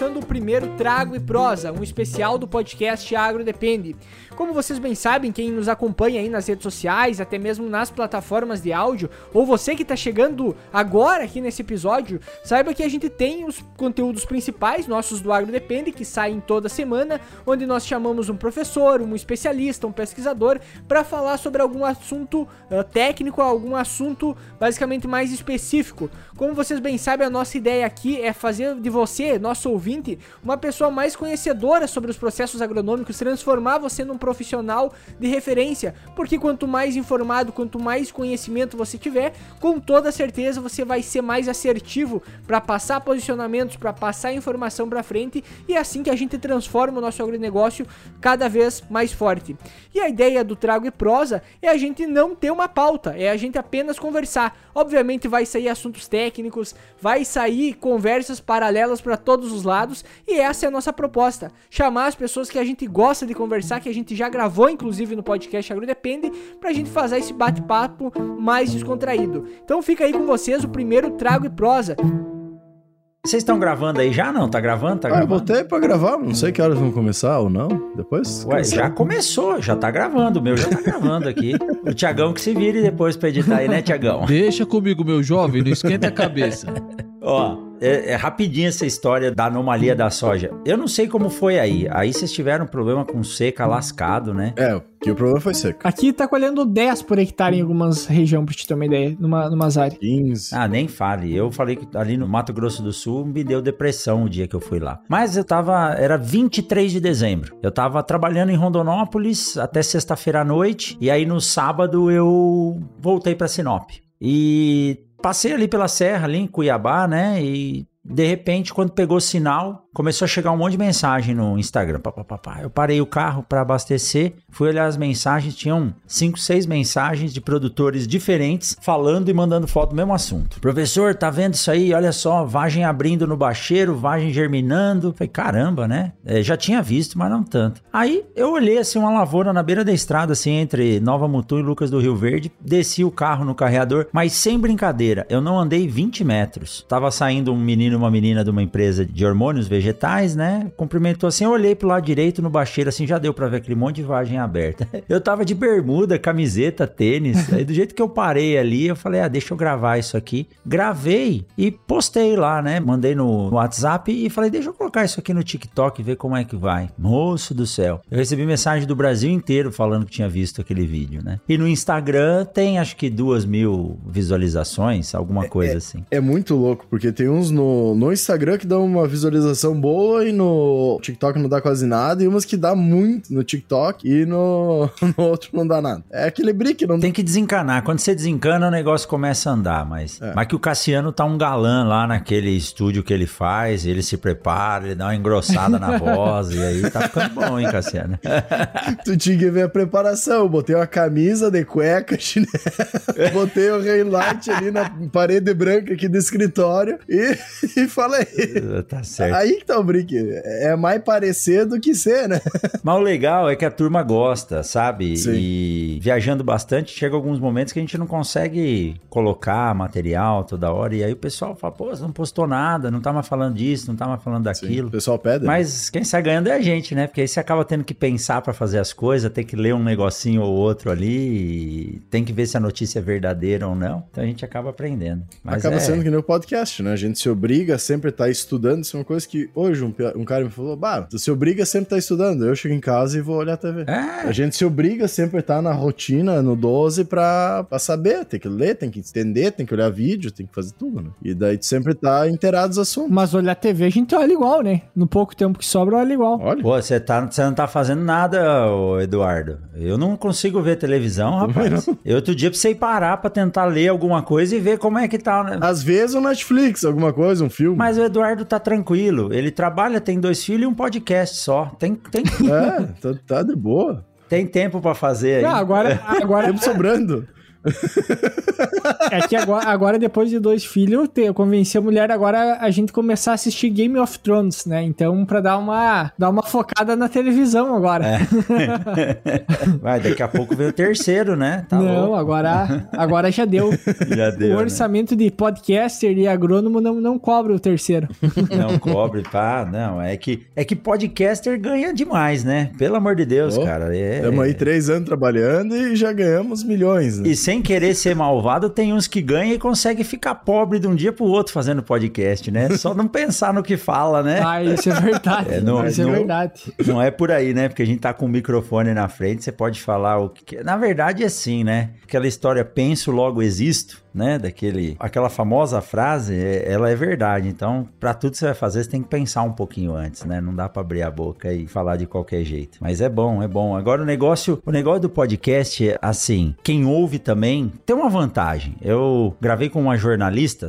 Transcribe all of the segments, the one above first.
começando o primeiro Trago e Prosa, um especial do podcast Agro Depende. Como vocês bem sabem, quem nos acompanha aí nas redes sociais, até mesmo nas plataformas de áudio, ou você que está chegando agora aqui nesse episódio, saiba que a gente tem os conteúdos principais nossos do Agro Depende, que saem toda semana, onde nós chamamos um professor, um especialista, um pesquisador, para falar sobre algum assunto uh, técnico, algum assunto basicamente mais específico. Como vocês bem sabem, a nossa ideia aqui é fazer de você, nosso ouvinte, uma pessoa mais conhecedora sobre os processos agronômicos, transformar você num profissional de referência, porque quanto mais informado, quanto mais conhecimento você tiver, com toda certeza você vai ser mais assertivo para passar posicionamentos, para passar informação para frente e é assim que a gente transforma o nosso agronegócio cada vez mais forte. E a ideia do Trago e Prosa é a gente não ter uma pauta, é a gente apenas conversar. Obviamente vai sair assuntos técnicos, vai sair conversas paralelas para todos os lados e essa é a nossa proposta: chamar as pessoas que a gente gosta de conversar, que a gente já gravou inclusive no podcast Agrodepende, pra gente fazer esse bate-papo mais descontraído. Então fica aí com vocês o primeiro Trago e Prosa. Vocês estão gravando aí já? Não? Tá gravando? Tá ah, gravando? eu botei pra gravar, não sei que horas vão começar ou não. Depois. Ué, já começou, já tá gravando. O meu já tá gravando aqui. O Tiagão que se vire depois pra editar aí, né, Tiagão? Deixa comigo, meu jovem, não esquenta a cabeça. Ó, é, é rapidinho essa história da anomalia da soja. Eu não sei como foi aí. Aí vocês tiveram problema com seca lascado, né? É, que o problema foi seca. Aqui tá colhendo 10 por hectare em algumas regiões, pra te ter uma ideia, numa, numas áreas. 15. Ah, nem fale. Eu falei que ali no Mato Grosso do Sul me deu depressão o dia que eu fui lá. Mas eu tava. Era 23 de dezembro. Eu tava trabalhando em Rondonópolis até sexta-feira à noite. E aí no sábado eu voltei pra Sinop. E passei ali pela serra, ali em Cuiabá, né? E de repente, quando pegou sinal, começou a chegar um monte de mensagem no Instagram. Pá, pá, pá, Eu parei o carro para abastecer, fui olhar as mensagens, tinham cinco, seis mensagens de produtores diferentes falando e mandando foto do mesmo assunto. Professor, tá vendo isso aí? Olha só, vagem abrindo no bacheiro, vagem germinando. Falei, caramba, né? É, já tinha visto, mas não tanto. Aí eu olhei assim uma lavoura na beira da estrada, assim, entre Nova Mutum e Lucas do Rio Verde, desci o carro no carreador, mas sem brincadeira, eu não andei 20 metros. Tava saindo um menino e uma menina de uma empresa de hormônios vegetais, né? Cumprimentou assim, eu olhei pro lado direito no bacheiro, assim, já deu pra ver aquele monte de vagem aberta. Eu tava de bermuda, camiseta, tênis. Aí do jeito que eu parei ali, eu falei, ah, deixa eu gravar isso aqui. Gravei e postei lá, né? Mandei no, WhatsApp e falei, deixa eu colocar isso aqui no TikTok e ver como é que vai. Moço do céu. Eu recebi mensagem do Brasil inteiro falando que tinha visto aquele vídeo, né? E no Instagram tem acho que duas mil visualizações, alguma coisa é, assim. É muito louco, porque tem uns no, no Instagram que dão uma visualização boa e no TikTok não dá quase nada, e umas que dá muito no TikTok e no, no outro não dá nada. É aquele brick, não Tem que desencanar. Quando você desencana, o negócio começa a andar, mas. É. Mas que o Cassiano tá um galã lá naquele estúdio que ele faz, ele se prepara, ele dá uma engrossada na voz, e aí tá ficando bom, hein, Cassiano? tu tinha que ver a preparação. Botei uma camisa de cueca, chinelo, botei o highlight ali na parede branca aqui do escritório e, e falei. Tá certo. Aí que tá o brinque. É mais parecer do que ser, né? Mas o legal é que a turma gosta, sabe? Sim. E viajando bastante, chega alguns momentos que a gente não consegue colocar material toda hora. E aí o pessoal fala, pô, você não postou nada, não tá mais falando disso, não tá mais falando daquilo. Sim, o pessoal pede. Né? Mas né? quem sai ganhando é a gente, né? Porque aí você acaba tendo que pensar para fazer as coisas, tem que ler um negocinho ou outro ali, tem que ver se a notícia é verdadeira ou não. Então a gente acaba aprendendo. Mas acaba é... sendo que nem o podcast, né? A gente se obriga sempre a estar tá estudando. Isso é uma coisa que hoje um, um cara me falou: Bah, tu se obriga sempre a estar tá estudando. Eu chego em casa e vou olhar a TV. É. A gente se obriga sempre a estar tá na rotina, no 12, pra, pra saber. Tem que ler, tem que entender, tem que olhar vídeo, tem que fazer tudo, né? E daí tu sempre tá inteirado dos assuntos. Mas olhar TV a gente olha igual, né? No pouco tempo que sobra, olha igual. Olha. Pô, você tá, não tá fazendo nada, Eduardo. Eu não consigo ver televisão, rapaz. Eu outro dia precisei parar pra tentar ler alguma coisa e ver como é que tá, né? Às vezes o Netflix, alguma coisa, um filme. Mas o Eduardo tá tranquilo. Ele trabalha, tem dois filhos e um podcast só. Tem. tem... É, tá, tá de boa. Tem tempo para fazer aí. Não, agora, agora tempo sobrando. É que agora, agora, depois de dois filhos, eu convenci a mulher agora a gente começar a assistir Game of Thrones, né? Então, pra dar uma, dar uma focada na televisão agora. É. Vai, daqui a pouco vem o terceiro, né? Tá não, agora, agora já deu. Já deu. O né? orçamento né? de podcaster e agrônomo não, não cobra o terceiro. Não cobre, pá. Não, é que, é que podcaster ganha demais, né? Pelo amor de Deus, oh, cara. Estamos é... aí três anos trabalhando e já ganhamos milhões. Né? E sem querer ser malvado, tem uns que ganham e conseguem ficar pobre de um dia pro outro fazendo podcast, né? Só não pensar no que fala, né? Ah, isso é verdade. É, não, isso é verdade. Não é por aí, né? Porque a gente tá com o microfone na frente, você pode falar o que. Na verdade, é assim, né? Aquela história penso, logo existo né, daquele, aquela famosa frase, é, ela é verdade. Então, para tudo que você vai fazer, você tem que pensar um pouquinho antes, né? Não dá para abrir a boca e falar de qualquer jeito. Mas é bom, é bom. Agora o negócio, o negócio do podcast é assim, quem ouve também tem uma vantagem. Eu gravei com uma jornalista,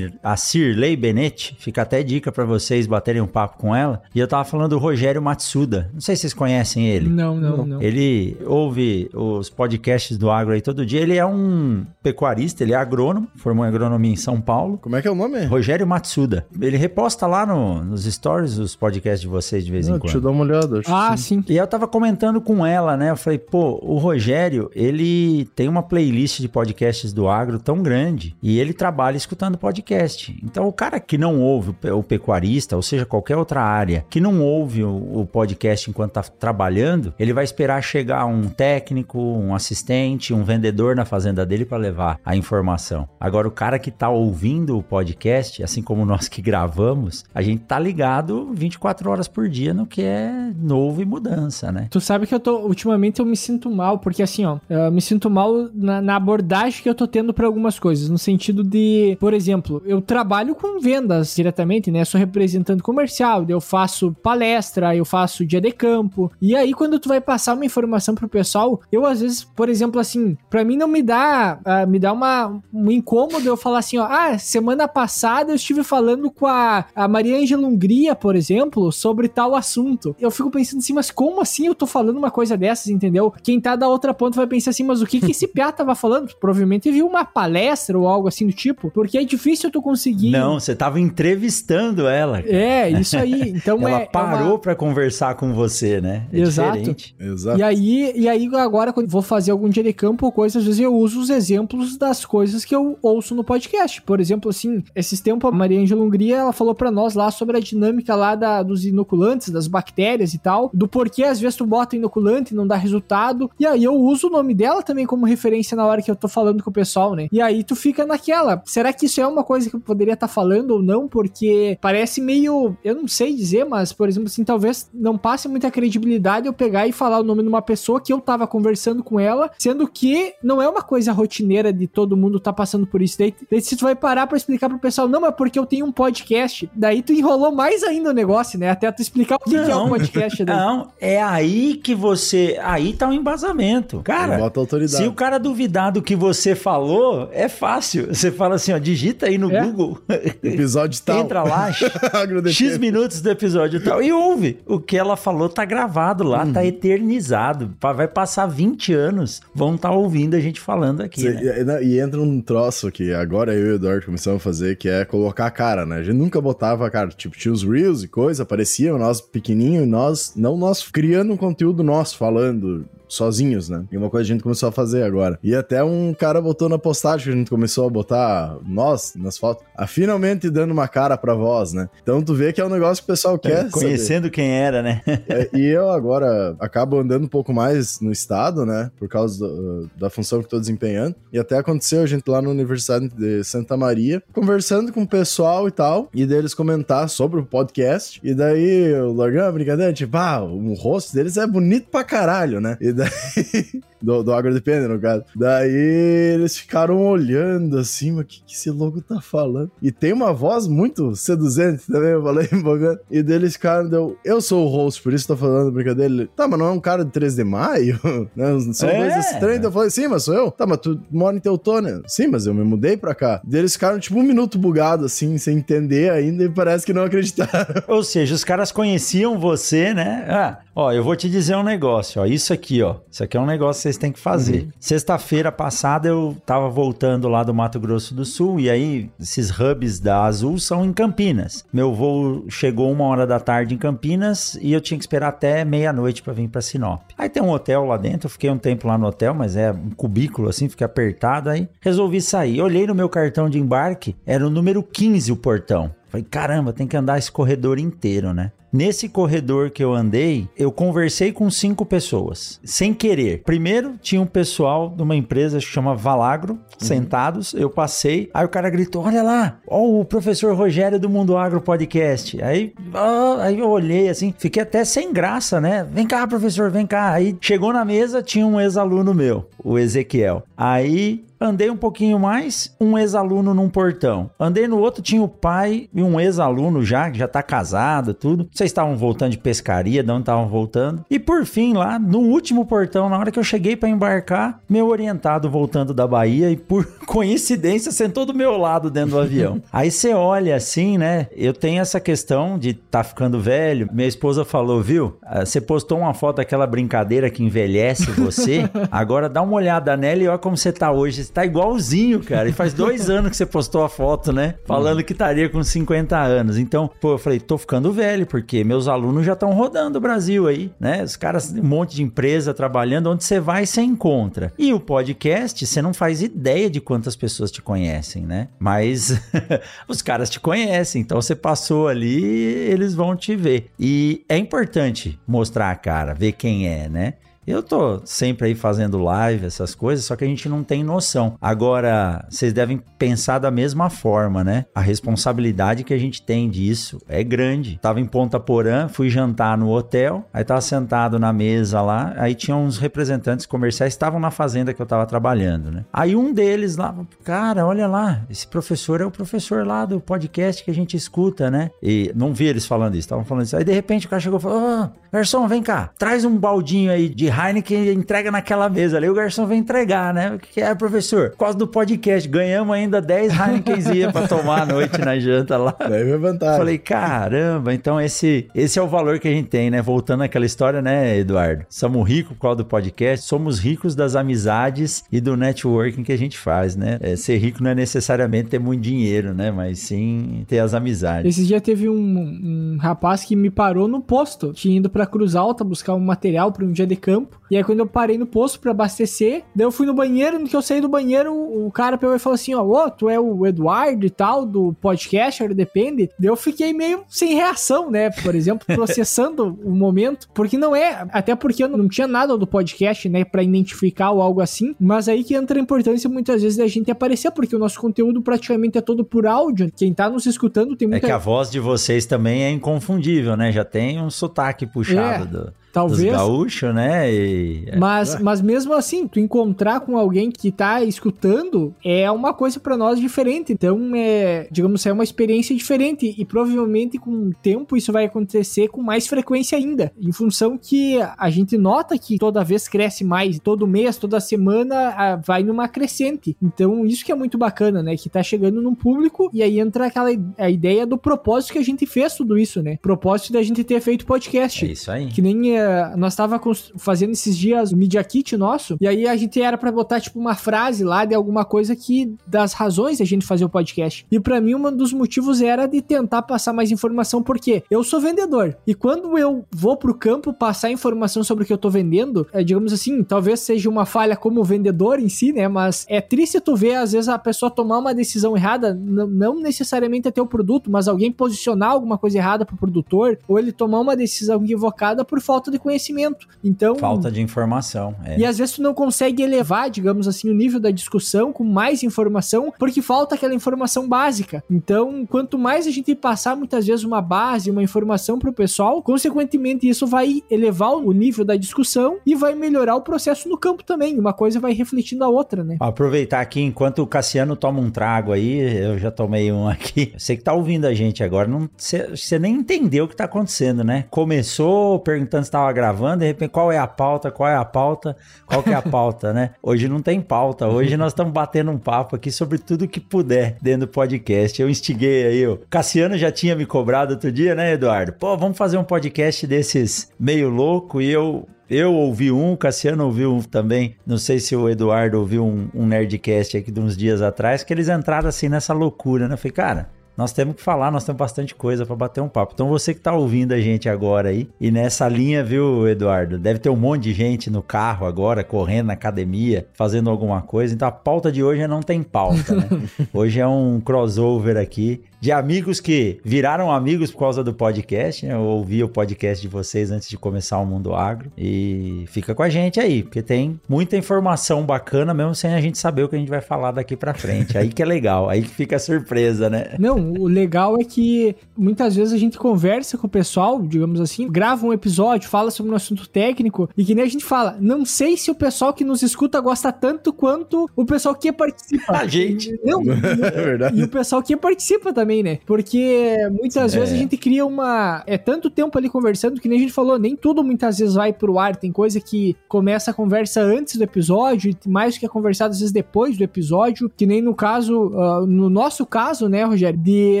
a Cirlei Benetti, fica até dica para vocês baterem um papo com ela. E eu tava falando do Rogério Matsuda. Não sei se vocês conhecem ele. Não, não, não. Ele ouve os podcasts do agro aí todo dia. Ele é um pecuarista, ele é agrônomo agrônomo, formou em agronomia em São Paulo. Como é que é o nome? Rogério Matsuda. Ele reposta lá no, nos stories os podcasts de vocês de vez Não, em quando. Deixa eu dar uma olhada. Ah, sim. sim. E eu tava comentando com ela, né? Eu falei, pô, o Rogério, ele tem uma playlist de podcasts do agro tão grande e ele trabalha escutando podcast. Então, o cara que não ouve o pecuarista, ou seja, qualquer outra área, que não ouve o, o podcast enquanto tá trabalhando, ele vai esperar chegar um técnico, um assistente, um vendedor na fazenda dele para levar a informação. Agora, o cara que tá ouvindo o podcast, assim como nós que gravamos, a gente tá ligado 24 horas por dia no que é novo e mudança, né? Tu sabe que eu tô, ultimamente eu me sinto mal, porque assim, ó, eu me sinto mal na, na abordagem que eu tô tendo para algumas coisas, no sentido de, por exemplo, eu trabalho com vendas diretamente, né? Sou representante comercial, eu faço palestra, eu faço dia de campo, e aí quando tu vai passar uma informação pro pessoal, eu às vezes, por exemplo, assim, para mim não me dá, uh, me dá uma um incômodo eu falar assim, ó, ah, semana passada eu estive falando com a, a Maria Ângela Hungria, por exemplo, sobre tal assunto. Eu fico pensando assim, mas como assim eu tô falando uma coisa dessas, entendeu? Quem tá da outra ponta vai pensar assim, mas o que que esse piá tava falando? Provavelmente viu uma palestra ou algo assim do tipo, porque é difícil tu conseguir... Não, você tava entrevistando ela. É, isso aí. Então ela é, parou é uma... para conversar com você, né? É Exato. Diferente. Exato. E aí, e aí agora quando vou fazer algum dia de campo ou coisa, às vezes eu uso os exemplos das coisas que que eu ouço no podcast. Por exemplo, assim, esses tempos a Maria Angela Hungria, ela falou para nós lá sobre a dinâmica lá da, dos inoculantes, das bactérias e tal, do porquê às vezes tu bota inoculante e não dá resultado. E aí eu uso o nome dela também como referência na hora que eu tô falando com o pessoal, né? E aí tu fica naquela, será que isso é uma coisa que eu poderia estar tá falando ou não? Porque parece meio, eu não sei dizer, mas por exemplo, assim, talvez não passe muita credibilidade eu pegar e falar o nome de uma pessoa que eu tava conversando com ela, sendo que não é uma coisa rotineira de todo mundo tá passando por isso. Daí, daí se tu vai parar pra explicar pro pessoal, não, mas porque eu tenho um podcast, daí tu enrolou mais ainda o negócio, né? Até tu explicar o que, que é um podcast. Daí. Não, é aí que você. Aí tá o um embasamento. Cara, se o cara duvidar do que você falou, é fácil. Você fala assim, ó, digita aí no é. Google. Episódio tal. Entra lá, X minutos do episódio tal. E ouve. O que ela falou tá gravado lá, tá uhum. tá eternizado. Vai passar 20 anos, vão estar tá ouvindo a gente falando aqui. Cê, né? e, e entra um troço que agora eu e o Eduardo começamos a fazer, que é colocar a cara, né? A gente nunca botava a cara, tipo, tinha os Reels e coisa, apareciam nós pequenininho, nós, não nós criando um conteúdo nosso, falando sozinhos, né? E uma coisa que a gente começou a fazer agora. E até um cara botou na postagem que a gente começou a botar nós nas fotos, a finalmente dando uma cara pra voz, né? Então tu vê que é um negócio que o pessoal quer. É, conhecendo saber. quem era, né? é, e eu agora acabo andando um pouco mais no estado, né? Por causa do, da função que tô desempenhando. E até aconteceu a gente lá na Universidade de Santa Maria, conversando com o pessoal e tal, e deles comentar sobre o podcast. E daí o Largão, brincadeira, tipo, ah, o rosto deles é bonito pra caralho, né? E daí daí. do, do AgroDepender, no caso. Daí eles ficaram olhando assim, mas o que, que esse logo tá falando? E tem uma voz muito seduzente também, eu falei, empolgando. E deles ficaram, deu, eu sou o host, por isso tô falando brincadeira. Ele, tá, mas não é um cara de 3 de maio? Não, são é. coisas estranhas. Eu falei, sim, mas sou eu. Tá, mas tu mora em Teutônia. Sim, mas eu me mudei pra cá. E eles ficaram tipo um minuto bugado assim, sem entender ainda, e parece que não acreditaram. Ou seja, os caras conheciam você, né? Ah, ó, eu vou te dizer um negócio, ó. Isso aqui, ó. Isso aqui é um negócio vocês têm que fazer. Uhum. Sexta-feira passada eu tava voltando lá do Mato Grosso do Sul e aí esses hubs da Azul são em Campinas. Meu voo chegou uma hora da tarde em Campinas e eu tinha que esperar até meia-noite para vir para Sinop. Aí tem um hotel lá dentro, eu fiquei um tempo lá no hotel, mas é um cubículo assim, fica apertado aí. Resolvi sair. Olhei no meu cartão de embarque, era o número 15 o portão. Falei, caramba, tem que andar esse corredor inteiro, né? Nesse corredor que eu andei, eu conversei com cinco pessoas, sem querer. Primeiro, tinha um pessoal de uma empresa que chama Valagro, uhum. sentados. Eu passei, aí o cara gritou: Olha lá, ó, o professor Rogério do Mundo Agro Podcast. Aí, ó, aí eu olhei assim, fiquei até sem graça, né? Vem cá, professor, vem cá. Aí chegou na mesa, tinha um ex-aluno meu, o Ezequiel. Aí Andei um pouquinho mais, um ex-aluno num portão. Andei no outro, tinha o pai e um ex-aluno já, que já tá casado, tudo. Vocês estavam voltando de pescaria, de onde estavam voltando. E por fim, lá no último portão, na hora que eu cheguei para embarcar, meu orientado voltando da Bahia e por coincidência sentou do meu lado dentro do avião. Aí você olha assim, né? Eu tenho essa questão de tá ficando velho. Minha esposa falou, viu? Ah, você postou uma foto daquela brincadeira que envelhece você. Agora dá uma olhada nela e olha como você tá hoje tá igualzinho, cara. E faz dois anos que você postou a foto, né? Falando que estaria com 50 anos. Então, pô, eu falei, tô ficando velho, porque meus alunos já estão rodando o Brasil aí, né? Os caras, um monte de empresa trabalhando, onde você vai, você encontra. E o podcast, você não faz ideia de quantas pessoas te conhecem, né? Mas os caras te conhecem, então você passou ali, eles vão te ver. E é importante mostrar a cara, ver quem é, né? Eu tô sempre aí fazendo live, essas coisas, só que a gente não tem noção. Agora, vocês devem pensar da mesma forma, né? A responsabilidade que a gente tem disso é grande. Tava em Ponta Porã, fui jantar no hotel, aí tava sentado na mesa lá, aí tinha uns representantes comerciais estavam na fazenda que eu tava trabalhando, né? Aí um deles lá, cara, olha lá, esse professor é o professor lá do podcast que a gente escuta, né? E não vi eles falando isso, estavam falando isso. Aí de repente o cara chegou e falou: Ô, oh, garçom, vem cá, traz um baldinho aí de Heineken entrega naquela mesa ali, o garçom vem entregar, né? O que é, professor? Por causa do podcast, ganhamos ainda 10 Heinekens pra tomar à noite na janta lá. Daí é vantagem. Falei, caramba, então esse, esse é o valor que a gente tem, né? Voltando àquela história, né, Eduardo? Somos ricos por causa do podcast, somos ricos das amizades e do networking que a gente faz, né? É, ser rico não é necessariamente ter muito dinheiro, né? Mas sim ter as amizades. Esse dia teve um, um rapaz que me parou no posto, tinha ido pra Cruz Alta buscar um material para um dia de campo campo. E aí, quando eu parei no posto para abastecer, daí eu fui no banheiro. No que eu saí do banheiro, o cara pegou e falou assim: Ó, oh, tu é o Eduardo e tal, do podcast, agora depende. Daí eu fiquei meio sem reação, né? Por exemplo, processando o momento, porque não é, até porque eu não tinha nada do podcast, né, para identificar ou algo assim. Mas aí que entra a importância muitas vezes da gente aparecer, porque o nosso conteúdo praticamente é todo por áudio. Quem tá nos escutando tem muita. É que a voz de vocês também é inconfundível, né? Já tem um sotaque puxado é. do. Talvez. Dos gaúchos, né? E... É. Mas, mas mesmo assim, tu encontrar com alguém que tá escutando é uma coisa para nós diferente. Então, é, digamos, é uma experiência diferente. E provavelmente com o tempo isso vai acontecer com mais frequência ainda. Em função que a gente nota que toda vez cresce mais, todo mês, toda semana vai numa crescente. Então, isso que é muito bacana, né? Que tá chegando num público e aí entra aquela a ideia do propósito que a gente fez tudo isso, né? Propósito da gente ter feito podcast. É isso aí. Que nem nós tava fazendo esses dias o Media Kit nosso, e aí a gente era para botar, tipo, uma frase lá de alguma coisa que, das razões da gente fazer o podcast. E para mim, um dos motivos era de tentar passar mais informação, porque eu sou vendedor, e quando eu vou pro campo passar informação sobre o que eu tô vendendo, é, digamos assim, talvez seja uma falha como vendedor em si, né, mas é triste tu ver, às vezes, a pessoa tomar uma decisão errada, não necessariamente é ter o produto, mas alguém posicionar alguma coisa errada pro produtor, ou ele tomar uma decisão equivocada por falta de conhecimento. Então. Falta de informação. É. E às vezes tu não consegue elevar, digamos assim, o nível da discussão com mais informação, porque falta aquela informação básica. Então, quanto mais a gente passar muitas vezes uma base, uma informação para o pessoal, consequentemente isso vai elevar o nível da discussão e vai melhorar o processo no campo também. Uma coisa vai refletindo a outra, né? Aproveitar aqui enquanto o Cassiano toma um trago aí, eu já tomei um aqui. Você que tá ouvindo a gente agora, não, você nem entendeu o que tá acontecendo, né? Começou perguntando se tava gravando, de repente, qual é a pauta, qual é a pauta, qual que é a pauta, né? Hoje não tem pauta, hoje nós estamos batendo um papo aqui sobre tudo que puder dentro do podcast. Eu instiguei aí, o Cassiano já tinha me cobrado outro dia, né, Eduardo? Pô, vamos fazer um podcast desses meio louco e eu Eu ouvi um, o Cassiano ouviu um também. Não sei se o Eduardo ouviu um, um Nerdcast aqui de uns dias atrás, que eles entraram assim nessa loucura, né? Eu falei, cara, nós temos que falar, nós temos bastante coisa para bater um papo. Então você que tá ouvindo a gente agora aí, e nessa linha, viu, Eduardo? Deve ter um monte de gente no carro agora, correndo na academia, fazendo alguma coisa. Então a pauta de hoje é não tem pauta, né? hoje é um crossover aqui de amigos que viraram amigos por causa do podcast. Né? Eu ouvi o podcast de vocês antes de começar o Mundo Agro. E fica com a gente aí, porque tem muita informação bacana, mesmo sem a gente saber o que a gente vai falar daqui para frente. Aí que é legal, aí que fica a surpresa, né? Não, o legal é que muitas vezes a gente conversa com o pessoal, digamos assim, grava um episódio, fala sobre um assunto técnico, e que nem a gente fala, não sei se o pessoal que nos escuta gosta tanto quanto o pessoal que participa. A gente. Não, é verdade. E o pessoal que participa também também, né? Porque muitas é. vezes a gente cria uma. É tanto tempo ali conversando que nem a gente falou, nem tudo muitas vezes vai pro ar. Tem coisa que começa a conversa antes do episódio, mais que é conversado às vezes depois do episódio. Que nem no caso, uh, no nosso caso, né, Rogério? De,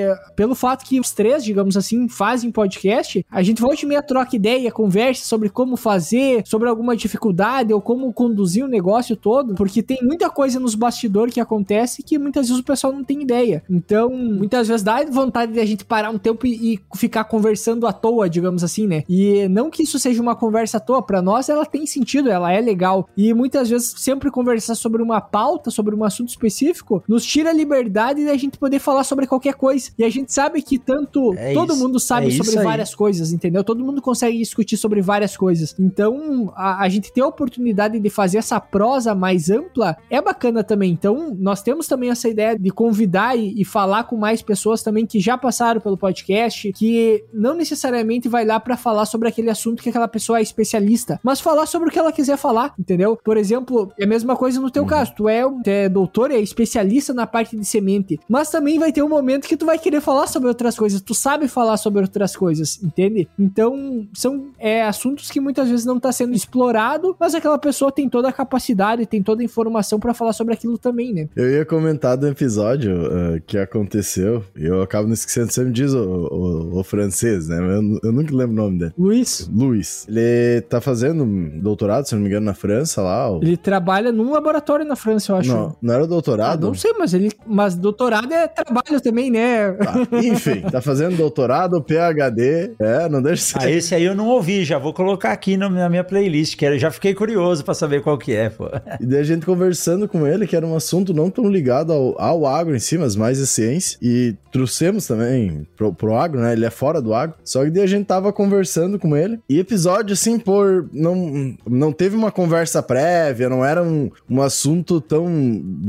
pelo fato que os três, digamos assim, fazem podcast, a gente volta e meia troca ideia, conversa sobre como fazer, sobre alguma dificuldade ou como conduzir o negócio todo, porque tem muita coisa nos bastidores que acontece que muitas vezes o pessoal não tem ideia. Então, muitas vezes dá vontade de a gente parar um tempo e, e, ficar conversando à toa, digamos assim, né? E não que isso seja uma conversa à toa, para nós ela tem sentido, ela é legal. E muitas vezes sempre conversar sobre uma pauta, sobre um assunto específico, nos tira a liberdade de a gente poder falar sobre qualquer coisa. E a gente sabe que tanto é todo isso, mundo sabe é sobre várias coisas, entendeu? Todo mundo consegue discutir sobre várias coisas. Então, a, a gente ter a oportunidade de fazer essa prosa mais ampla é bacana também. Então, nós temos também essa ideia de convidar e, e falar com mais pessoas pessoas também que já passaram pelo podcast, que não necessariamente vai lá para falar sobre aquele assunto que aquela pessoa é especialista, mas falar sobre o que ela quiser falar, entendeu? Por exemplo, é a mesma coisa no teu uhum. caso, tu é, é doutor, é especialista na parte de semente, mas também vai ter um momento que tu vai querer falar sobre outras coisas, tu sabe falar sobre outras coisas, entende? Então, são é, assuntos que muitas vezes não tá sendo explorado, mas aquela pessoa tem toda a capacidade, tem toda a informação para falar sobre aquilo também, né? Eu ia comentar do episódio uh, que aconteceu, eu eu acabo não esquecendo, você me diz o, o, o francês, né? Eu, eu, nunca lembro o nome dele. Luiz. Luiz. Ele tá fazendo doutorado, se não me engano, na França lá. Ou... Ele trabalha num laboratório na França, eu acho. Não, não era doutorado? Ah, não sei, mas ele. Mas doutorado é trabalho também, né? Tá, enfim, tá fazendo doutorado, PhD. É, não deixa ser. Ah, esse aí eu não ouvi, já vou colocar aqui na minha playlist, que eu já fiquei curioso pra saber qual que é, pô. E daí a gente conversando com ele, que era um assunto não tão ligado ao, ao agro em si, mas mais a ciência. E trouxemos também pro, pro agro, né? Ele é fora do agro. Só que daí a gente tava conversando com ele. E episódio, assim, por. Não, não teve uma conversa prévia, não era um, um assunto tão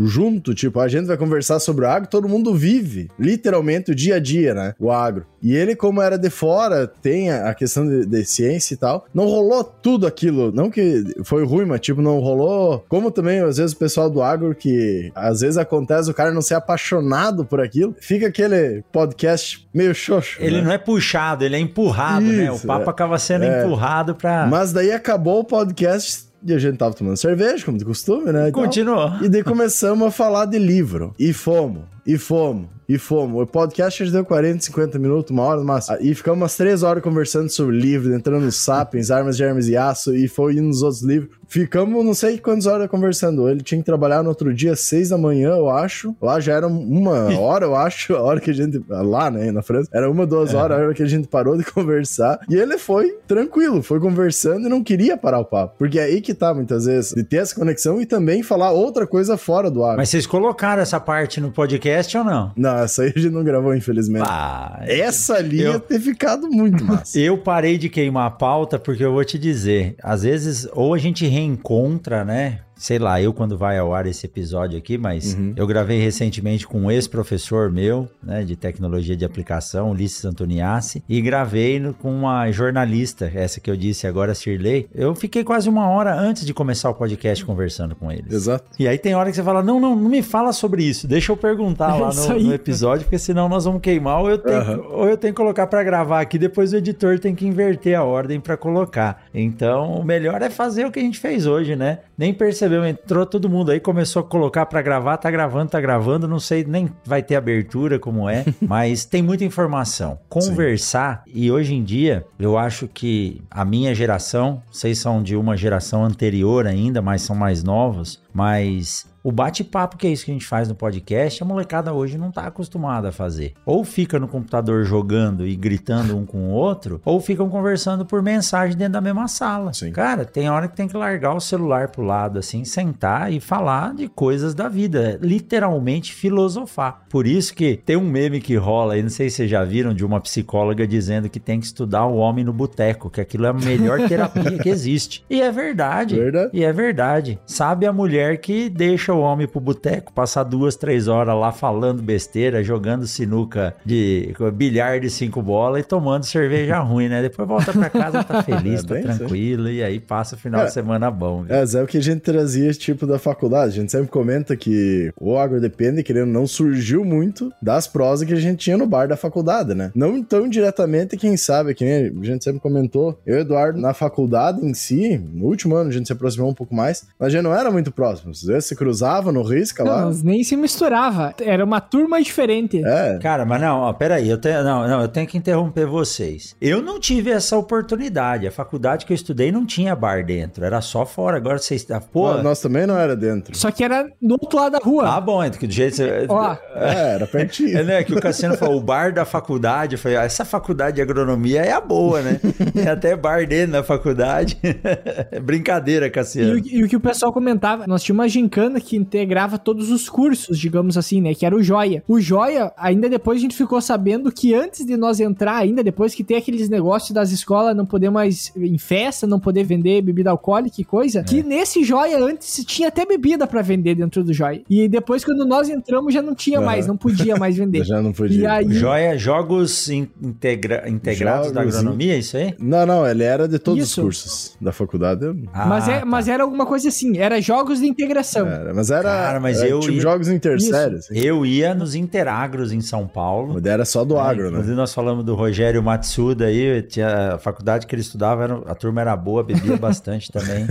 junto. Tipo, a gente vai conversar sobre o agro, todo mundo vive, literalmente, o dia a dia, né? O agro. E ele, como era de fora, tem a questão de, de ciência e tal. Não rolou tudo aquilo. Não que foi ruim, mas, tipo, não rolou. Como também, às vezes, o pessoal do agro que às vezes acontece o cara não ser apaixonado por aquilo, fica aquele podcast meio xoxo. Ele né? não é puxado, ele é empurrado, Isso, né? O papo é. acaba sendo é. empurrado pra. Mas daí acabou o podcast e a gente tava tomando cerveja, como de costume, né? E Continuou. Tal. E daí começamos a falar de livro. E fomos, e fomos, e fomos. O podcast deu 40, 50 minutos, uma hora mas E ficamos umas 3 horas conversando sobre livro, entrando nos Sapiens, Armas, Germes e Aço, e foi indo nos outros livros. Ficamos não sei quantas horas conversando. Ele tinha que trabalhar no outro dia, seis da manhã, eu acho. Lá já era uma hora, eu acho, a hora que a gente. Lá, né, na França. Era uma, duas é. horas a hora que a gente parou de conversar. E ele foi tranquilo, foi conversando e não queria parar o papo. Porque é aí que tá, muitas vezes, de ter essa conexão e também falar outra coisa fora do ar. Mas vocês colocaram essa parte no podcast ou não? Não, essa aí a gente não gravou, infelizmente. Ah, essa ali eu... ia ter ficado muito massa. eu parei de queimar a pauta porque eu vou te dizer, às vezes, ou a gente reencontra, né? Sei lá, eu quando vai ao ar esse episódio aqui, mas uhum. eu gravei recentemente com um ex-professor meu, né, de tecnologia de aplicação, Ulisses Antoniassi, e gravei no, com uma jornalista, essa que eu disse agora, Shirley. Eu fiquei quase uma hora antes de começar o podcast conversando com eles. Exato. E aí tem hora que você fala, não, não, não me fala sobre isso, deixa eu perguntar lá no, no, episódio, porque senão nós vamos queimar, ou eu tenho, uhum. ou eu tenho que colocar para gravar aqui, depois o editor tem que inverter a ordem para colocar. Então, o melhor é fazer o que a gente fez hoje, né? Nem perceber percebeu, entrou todo mundo aí, começou a colocar para gravar, tá gravando, tá gravando, não sei, nem vai ter abertura como é, mas tem muita informação. Conversar, Sim. e hoje em dia, eu acho que a minha geração, vocês são de uma geração anterior ainda, mas são mais novos, mas o bate-papo, que é isso que a gente faz no podcast, a molecada hoje não tá acostumada a fazer. Ou fica no computador jogando e gritando um com o outro, ou ficam conversando por mensagem dentro da mesma sala. Sim. Cara, tem hora que tem que largar o celular pro lado, assim, sentar e falar de coisas da vida. Literalmente filosofar. Por isso que tem um meme que rola aí, não sei se vocês já viram, de uma psicóloga dizendo que tem que estudar o homem no boteco, que aquilo é a melhor terapia que existe. E é verdade. verdade. E é verdade. Sabe a mulher que deixa o homem pro boteco, passar duas, três horas lá falando besteira, jogando sinuca de bilhar de cinco bolas e tomando cerveja ruim, né? Depois volta pra casa, tá feliz, é, tá tranquilo, e aí passa o final é, de semana bom. Viu? É, é o que a gente trazia tipo da faculdade. A gente sempre comenta que o agrodepende, querendo não, surgiu muito das prosas que a gente tinha no bar da faculdade, né? Não tão diretamente, quem sabe, que nem a gente sempre comentou. Eu e Eduardo, na faculdade em si, no último ano a gente se aproximou um pouco mais, mas a gente não era muito próximo. Vezes se cruzava cruzava no risca lá. Não, nem se misturava. Era uma turma diferente. É. Cara, mas não, ó, peraí, eu tenho, não, não, eu tenho que interromper vocês. Eu não tive essa oportunidade. A faculdade que eu estudei não tinha bar dentro, era só fora. Agora vocês. Ah, pô. Ah, nós também não era dentro. Só que era do outro lado da rua. Ah, bom, então que do jeito. Você... Ó. É, era pertinho. É, né? Que o Cassiano falou, o bar da faculdade. Eu falei, ah, essa faculdade de agronomia é a boa, né? Tem até bar dentro da faculdade. Brincadeira, Cassiano. E, e, o que o pessoal comentava, nós tínhamos uma gincana que integrava todos os cursos, digamos assim, né? Que era o Joia. O Joia, ainda depois a gente ficou sabendo que antes de nós entrar, ainda depois que tem aqueles negócios das escolas não poder mais em festa, não poder vender bebida alcoólica e coisa, é. que nesse Joia antes tinha até bebida para vender dentro do Joia. E depois quando nós entramos já não tinha uhum. mais, não podia mais vender. já não podia. E aí... Joia, jogos integra integrados jogos da agronomia, isso aí? Não, não, ele era de todos isso. os cursos da faculdade. Ah, mas, é, tá. mas era alguma coisa assim, era jogos de integração. Era, mas era Cara, mas é, eu tipo ia... jogos intersérios. Assim. Eu ia nos Interagros em São Paulo. O era só do é, agro, né? nós falamos do Rogério Matsuda aí, tinha a faculdade que ele estudava, era, a turma era boa, bebia bastante também.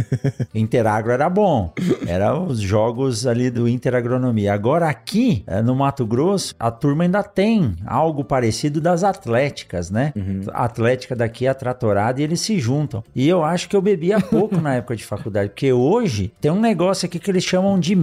Interagro era bom. Era os jogos ali do Interagronomia. Agora aqui, é, no Mato Grosso, a turma ainda tem algo parecido das atléticas, né? Uhum. A atlética daqui é a tratorada e eles se juntam. E eu acho que eu bebia pouco na época de faculdade, porque hoje tem um negócio aqui que eles chamam de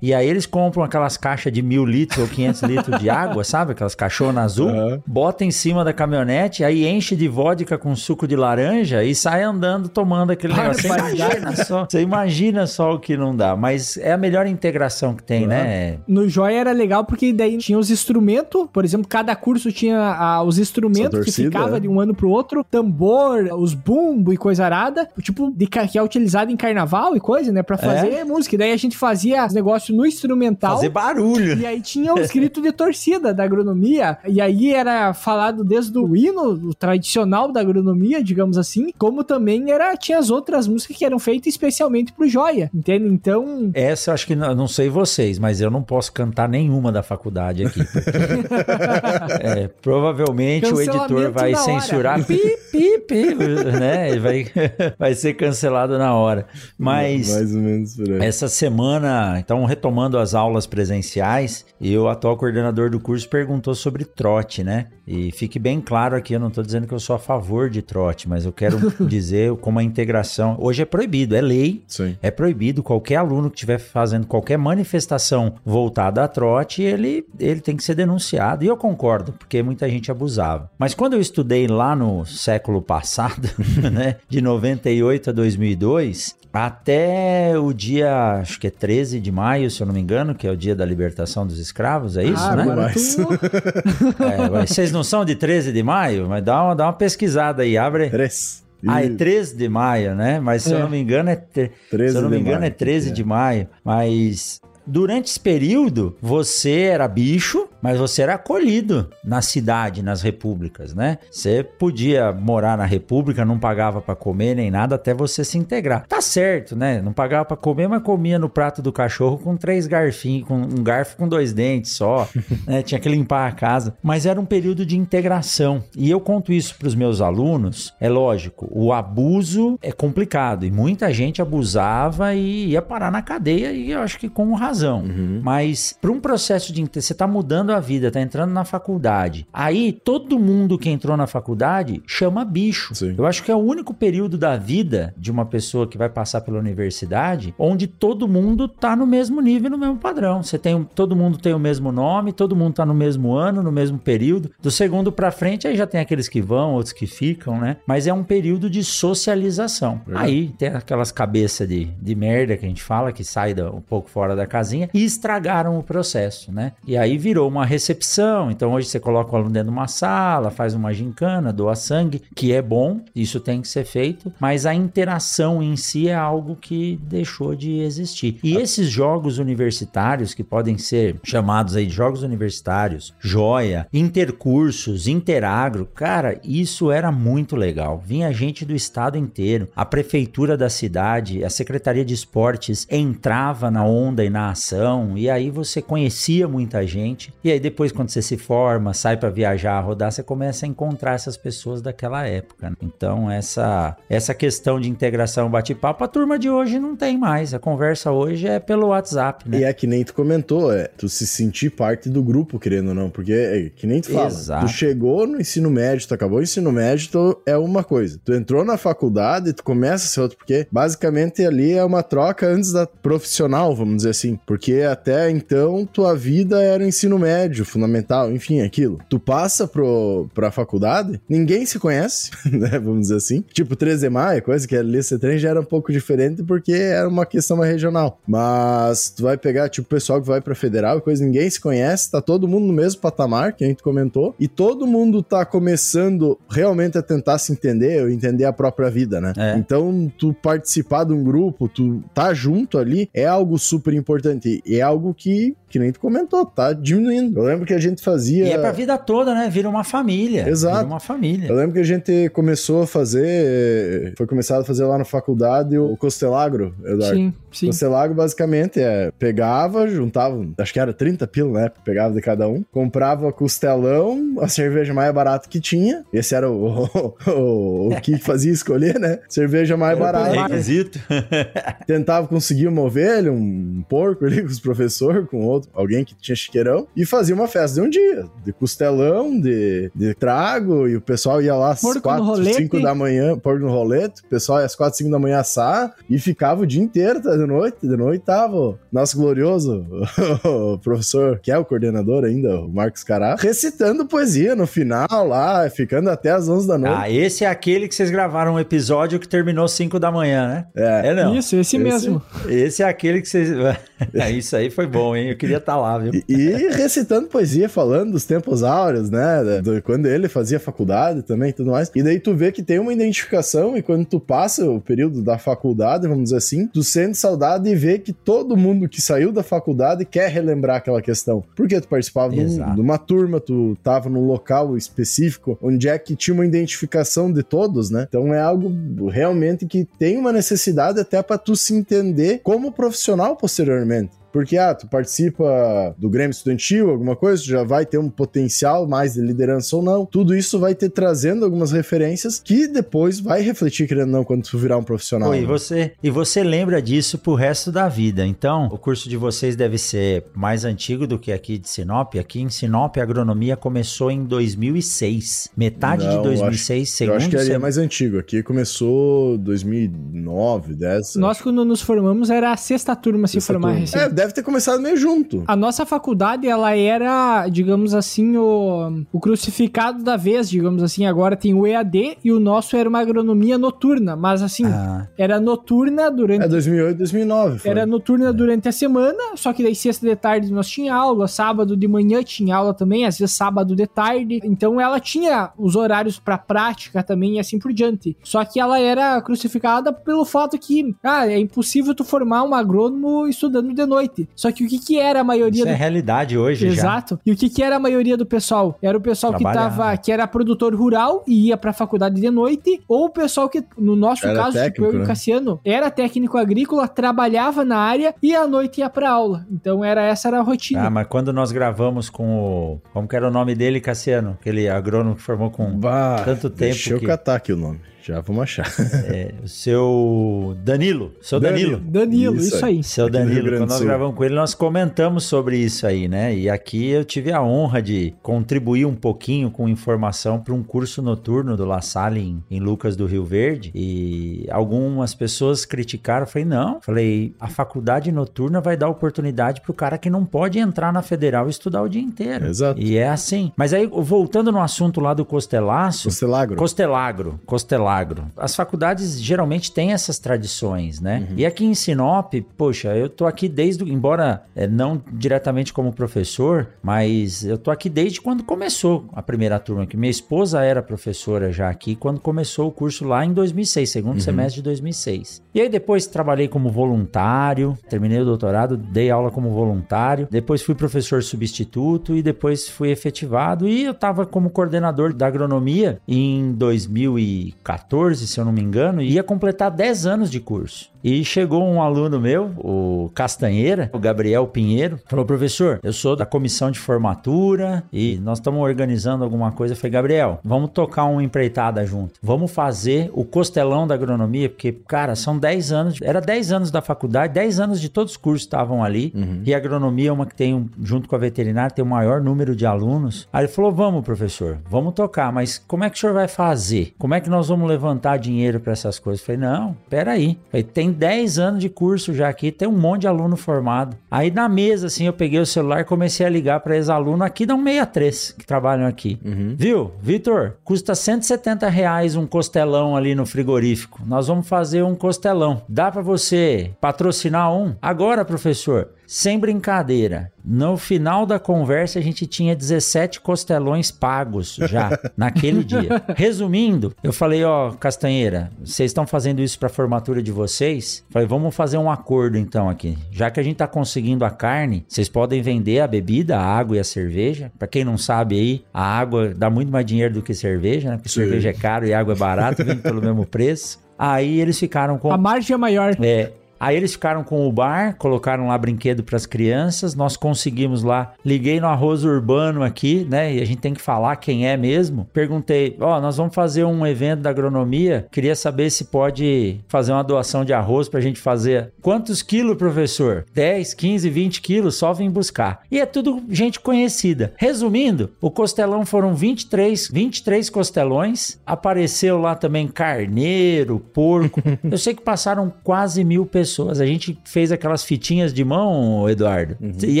e aí eles compram aquelas caixas de mil litros ou 500 litros de água, sabe? Aquelas caixonas azul. Uhum. Bota em cima da caminhonete, aí enche de vodka com suco de laranja e sai andando tomando aquele negócio. Você imagina, só, você imagina só o que não dá. Mas é a melhor integração que tem, uhum. né? No Joia era legal porque daí tinha os instrumentos. Por exemplo, cada curso tinha ah, os instrumentos torcida, que ficava é. de um ano pro outro. Tambor, os bumbo e coisa arada. Tipo, de, que é utilizado em carnaval e coisa, né? Pra fazer é. música. E daí a gente fazia os negócios no instrumental. Fazer barulho. E aí tinha o escrito de torcida da agronomia. E aí era falado desde o hino o tradicional da agronomia, digamos assim, como também era tinha as outras músicas que eram feitas especialmente pro Joia, entende? Então. Essa eu acho que não, não sei vocês, mas eu não posso cantar nenhuma da faculdade aqui. é, provavelmente o editor vai censurar. Pi, pi, pi, né? Vai, vai ser cancelado na hora. Mas. Mais ou menos por aí. Essa semana, então, retomando as aulas presenciais, e o atual coordenador do curso perguntou sobre trote, né? E fique bem claro aqui, eu não estou dizendo que eu sou a favor de trote, mas eu quero dizer como a integração. Hoje é proibido, é lei. Sim. É proibido. Qualquer aluno que estiver fazendo qualquer manifestação voltada a trote, ele, ele tem que ser denunciado. E eu concordo, porque muita gente abusava. Mas quando eu estudei lá no século passado, né, de 98 a 2002, até o dia, acho que é 13 de maio, se eu não me engano, que é o dia da libertação dos escravos, é isso, ah, né? Mas... é, vocês não são de 13 de maio? Mas dá uma, dá uma pesquisada aí, abre. 3. Ah, é 13 de maio, né? Mas se é. eu não me engano é, te... se eu não me engano é 13 de maio. Mas durante esse período, você era bicho, mas você era acolhido na cidade, nas repúblicas, né? Você podia morar na república, não pagava para comer nem nada até você se integrar. Tá certo, né? Não pagava para comer, mas comia no prato do cachorro com três garfinhos, com um garfo com dois dentes só, né? Tinha que limpar a casa, mas era um período de integração. E eu conto isso para os meus alunos, é lógico, o abuso é complicado e muita gente abusava e ia parar na cadeia e eu acho que com razão. Uhum. Mas para um processo de você tá mudando a vida, tá entrando na faculdade. Aí todo mundo que entrou na faculdade chama bicho. Sim. Eu acho que é o único período da vida de uma pessoa que vai passar pela universidade onde todo mundo tá no mesmo nível, no mesmo padrão. Você tem todo mundo tem o mesmo nome, todo mundo tá no mesmo ano, no mesmo período. Do segundo para frente aí já tem aqueles que vão, outros que ficam, né? Mas é um período de socialização. É. Aí tem aquelas cabeças de, de merda que a gente fala que sai da, um pouco fora da casinha e estragaram o processo, né? E aí virou uma recepção. Então hoje você coloca o aluno dentro de uma sala, faz uma gincana, doa sangue, que é bom, isso tem que ser feito, mas a interação em si é algo que deixou de existir. E esses jogos universitários, que podem ser chamados aí de jogos universitários, joia, intercursos, interagro, cara, isso era muito legal. Vinha gente do estado inteiro, a prefeitura da cidade, a secretaria de esportes entrava na onda e na ação, e aí você conhecia muita gente. E aí depois, quando você se forma, sai para viajar, rodar, você começa a encontrar essas pessoas daquela época. Né? Então, essa, essa questão de integração bate-papo, a turma de hoje não tem mais. A conversa hoje é pelo WhatsApp, né? E é que nem tu comentou, é tu se sentir parte do grupo, querendo ou não, porque é que nem tu fala. Exato. Tu chegou no ensino médio, tu acabou o ensino médio, tu é uma coisa. Tu entrou na faculdade, tu começa a ser outro, porque basicamente ali é uma troca antes da profissional, vamos dizer assim. Porque até então tua vida era o ensino médio, fundamental, enfim, aquilo. Tu passa pro, pra faculdade, ninguém se conhece, né? Vamos dizer assim. Tipo, 13 de maio, coisa que ali esse trem já era um pouco diferente porque era uma questão mais regional. Mas tu vai pegar, tipo, o pessoal que vai pra federal, coisa, ninguém se conhece, tá todo mundo no mesmo patamar, que a gente comentou, e todo mundo tá começando realmente a tentar se entender, ou entender a própria vida, né? É. Então, tu participar de um grupo, tu tá junto ali, é algo super importante. E é algo que que nem tu comentou, tá diminuindo. Eu lembro que a gente fazia. E é pra vida toda, né? Vira uma família. Exato. Vira uma família. Eu lembro que a gente começou a fazer. Foi começado a fazer lá na faculdade o Costelagro, Eduardo. Sim, sim. Costelagro, basicamente, é. Pegava, juntava, acho que era 30 pila, né? Pegava de cada um. Comprava costelão, a cerveja mais barata que tinha. Esse era o, o, o que fazia escolher, né? Cerveja mais barata. Requisito. Tentava conseguir uma ovelha, um porco ali com os professores, com outro alguém que tinha chiqueirão, e fazia uma festa de um dia, de costelão, de, de trago, e o pessoal ia lá às porco 4, 5 da manhã, pôr no rolete, o pessoal ia às 4, 5 da manhã assar, e ficava o dia inteiro, tá, de noite, de noite tava o nosso glorioso o professor, que é o coordenador ainda, o Marcos Cará, recitando poesia no final lá, ficando até às 11 da noite. Ah, esse é aquele que vocês gravaram um episódio que terminou 5 da manhã, né? É. É não. Isso, esse, esse mesmo. Esse é aquele que vocês... É, isso aí foi bom, hein? Eu queria estar tá lá, viu? E, e, recitando poesia, falando dos tempos áureos, né? Do, quando ele fazia faculdade também e tudo mais. E daí tu vê que tem uma identificação e quando tu passa o período da faculdade, vamos dizer assim, tu sente saudade e vê que todo mundo que saiu da faculdade quer relembrar aquela questão. Porque tu participava de, um, de uma turma, tu tava num local específico onde é que tinha uma identificação de todos, né? Então é algo realmente que tem uma necessidade até para tu se entender como profissional posteriormente. Porque, ah, tu participa do Grêmio Estudantil, alguma coisa, tu já vai ter um potencial mais de liderança ou não. Tudo isso vai ter trazendo algumas referências que depois vai refletir, querendo ou não, quando tu virar um profissional. Pô, e, né? você, e você lembra disso pro resto da vida. Então, o curso de vocês deve ser mais antigo do que aqui de Sinop. Aqui em Sinop, a agronomia começou em 2006. Metade não, de 2006, acho, segundo... Eu acho que ali é mais antigo. Aqui começou 2009, 10... Nós, quando nos formamos, era a sexta turma se formar recente. É, deve ter começado meio junto. A nossa faculdade, ela era, digamos assim, o, o crucificado da vez, digamos assim. Agora tem o EAD e o nosso era uma agronomia noturna, mas assim, ah. era noturna durante. É 2008, 2009. Foi. Era noturna é. durante a semana, só que daí sexta de tarde nós tinha aula, sábado de manhã tinha aula também, às vezes sábado de tarde. Então ela tinha os horários para prática também e assim por diante. Só que ela era crucificada pelo fato que, ah, é impossível tu formar um agrônomo estudando de noite noite. Só que o que que era a maioria Isso do... é realidade hoje Exato. Já. E o que que era a maioria do pessoal? Era o pessoal que tava, que era produtor rural e ia pra faculdade de noite, ou o pessoal que, no nosso era caso, técnico, tipo eu né? e o Cassiano, era técnico agrícola, trabalhava na área e à noite ia pra aula. Então era essa era a rotina. Ah, mas quando nós gravamos com o... Como que era o nome dele, Cassiano? Aquele agrônomo que formou com bah, tanto tempo. Deixa eu que... catar aqui o nome. Já vamos achar. É, o seu Danilo. Seu Danilo. Danilo, isso, isso aí. Seu Danilo. Quando nós gravamos com ele, nós comentamos sobre isso aí, né? E aqui eu tive a honra de contribuir um pouquinho com informação para um curso noturno do La Salle em, em, Lucas do Rio Verde. E algumas pessoas criticaram. Eu falei, não. Falei, a faculdade noturna vai dar oportunidade para o cara que não pode entrar na federal e estudar o dia inteiro. Exato. E é assim. Mas aí, voltando no assunto lá do Costelaço. Costelagro. Costelagro. Costelagro agro. As faculdades geralmente têm essas tradições, né? Uhum. E aqui em Sinop, poxa, eu tô aqui desde, embora é, não diretamente como professor, mas eu tô aqui desde quando começou a primeira turma, que minha esposa era professora já aqui quando começou o curso lá em 2006, segundo uhum. semestre de 2006. E aí depois trabalhei como voluntário, terminei o doutorado, dei aula como voluntário, depois fui professor substituto e depois fui efetivado e eu tava como coordenador da agronomia em 2014 14, se eu não me engano, e ia completar 10 anos de curso. E chegou um aluno meu, o Castanheira, o Gabriel Pinheiro, falou: professor, eu sou da comissão de formatura e nós estamos organizando alguma coisa. Eu falei, Gabriel, vamos tocar uma empreitada junto. Vamos fazer o costelão da agronomia, porque, cara, são 10 anos, era 10 anos da faculdade, 10 anos de todos os cursos estavam ali. Uhum. E a agronomia é uma que tem, junto com a veterinária, tem o maior número de alunos. Aí ele falou: vamos, professor, vamos tocar, mas como é que o senhor vai fazer? Como é que nós vamos levantar dinheiro para essas coisas? Eu falei, não, peraí. Falei, tem 10 anos de curso já aqui, tem um monte de aluno formado. Aí na mesa, assim, eu peguei o celular e comecei a ligar para ex-aluno aqui da 163 que trabalham aqui. Uhum. Viu, Vitor? Custa 170 reais um costelão ali no frigorífico. Nós vamos fazer um costelão. Dá para você patrocinar um? Agora, professor, sem brincadeira, no final da conversa a gente tinha 17 costelões pagos já naquele dia. Resumindo, eu falei, ó, Castanheira, vocês estão fazendo isso para formatura de vocês? Falei, vamos fazer um acordo então aqui. Já que a gente tá conseguindo a carne, vocês podem vender a bebida, a água e a cerveja. Para quem não sabe aí, a água dá muito mais dinheiro do que cerveja, né? Porque Sim. cerveja é caro e água é barato, vem pelo mesmo preço. Aí eles ficaram com. A margem é maior. É. Aí eles ficaram com o bar, colocaram lá brinquedo para as crianças. Nós conseguimos lá. Liguei no arroz urbano aqui, né? E a gente tem que falar quem é mesmo. Perguntei: Ó, oh, nós vamos fazer um evento da agronomia. Queria saber se pode fazer uma doação de arroz para a gente fazer. Quantos quilos, professor? 10, 15, 20 quilos? Só vim buscar. E é tudo gente conhecida. Resumindo, o costelão foram 23, 23 costelões. Apareceu lá também carneiro, porco. Eu sei que passaram quase mil pessoas pessoas. A gente fez aquelas fitinhas de mão, Eduardo. Uhum. E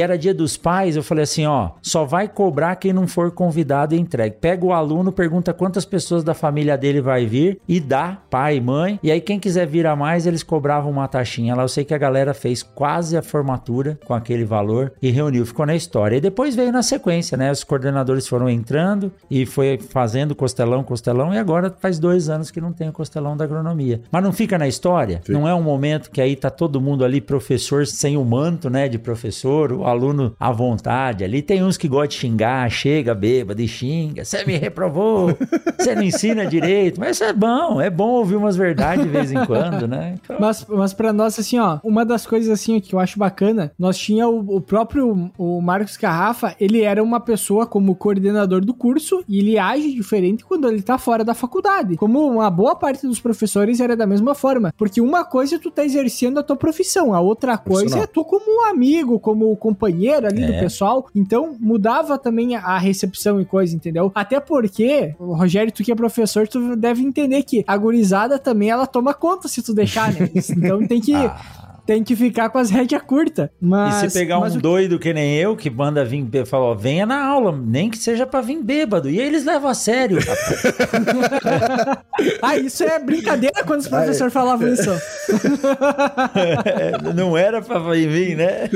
era dia dos pais, eu falei assim, ó, só vai cobrar quem não for convidado e entregue. Pega o aluno, pergunta quantas pessoas da família dele vai vir e dá, pai, mãe. E aí quem quiser vir a mais, eles cobravam uma taxinha. Lá eu sei que a galera fez quase a formatura com aquele valor e reuniu, ficou na história. E depois veio na sequência, né? Os coordenadores foram entrando e foi fazendo costelão, costelão e agora faz dois anos que não tem o costelão da agronomia. Mas não fica na história? Sim. Não é um momento que aí tá todo mundo ali, professor sem o manto, né, de professor, o aluno à vontade ali. Tem uns que gostam de xingar, chega bêbado e xinga, você me reprovou, você não ensina direito, mas isso é bom, é bom ouvir umas verdades de vez em quando, né? Então... Mas, mas pra nós, assim, ó, uma das coisas, assim, que eu acho bacana, nós tinha o, o próprio, o Marcos Carrafa, ele era uma pessoa como coordenador do curso e ele age diferente quando ele tá fora da faculdade. Como uma boa parte dos professores era da mesma forma, porque uma coisa é tu tá exercendo exercendo a tua profissão. A outra coisa é tu como amigo, como companheiro ali é. do pessoal. Então, mudava também a recepção e coisa, entendeu? Até porque, Rogério, tu que é professor, tu deve entender que a gurizada também, ela toma conta se tu deixar, né? Então tem que... ah tem que ficar com as rédeas curtas. Mas, e se pegar um doido que nem eu, que manda vir, fala, venha na aula, nem que seja pra vir bêbado. E aí eles levam a sério. ah, isso é brincadeira quando os professores falavam isso. não era pra vir, né?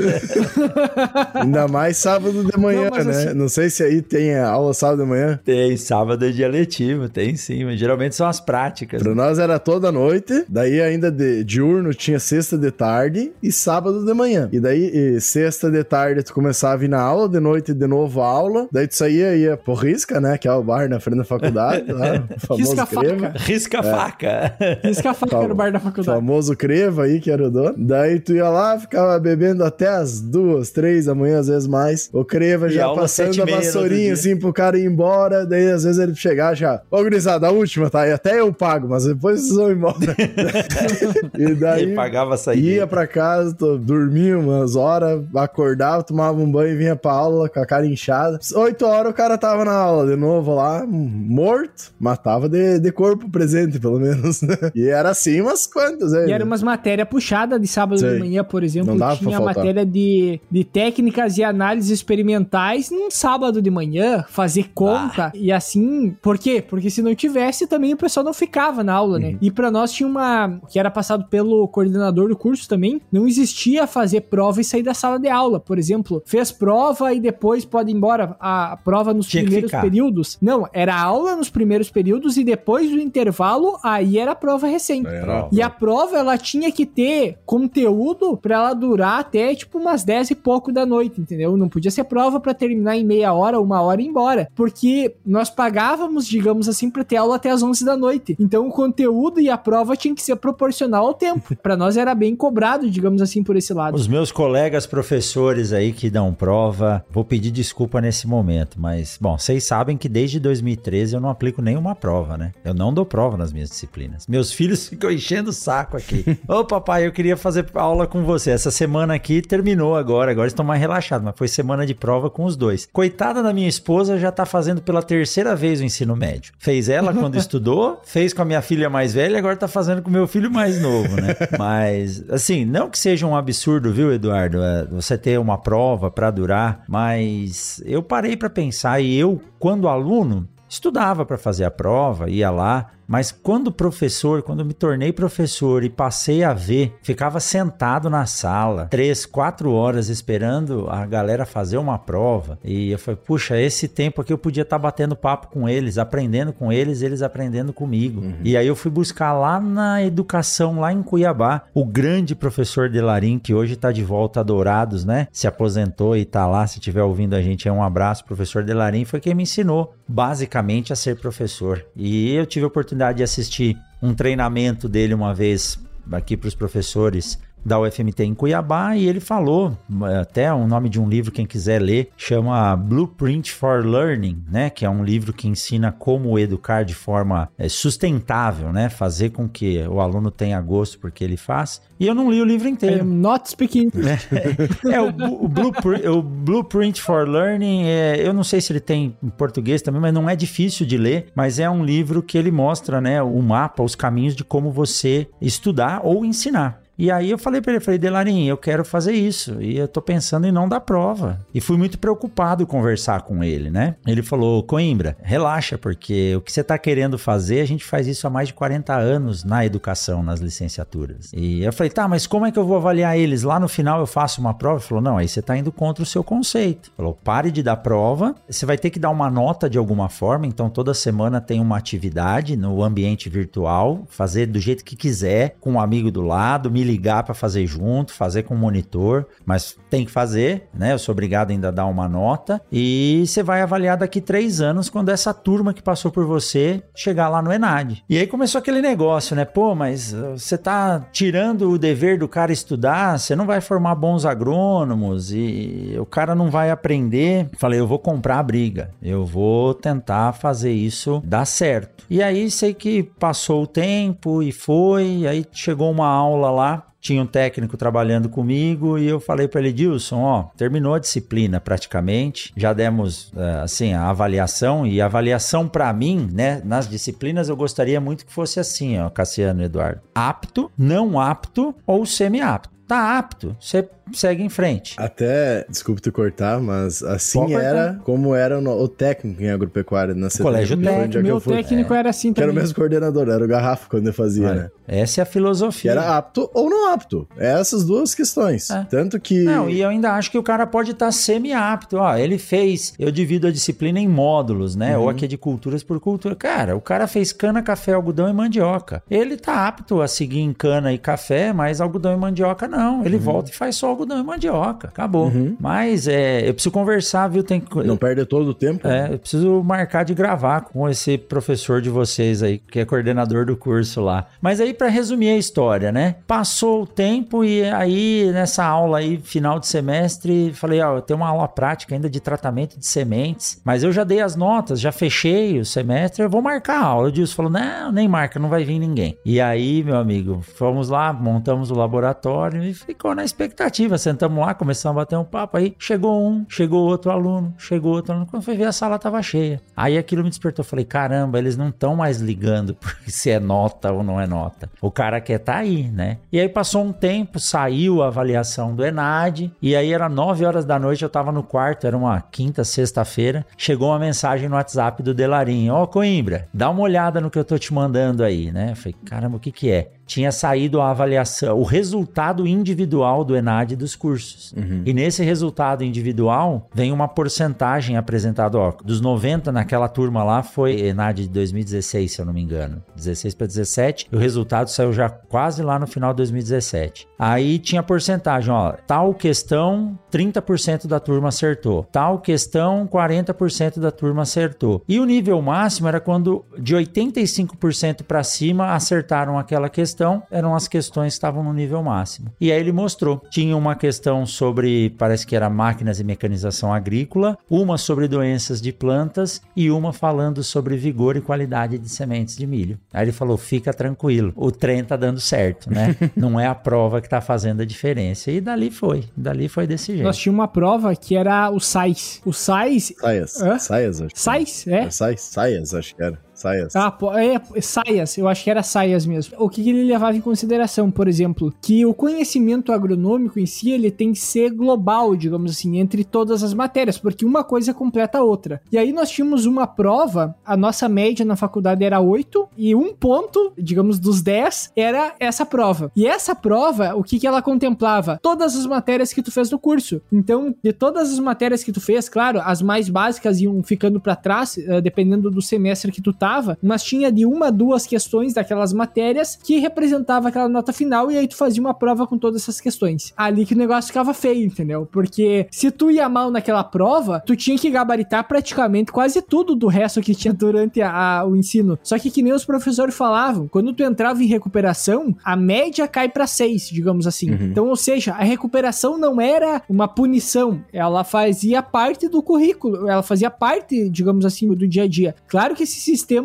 Ainda mais sábado de manhã, não, né? Assim... Não sei se aí tem aula sábado de manhã. Tem, sábado é dia letivo, tem sim, mas geralmente são as práticas. Pra nós era toda noite, daí ainda de diurno tinha sexta de tarde tarde e sábado de manhã. E daí, e sexta de tarde, tu começava a vir na aula, de noite de novo a aula. Daí tu saía ia pro Risca, né? Que é o bar na frente da faculdade, lá, o famoso Risca Creva. faca. Risca a faca. Risca a faca no bar da faculdade. famoso Creva aí, que era o dono. Daí tu ia lá, ficava bebendo até as duas, três da manhã, às vezes mais. O Creva E já passando e a vassourinha assim pro cara ir embora. Daí às vezes ele chegar já, ô gurizada, a última, tá? E até eu pago, mas depois vocês vão embora. e daí Ele pagava a saída. ia pra casa, tô- dormia umas horas, acordava, tomava um banho e vinha pra aula com a cara inchada. Oito horas o cara tava na aula de novo lá, morto, matava de, de corpo presente, pelo menos. né? E era assim umas quantas, é. E era umas matérias puxadas de sábado Sei. de manhã, por exemplo. Não dava pra tinha a matéria de, de técnicas e análises experimentais num sábado de manhã, fazer conta. E assim, por quê? Porque se não tivesse, também o pessoal não ficava na aula, Uhum. né? E pra nós tinha uma. que era passado pelo coordenador do curso também, não existia fazer prova e sair da sala de aula. Por exemplo, fez prova e depois pode ir embora. A prova nos Tinha primeiros períodos. Não, era aula nos primeiros períodos e depois do intervalo, aí era prova recente. Era- E a prova, ela tinha que ter conteúdo pra ela durar até, tipo, umas 10 e pouco da noite, entendeu? Não podia ser prova pra terminar em meia hora, uma hora e ir embora. Porque nós pagávamos, digamos assim, pra ter aula até as 11 da noite. Então o conteúdo e a prova tinha que ser proporcional ao tempo. Pra nós era bem cobrado, digamos assim, por esse lado. Os meus colegas professores aí que dão prova, vou pedir desculpa nesse momento, mas, bom, vocês sabem que desde 2013 eu não aplico nenhuma prova, né? Eu não dou prova nas minhas disciplinas. Meus filhos ficam enchendo o saco aqui. Ô papai, eu queria fazer aula com você. Essa semana aqui terminou agora, agora estão mais relaxados, mas foi semana de prova com os dois. Coitada da minha esposa, já tá fazendo pela terceira vez o ensino médio. Fez ela quando estudou, fez com a minha filha mais velha, agora tá fazendo com o meu filho mais novo, né? Mas, assim, não que seja um absurdo, viu, Eduardo? é, Você ter uma prova pra durar, mas eu parei pra pensar e eu, quando aluno, estudava pra fazer a prova, ia lá, mas quando professor, quando me tornei professor e passei a ver, ficava sentado na sala, três, quatro horas esperando a galera fazer uma prova. E eu falei, puxa, esse tempo aqui eu podia estar batendo papo com eles, aprendendo com eles, eles aprendendo comigo. E aí eu fui buscar lá na educação, lá em Cuiabá, o grande professor Delarim, que hoje está de volta a Dourados, né? Se aposentou e tá lá, se estiver ouvindo a gente, é um abraço. Professor Delarim foi quem me ensinou, basicamente, a ser professor. E eu tive a oportunidade de assistir um treinamento dele uma vez aqui para os professores da UFMT em Cuiabá e ele falou até o nome de um livro quem quiser ler chama Blueprint for Learning, né, que é um livro que ensina como educar de forma é, sustentável, né, fazer com que o aluno tenha gosto porque ele faz. E eu não li o livro inteiro. am not speaking. É, o, bu- o Blueprint, o Blueprint for Learning, é, eu não sei se ele tem em português também, mas não é difícil de ler, mas é um livro que ele mostra, né, o mapa, os caminhos de como você estudar ou ensinar. E aí eu falei pra ele, falei, Delarim, eu quero fazer isso. E eu tô pensando em não dar prova. E fui muito preocupado conversar com ele, né? Ele falou, Coimbra, relaxa, porque o que você tá querendo fazer, a gente faz isso há mais de 40 anos na educação, nas licenciaturas. E eu falei, tá, mas como é que eu vou avaliar eles? Lá no final eu faço uma prova? Ele falou, não, aí você tá indo contra o seu conceito. Ele falou, pare de dar prova, você vai ter que dar uma nota de alguma forma, então toda semana tem uma atividade no ambiente virtual, fazer do jeito que quiser, com um amigo do lado, me ligar para fazer junto, fazer com o monitor, mas tem que fazer, né? Eu sou obrigado ainda a dar uma nota e você vai avaliar daqui três anos quando essa turma que passou por você chegar lá no Enad. E aí começou aquele negócio, né? Pô, mas uh, você tá tirando o dever do cara estudar, você não vai formar bons agrônomos e o cara não vai aprender. Falei, eu vou comprar a briga, eu vou tentar fazer isso dar certo. E aí sei que passou o tempo e foi, aí chegou uma aula lá tinha um técnico trabalhando comigo e eu falei para ele, Dilson, ó, terminou a disciplina praticamente, já demos eh, assim a avaliação e a avaliação para mim, né, nas disciplinas eu gostaria muito que fosse assim, ó, Cassiano Eduardo, apto, não apto ou semi-apto. Tá apto, você segue em frente. Até, desculpe te cortar, mas assim era como era o, o, técnico em agropecuária na cidade. Colégio técnico. Meu técnico é. era assim também. Que era o mesmo coordenador, era o garrafo quando eu fazia, Olha, né? Essa é a filosofia. Que era apto ou não apto. É essas duas questões. É. Tanto que. Não, e eu ainda acho que o cara pode estar tá semi-apto. Ó, ele fez. Eu divido a disciplina em módulos, né? Uhum. Ou aqui é de culturas por cultura. Cara, o cara fez cana, café, algodão e mandioca. Ele tá apto a seguir em cana e café, mas algodão e mandioca não. Ele uhum. volta e faz só algodão e mandioca. Acabou. Uhum. Mas é, eu preciso conversar, viu? Tem que... Não perde todo o tempo. É, eu preciso marcar de gravar com esse professor de vocês aí, que é coordenador do curso lá. Mas aí, para resumir a história, né? Passou o tempo e aí, nessa aula aí, final de semestre, falei, ó, eu tenho uma aula prática ainda de tratamento de sementes, mas eu já dei as notas, já fechei o semestre, eu vou marcar a aula. O Dilson falou, não, nem marca, não vai vir ninguém. E aí, meu amigo, fomos lá, montamos o laboratório e ficou na expectativa. Sentamos lá, começamos a bater um papo aí. Chegou um, chegou outro aluno, chegou outro aluno. Quando foi ver, a sala tava cheia. Aí aquilo me despertou. Falei, caramba, eles não estão mais ligando se é nota ou não é nota. O cara quer tá aí, né? E aí passou um tempo, saiu a avaliação do ENAD. E aí era 9 horas da noite, eu tava no quarto, era uma quinta, sexta-feira. Chegou uma mensagem no WhatsApp do Delarim: Ó, oh, Coimbra, dá uma olhada no que eu tô te mandando aí, né? Falei, caramba, o que que é? Tinha saído a avaliação, o resultado individual do ENAD dos cursos. Uhum. E nesse resultado individual vem uma porcentagem apresentada, ó, dos 90 naquela turma lá foi ENAD de 2016, se eu não me engano, 16 para 17, e o resultado saiu já quase lá no final de 2017. Aí tinha porcentagem, ó, tal questão 30% da turma acertou, tal questão 40% da turma acertou. E o nível máximo era quando de 85% para cima acertaram aquela questão questão eram as questões que estavam no nível máximo. E aí ele mostrou. Tinha uma questão sobre, parece que era máquinas e mecanização agrícola, uma sobre doenças de plantas e uma falando sobre vigor e qualidade de sementes de milho. Aí ele falou: fica tranquilo, o trem tá dando certo, né? Não é a prova que tá fazendo a diferença. E dali foi, dali foi desse jeito. Nós tínhamos uma prova que era o SAIS. O SAIS. Saias. Hã? Saias, acho. SAIS, é? é Saias, Saias, acho que era. Saias. Ah, é, saias, eu acho que era saias mesmo. O que, que, ele levava em consideração, por exemplo, que o conhecimento agronômico em si, ele tem que ser global, digamos assim, entre todas as matérias, porque uma coisa completa a outra. E aí nós tínhamos uma prova, a nossa média na faculdade era 8, e um ponto, digamos, dos 10, era essa prova. E essa prova, o que, que ela contemplava? Todas as matérias que tu fez no curso. Então, de todas as matérias que tu fez, claro, as mais básicas iam ficando para trás, eh, dependendo do semestre que tu tá mas tinha de uma a duas questões daquelas matérias que representava aquela nota final e aí tu fazia uma prova com todas essas questões. Ali que o negócio ficava feio, entendeu? Porque se tu ia mal naquela prova, tu tinha que gabaritar praticamente quase tudo do resto que tinha durante a, a, o ensino. Só que que nem os professores falavam, quando tu entrava em recuperação, a média cai para seis, digamos assim. Uhum. Então, ou seja, a recuperação não era uma punição, ela fazia parte do currículo, ela fazia parte, digamos assim, do dia a dia. Claro que esse sistema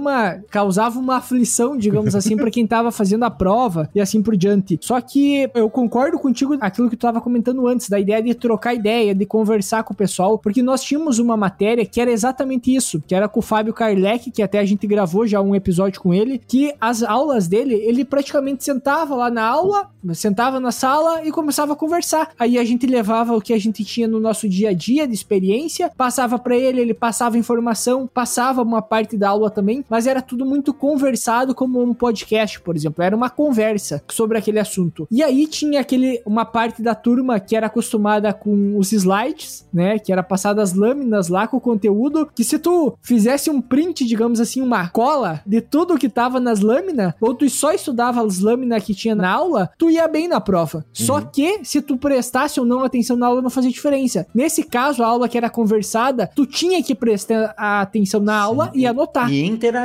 causava uma aflição, digamos assim, para quem tava fazendo a prova e assim por diante. Só que eu concordo contigo aquilo que tu tava comentando antes, da ideia de trocar ideia, de conversar com o pessoal, porque nós tínhamos uma matéria que era exatamente isso, que era com o Fábio Karlek, que até a gente gravou já um episódio com ele, que as aulas dele, ele praticamente sentava lá na aula, sentava na sala e começava a conversar. Aí a gente levava o que a gente tinha no nosso dia a dia de experiência, passava para ele, ele passava informação, passava uma parte da aula também mas era tudo muito conversado como um podcast, por exemplo. Era uma conversa sobre aquele assunto. E aí tinha aquele uma parte da turma que era acostumada com os slides, né, que era passada as lâminas lá com o conteúdo, que se tu fizesse um print, digamos assim, uma cola de tudo que tava nas lâminas, ou tu só estudava as lâminas que tinha na aula, tu ia bem na prova. Uhum. Só que se tu prestasse ou não atenção na aula não fazia diferença. Nesse caso, a aula que era conversada, tu tinha que prestar atenção na aula Sim. e anotar. E interagir.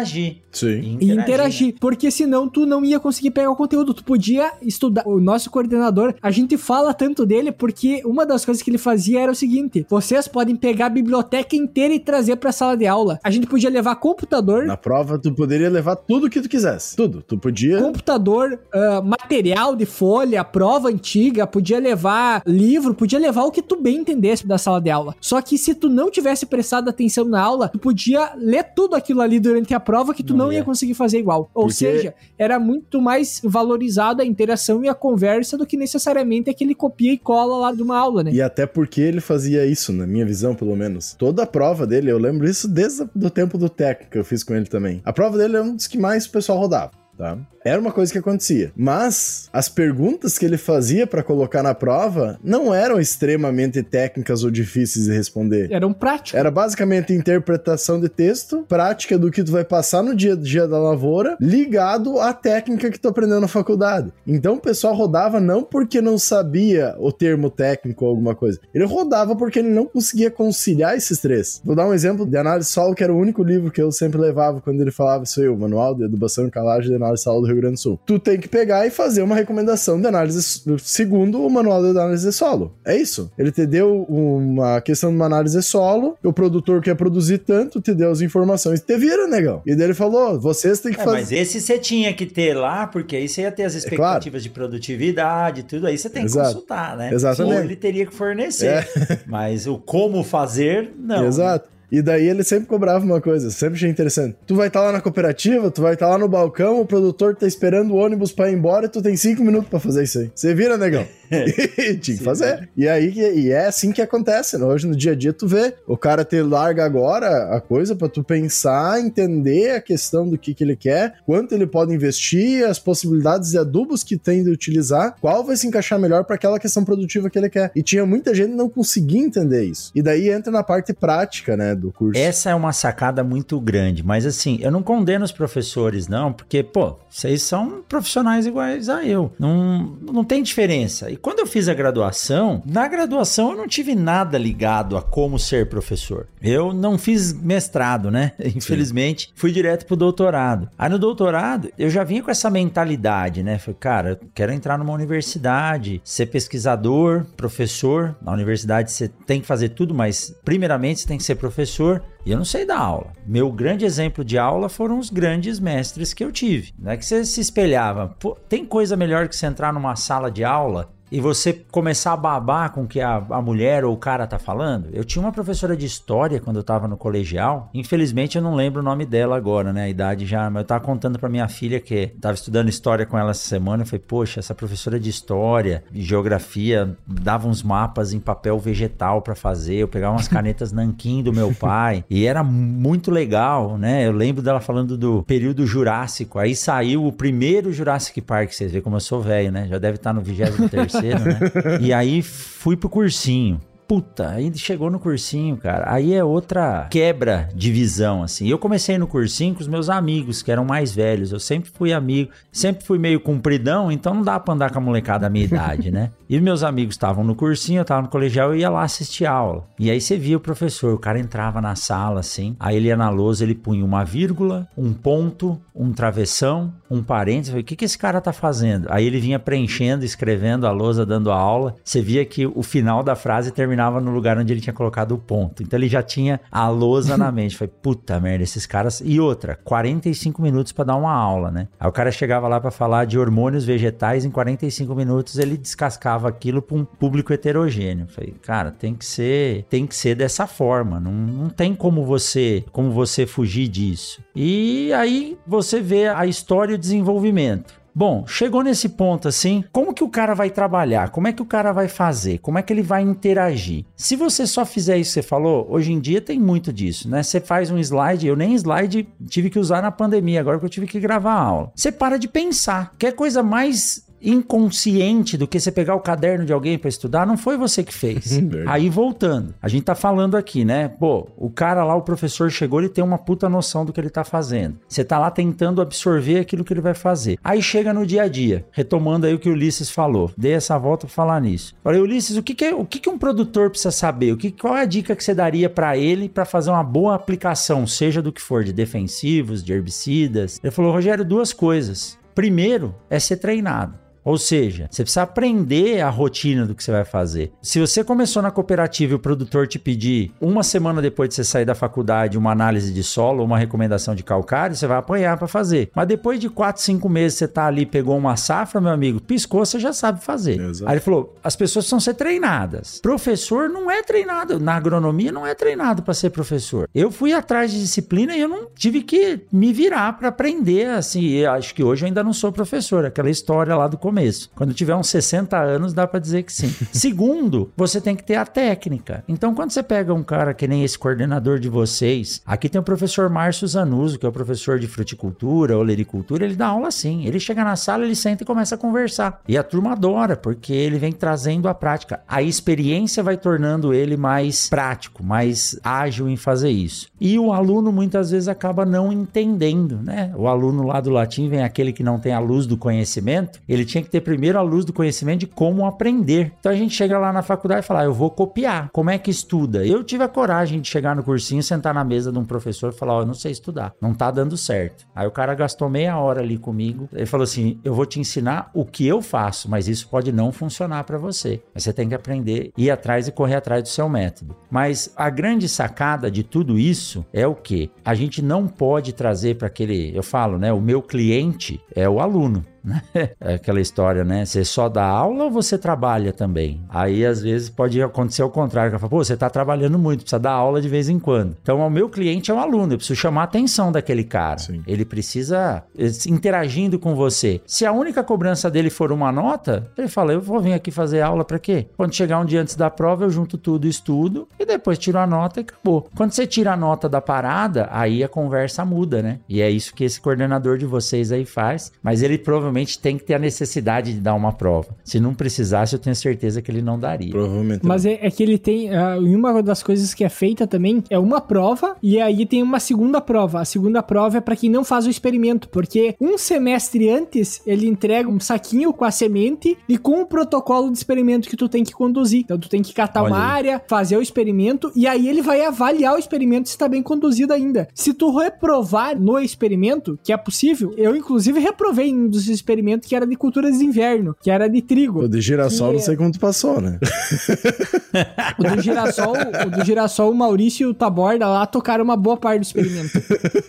Sim. E interagir, né? porque senão tu não ia conseguir pegar o conteúdo. Tu podia estudar. O nosso coordenador, a gente fala tanto dele porque uma das coisas que ele fazia era o seguinte: vocês podem pegar a biblioteca inteira e trazer pra sala de aula. A gente podia levar computador. Na prova, tu poderia levar tudo que tu quisesse. Tudo. Tu podia. Computador, uh, material de folha, prova antiga, podia levar livro, podia levar o que tu bem entendesse da sala de aula. Só que se tu não tivesse prestado atenção na aula, tu podia ler tudo aquilo ali durante a prova que tu não, não ia conseguir fazer igual. Ou Porque... seja, era muito mais valorizada a interação e a conversa do que necessariamente aquele copia e cola lá de uma aula, né? E até porque ele fazia isso, na minha visão, pelo menos. Toda a prova dele, eu lembro isso desde o tempo do técnico que eu fiz com ele também. A prova dele é um dos que mais o pessoal rodava. Tá? Era uma coisa que acontecia. Mas as perguntas que ele fazia para colocar na prova não eram extremamente técnicas ou difíceis de responder. Eram práticas. Era basicamente interpretação de texto, prática do que tu vai passar no dia a dia da lavoura, ligado à técnica que tu aprendeu na faculdade. Então o pessoal rodava não porque não sabia o termo técnico ou alguma coisa. Ele rodava porque ele não conseguia conciliar esses três. Vou dar um exemplo de análise solo, que era o único livro que eu sempre levava quando ele falava isso aí, o Manual de Adubação e Calagem de Análise Solo do Rio Grande do Sul. Tu tem que pegar e fazer uma recomendação de análise segundo o manual de análise de solo. É isso. Ele te deu uma questão de uma análise de solo, o produtor quer produzir tanto, te deu as informações, te vira, negão. E daí ele falou: vocês têm que é, fazer. Mas esse você tinha que ter lá, porque aí você ia ter as expectativas é claro. de produtividade, tudo aí você tem Exato. que consultar, né? Exatamente. Ou ele teria que fornecer. É. Mas o como fazer, não. Exato. E daí ele sempre cobrava uma coisa, sempre achei interessante. Tu vai estar tá lá na cooperativa, tu vai estar tá lá no balcão, o produtor tá esperando o ônibus para ir embora e tu tem cinco minutos para fazer isso aí. Você vira, negão? Tinha que fazer. E aí, e é assim que acontece, né? Hoje no dia a dia tu vê, o cara te larga agora a coisa para tu pensar, entender a questão do que que ele quer, quanto ele pode investir, as possibilidades de adubos que tem de utilizar, qual vai se encaixar melhor para aquela questão produtiva que ele quer. E tinha muita gente que não conseguia entender isso. E daí entra na parte prática, né, do curso. Essa é uma sacada muito grande, mas assim, eu não condeno os professores não, porque, pô, vocês são profissionais iguais a eu. Não, não tem diferença. E quando eu fiz a graduação, na graduação eu não tive nada ligado a como ser professor. Eu não fiz mestrado, né? Infelizmente, Sim. fui direto pro doutorado. Aí no doutorado, eu já vinha com essa mentalidade, né? Falei, cara, eu quero entrar numa universidade, ser pesquisador, professor. Na universidade você tem que fazer tudo, mas primeiramente você tem que ser professor. E eu não sei dar aula. Meu grande exemplo de aula foram os grandes mestres que eu tive. Não é que você se espelhava. Pô, tem coisa melhor que você entrar numa sala de aula e você começar a babar com o que a, a mulher ou o cara tá falando. Eu tinha uma professora de história quando eu tava no colegial. Infelizmente eu não lembro o nome dela agora, né? A idade já. Mas eu tava contando pra minha filha que tava estudando história com ela essa semana. Eu falei, poxa, essa professora de história, de geografia, dava uns mapas em papel vegetal para fazer. Eu pegava umas canetas nanquim do meu pai. E era muito legal, né? Eu lembro dela falando do período Jurássico. Aí saiu o primeiro Jurassic Park. Vocês veem como eu sou velho, né? Já deve estar no 23 né? e aí fui pro cursinho puta, aí chegou no cursinho, cara. Aí é outra quebra de visão, assim. Eu comecei no cursinho com os meus amigos, que eram mais velhos. Eu sempre fui amigo, sempre fui meio compridão, então não dá pra andar com a molecada da minha idade, né? E meus amigos estavam no cursinho, eu tava no colegial, eu ia lá assistir aula. E aí você via o professor, o cara entrava na sala, assim, aí ele ia na lousa, ele punha uma vírgula, um ponto, um travessão, um parênteses. O que, que esse cara tá fazendo? Aí ele vinha preenchendo, escrevendo a lousa, dando a aula. Você via que o final da frase terminava terminava no lugar onde ele tinha colocado o ponto. Então ele já tinha a lousa na mente. Falei, puta merda, esses caras. E outra, 45 minutos para dar uma aula, né? Aí o cara chegava lá para falar de hormônios vegetais, em 45 minutos ele descascava aquilo para um público heterogêneo. Falei, cara, tem que ser, tem que ser dessa forma. Não, não tem como você, como você fugir disso. E aí você vê a história e o desenvolvimento. Bom, chegou nesse ponto assim, como que o cara vai trabalhar? Como é que o cara vai fazer? Como é que ele vai interagir? Se você só fizer isso que você falou, hoje em dia tem muito disso, né? Você faz um slide, eu nem slide tive que usar na pandemia, agora que eu tive que gravar a aula. Você para de pensar. Quer coisa mais inconsciente do que você pegar o caderno de alguém para estudar, não foi você que fez. Aí voltando, a gente tá falando aqui, né? Pô, o cara lá, o professor chegou, ele tem uma puta noção do que ele tá fazendo. Você tá lá tentando absorver aquilo que ele vai fazer. Aí chega no dia a dia, retomando aí o que o Ulisses falou. Dei essa volta pra falar nisso. Falei, Ulisses, o que, que é, o que, que um produtor precisa saber? O que, qual é a dica que você daria para ele para fazer uma boa aplicação, seja do que for, de defensivos, de herbicidas? Ele falou, Rogério, duas coisas. Primeiro é ser treinado. Ou seja, você precisa aprender a rotina do que você vai fazer. Se você começou na cooperativa e o produtor te pedir uma semana depois de você sair da faculdade uma análise de solo ou uma recomendação de calcário, você vai apanhar para fazer. Mas depois de 4, 5 meses você tá ali, pegou uma safra, meu amigo, piscou, você já sabe fazer. Exato. Aí ele falou: as pessoas precisam ser treinadas. Professor não é treinado, na agronomia não é treinado para ser professor. Eu fui atrás de disciplina e eu não tive que me virar para aprender assim. Eu acho que hoje eu ainda não sou professor, aquela história lá do começo. Quando tiver uns 60 anos, dá para dizer que sim. Segundo, você tem que ter a técnica. Então, quando você pega um cara que nem esse coordenador de vocês, aqui tem o professor Márcio Zanuso, que é o professor de fruticultura, olericultura, ele dá aula assim. Ele chega na sala, ele senta e começa a conversar. E a turma adora, porque ele vem trazendo a prática. A experiência vai tornando ele mais prático, mais ágil em fazer isso. E o aluno muitas vezes acaba não entendendo, né? O aluno lá do latim vem aquele que não tem a luz do conhecimento, ele tinha que ter primeiro a luz do conhecimento de como aprender. Então a gente chega lá na faculdade e fala, ah, eu vou copiar. Como é que estuda? Eu tive a coragem de chegar no cursinho, sentar na mesa de um professor e falar, oh, eu não sei estudar, não tá dando certo. Aí o cara gastou meia hora ali comigo, ele falou assim, eu vou te ensinar o que eu faço, mas isso pode não funcionar para você. Mas você tem que aprender, ir atrás e correr atrás do seu método. Mas a grande sacada de tudo isso é o que? A gente não pode trazer para aquele, eu falo, né, o meu cliente é o aluno aquela história, né? Você só dá aula ou você trabalha também? Aí às vezes pode acontecer o contrário, que fala, pô, você está trabalhando muito, precisa dar aula de vez em quando. Então, o meu cliente é um aluno, eu preciso chamar a atenção daquele cara. Sim. Ele precisa eh, interagindo com você. Se a única cobrança dele for uma nota, ele fala, eu vou vir aqui fazer aula para quê? Quando chegar um dia antes da prova, eu junto tudo, estudo e depois tiro a nota e acabou. Quando você tira a nota da parada, aí a conversa muda, né? E é isso que esse coordenador de vocês aí faz, mas ele provavelmente provavelmente tem que ter a necessidade de dar uma prova. Se não precisasse, eu tenho certeza que ele não daria. Provavelmente. Mas é, é, que ele tem. Uh, uma das coisas que é feita também é uma prova, e aí tem uma segunda prova. A segunda prova é para quem não faz o experimento, porque um semestre antes ele entrega um saquinho com a semente e com o protocolo de experimento que tu tem que conduzir. Então tu tem que catar Olha uma aí. área, fazer o experimento, e aí ele vai avaliar o experimento se está bem conduzido ainda. Se tu reprovar no experimento, que é possível, eu inclusive reprovei em um dos experimento que era de culturas de inverno, que era de trigo. O de girassol, que... não sei como tu passou, né? o do girassol, o do girassol, o Maurício e o Taborda lá tocaram uma boa parte do experimento.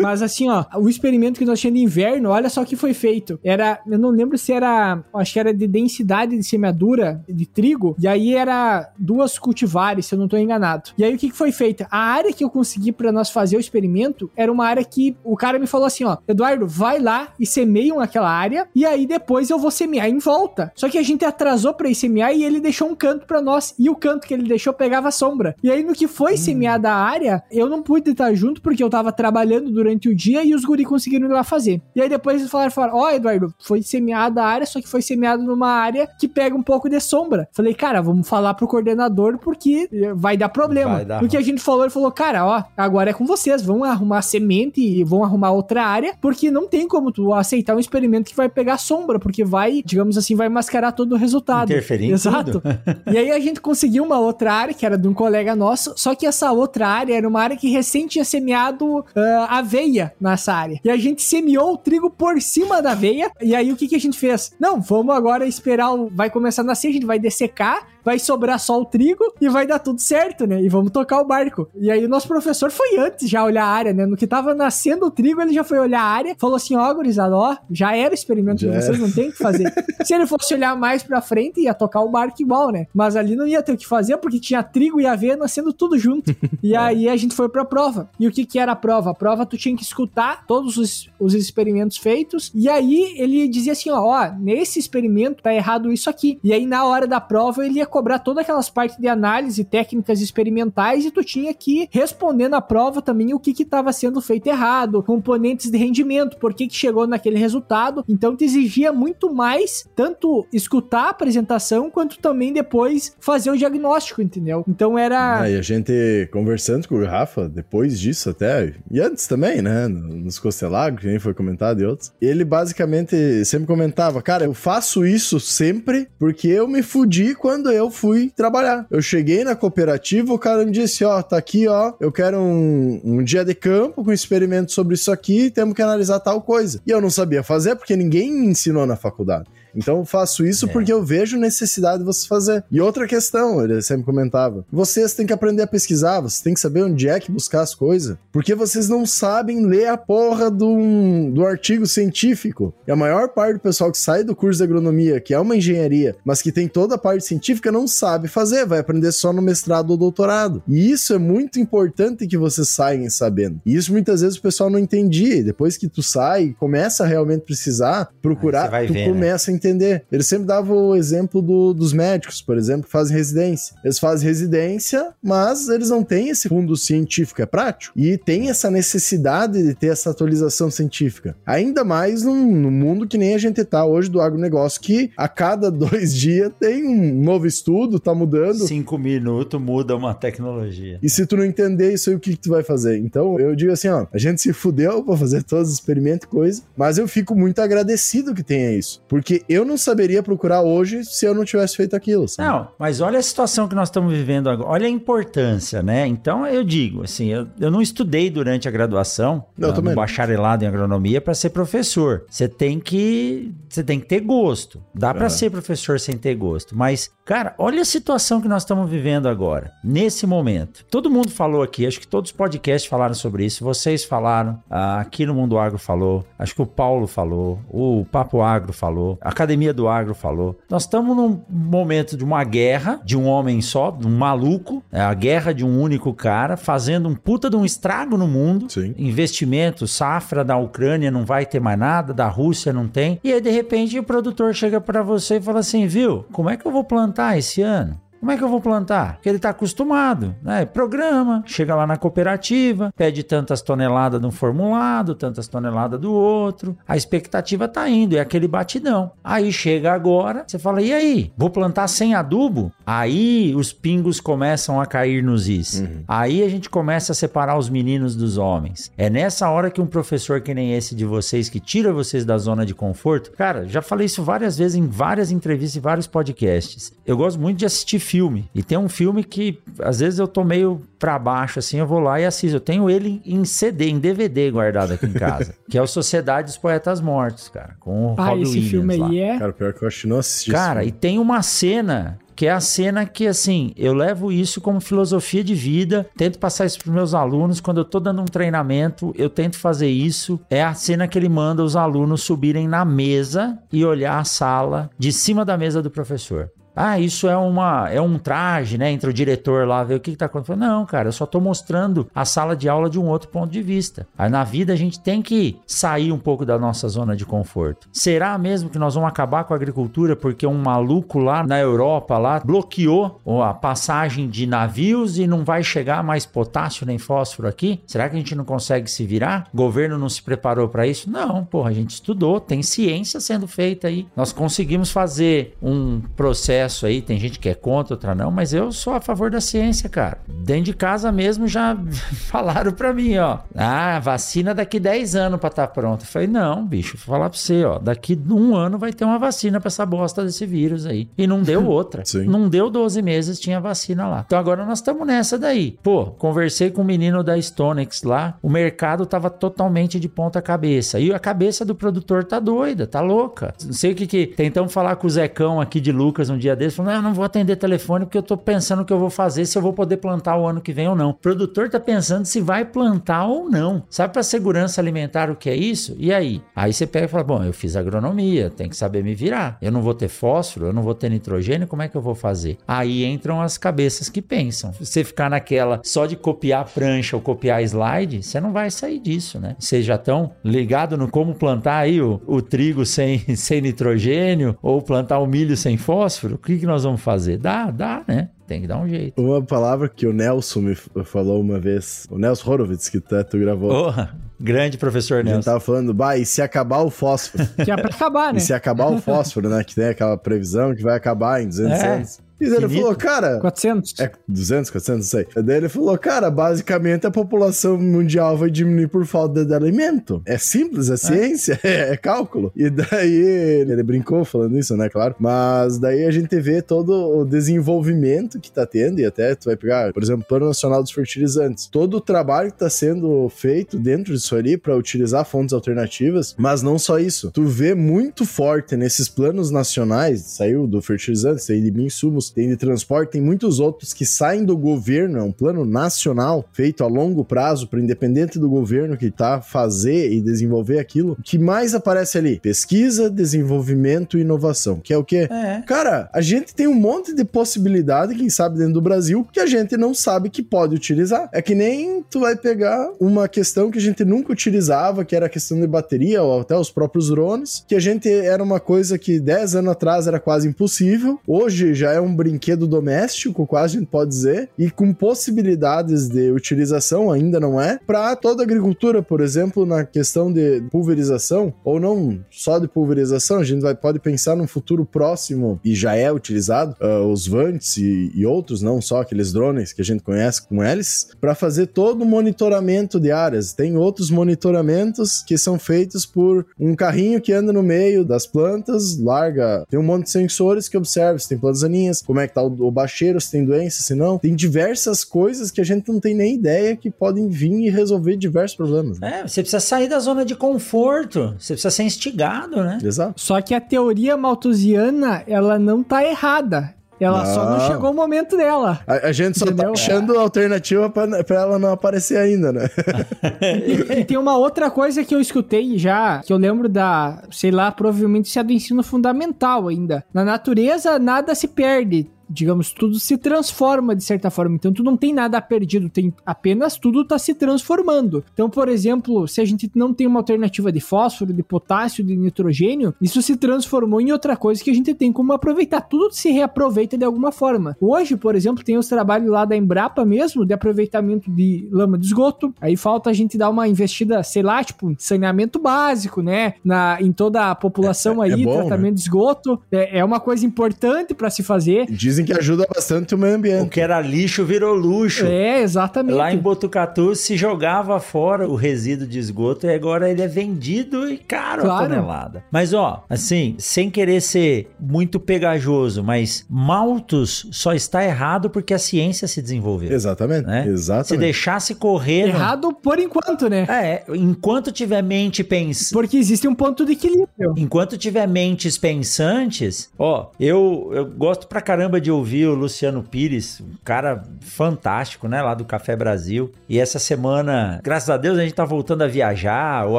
Mas assim, ó, o experimento que nós tínhamos de inverno, olha só o que foi feito. Era, eu não lembro se era, acho que era de densidade de semeadura de trigo, e aí era duas cultivares, se eu não tô enganado. E aí o que, que foi feito? A área que eu consegui para nós fazer o experimento era uma área que o cara me falou assim, ó, Eduardo, vai lá e semeiam aquela área e aí depois eu vou semear em volta. Só que a gente atrasou para ir semear e ele deixou um canto para nós. E o canto que ele deixou pegava sombra. E aí no que foi hum. semeada a área, eu não pude estar junto porque eu tava trabalhando durante o dia e os guri conseguiram ir lá fazer. E aí depois eles falaram, falaram ó oh, Eduardo, foi semeada a área, só que foi semeado numa área que pega um pouco de sombra. Falei, cara, vamos falar pro coordenador porque vai dar problema. Vai dar. Porque a gente falou, ele falou, cara, ó, agora é com vocês, vão arrumar semente e vão arrumar outra área, porque não tem como tu aceitar um experimento que vai pegar pegar sombra, porque vai, digamos assim, vai mascarar todo o resultado. Interferir Exato. e aí a gente conseguiu uma outra área, que era de um colega nosso, só que essa outra área era uma área que recém tinha semeado uh, aveia nessa área. E a gente semeou o trigo por cima da aveia, e aí o que, que a gente fez? Não, vamos agora esperar, o... vai começar a nascer, a gente vai dessecar, vai sobrar só o trigo e vai dar tudo certo, né? E vamos tocar o barco. E aí o nosso professor foi antes já olhar a área, né? No que tava nascendo o trigo, ele já foi olhar a área, falou assim, ó, oh, gurizada, ó, já era o experimento de vocês, não tem o que fazer. Se ele fosse olhar mais pra frente, ia tocar o barco igual, né? Mas ali não ia ter o que fazer, porque tinha trigo e aveia nascendo tudo junto. E aí a gente foi pra prova. E o que que era a prova? A prova tu tinha que escutar todos os, os experimentos feitos, e aí ele dizia assim, ó, ó, nesse experimento tá errado isso aqui. E aí na hora da prova ele ia cobrar todas aquelas partes de análise, técnicas experimentais, e tu tinha que responder na prova também o que estava sendo feito errado, componentes de rendimento, por que, que chegou naquele resultado. Então te exigia muito mais, tanto escutar a apresentação, quanto também depois fazer o diagnóstico, entendeu? Então era. Ah, e a gente conversando com o Rafa, depois disso até, e antes também, né? Nos Costelagos, que nem foi comentado e outros. Ele basicamente sempre comentava, cara, eu faço isso sempre porque eu me fudi quando eu eu fui trabalhar. Eu cheguei na cooperativa, o cara me disse: Ó, tá aqui, ó, eu quero um, um dia de campo com experimento sobre isso aqui, temos que analisar tal coisa. E eu não sabia fazer porque ninguém me ensinou na faculdade. Então eu faço isso é. porque eu vejo necessidade de você fazer. E outra questão, ele sempre comentava: vocês têm que aprender a pesquisar, vocês têm que saber onde é que buscar as coisas, porque vocês não sabem ler a porra do, do artigo científico. E a maior parte do pessoal que sai do curso de agronomia, que é uma engenharia, mas que tem toda a parte científica, não sabe fazer, vai aprender só no mestrado ou doutorado. E isso é muito importante que vocês saiam sabendo. E isso muitas vezes o pessoal não entendia. Depois que tu sai, começa a realmente precisar procurar, tu ver, né? começa né? a entender. Ele sempre dava o exemplo do, dos médicos, por exemplo, que fazem residência. Eles fazem residência, mas eles não têm esse fundo científico, é prático. E tem essa necessidade de ter essa atualização científica. Ainda mais num, num mundo que nem a gente tá hoje do agronegócio, que a cada dois dias tem um novo estudo, tá mudando. Cinco minutos muda uma tecnologia. E se tu não entender isso aí, o que, que tu vai fazer? Então, eu digo assim, ó, a gente se fudeu pra fazer todos os experimentos e coisa, mas eu fico muito agradecido que tenha isso. Porque eu não saberia procurar hoje se eu não tivesse feito aquilo. Sabe? Não, mas olha a situação que nós estamos vivendo agora. Olha a importância, né? Então, eu digo, assim, eu, eu não estudei durante a graduação, não, no, no bacharelado em agronomia, para ser professor. Você tem que você tem que ter gosto. Dá é. para ser professor sem ter gosto, mas cara, olha a situação que nós estamos vivendo agora, nesse momento. Todo mundo falou aqui, acho que todos os podcasts falaram sobre isso, vocês falaram, aqui no Mundo Agro falou, acho que o Paulo falou, o Papo Agro falou, a Academia do Agro falou. Nós estamos num momento de uma guerra de um homem só, de um maluco, é a guerra de um único cara, fazendo um puta de um estrago no mundo. Sim. Investimento, safra da Ucrânia não vai ter mais nada, da Rússia não tem. E aí, de repente, o produtor chega para você e fala assim: viu, como é que eu vou plantar esse ano? Como é que eu vou plantar? Porque ele está acostumado, né? Programa, chega lá na cooperativa, pede tantas toneladas de um formulado, tantas toneladas do outro. A expectativa tá indo, é aquele batidão. Aí chega agora, você fala: e aí? Vou plantar sem adubo? Aí os pingos começam a cair nos is. Uhum. Aí a gente começa a separar os meninos dos homens. É nessa hora que um professor que nem esse de vocês, que tira vocês da zona de conforto, cara, já falei isso várias vezes em várias entrevistas e vários podcasts. Eu gosto muito de assistir filme. E tem um filme que às vezes eu tô meio pra baixo, assim, eu vou lá e assisto. Eu tenho ele em CD, em DVD guardado aqui em casa. que é o Sociedade dos Poetas Mortos, cara. Com o ah, Robbie esse Williams filme lá. aí é. Cara, pior que eu acho que não assisti. Cara, e tem uma cena que é a cena que, assim, eu levo isso como filosofia de vida, tento passar isso para meus alunos. Quando eu estou dando um treinamento, eu tento fazer isso. É a cena que ele manda os alunos subirem na mesa e olhar a sala de cima da mesa do professor. Ah, isso é uma é um traje, né? Entra o diretor lá, ver o que, que tá acontecendo. Não, cara, eu só tô mostrando a sala de aula de um outro ponto de vista. Aí na vida a gente tem que sair um pouco da nossa zona de conforto. Será mesmo que nós vamos acabar com a agricultura porque um maluco lá na Europa lá bloqueou a passagem de navios e não vai chegar mais potássio nem fósforo aqui? Será que a gente não consegue se virar? O governo não se preparou para isso? Não, porra, a gente estudou, tem ciência sendo feita aí. Nós conseguimos fazer um processo processo aí, tem gente que é contra, outra não, mas eu sou a favor da ciência, cara. Dentro de casa mesmo já falaram para mim, ó. Ah, vacina daqui 10 anos para estar tá pronta. Eu falei, não, bicho, vou falar pra você, ó. Daqui um ano vai ter uma vacina para essa bosta desse vírus aí. E não deu outra. não deu 12 meses, tinha vacina lá. Então agora nós estamos nessa daí. Pô, conversei com um menino da Stonex lá, o mercado tava totalmente de ponta cabeça. E a cabeça do produtor tá doida, tá louca. Não sei o que que. Tentamos falar com o Zecão aqui de Lucas um dia dia desse, falando: ah, não vou atender telefone porque eu tô pensando o que eu vou fazer, se eu vou poder plantar o ano que vem ou não. O produtor tá pensando se vai plantar ou não. Sabe para segurança alimentar o que é isso? E aí? Aí você pega e fala: bom, eu fiz agronomia, tem que saber me virar. Eu não vou ter fósforo, eu não vou ter nitrogênio, como é que eu vou fazer? Aí entram as cabeças que pensam. Você ficar naquela só de copiar prancha ou copiar slide, você não vai sair disso, né? Vocês já estão ligados no como plantar aí o, o trigo sem, sem nitrogênio ou plantar o milho sem fósforo? Que, que nós vamos fazer? Dá, dá, né? Tem que dar um jeito. Uma palavra que o Nelson me falou uma vez, o Nelson Horowitz, que tu, tu gravou. Oh, grande professor Nelson. A gente tava falando, bah, e se acabar o fósforo? que é pra acabar, né? E se acabar o fósforo, né? Que tem aquela previsão que vai acabar em 200 é. anos. E daí ele falou, cara. 400? É, 200, 400, não sei. Daí ele falou, cara, basicamente a população mundial vai diminuir por falta de alimento. É simples, é ciência, é, é cálculo. E daí ele brincou falando isso, né, claro. Mas daí a gente vê todo o desenvolvimento que tá tendo, e até tu vai pegar, por exemplo, o Plano Nacional dos Fertilizantes. Todo o trabalho que tá sendo feito dentro disso ali para utilizar fontes alternativas, mas não só isso. Tu vê muito forte nesses planos nacionais, saiu do fertilizante, tem de insumos, tem de transporte, tem muitos outros que saem do governo, é um plano nacional feito a longo prazo para independente do governo que tá fazer e desenvolver aquilo. O que mais aparece ali? Pesquisa, desenvolvimento e inovação, que é o quê? É. Cara, a gente tem um monte de possibilidade, quem sabe dentro do Brasil, que a gente não sabe que pode utilizar. É que nem tu vai pegar uma questão que a gente nunca utilizava, que era a questão de bateria ou até os próprios drones, que a gente era uma coisa que 10 anos atrás era quase impossível, hoje já é um brinquedo doméstico, quase a gente pode dizer, e com possibilidades de utilização ainda não é, para toda a agricultura, por exemplo, na questão de pulverização, ou não só de pulverização, a gente vai, pode pensar num futuro próximo e já é utilizado, uh, os Vants e, e, outros, não só aqueles drones que a gente conhece com hélices, para fazer todo o monitoramento de áreas. Tem outros monitoramentos que são feitos por um carrinho que anda no meio das plantas, larga, tem um monte de sensores que observa se tem plantas daninhas, como é que tá o, o bacheiro, se tem doença, se não. Tem diversas coisas que a gente não tem nem ideia que podem vir e resolver diversos problemas. Né? É, você precisa sair da zona de conforto, você precisa ser instigado, né? Exato. Só que a teoria malthusiana, ela não tá errada. Ela não. só não chegou o momento dela. A, a gente só tá entendeu? tá achando alternativa pra, pra ela não aparecer ainda, né? e, e, tem uma outra coisa que eu escutei já, que eu lembro da, sei lá, provavelmente isso é do ensino fundamental ainda. Na natureza, nada se perde digamos, tudo se transforma de certa forma. Então, tu não tem nada perdido, tem apenas tudo está se transformando. Então, por exemplo, se a gente não tem uma alternativa de fósforo, de potássio, de nitrogênio, isso se transformou em outra coisa que a gente tem como aproveitar. Tudo se reaproveita de alguma forma. Hoje, por exemplo, tem os trabalhos lá da Embrapa mesmo, de aproveitamento de lama de esgoto. Aí falta a gente dar uma investida, sei lá, tipo, saneamento básico, né? Na, em toda a população é, é aí, é bom, tratamento né? de esgoto. É, é uma coisa importante para se fazer. Diz Dizem que ajuda bastante o meio ambiente. O que era lixo virou luxo. É, exatamente. Lá em Botucatu se jogava fora o resíduo de esgoto e agora ele é vendido e caro claro. a tonelada. Mas ó, assim, sem querer ser muito pegajoso, mas maltos só está errado porque a ciência se desenvolveu. Exatamente. Né? Exatamente. Se deixasse correr. Errado por enquanto, né? É, enquanto tiver mente pensando. Porque existe um ponto de equilíbrio. Enquanto tiver mentes pensantes, ó, eu, eu gosto pra caramba de ouvir o Luciano Pires, um cara fantástico, né, lá do Café Brasil. E essa semana, graças a Deus, a gente tá voltando a viajar ou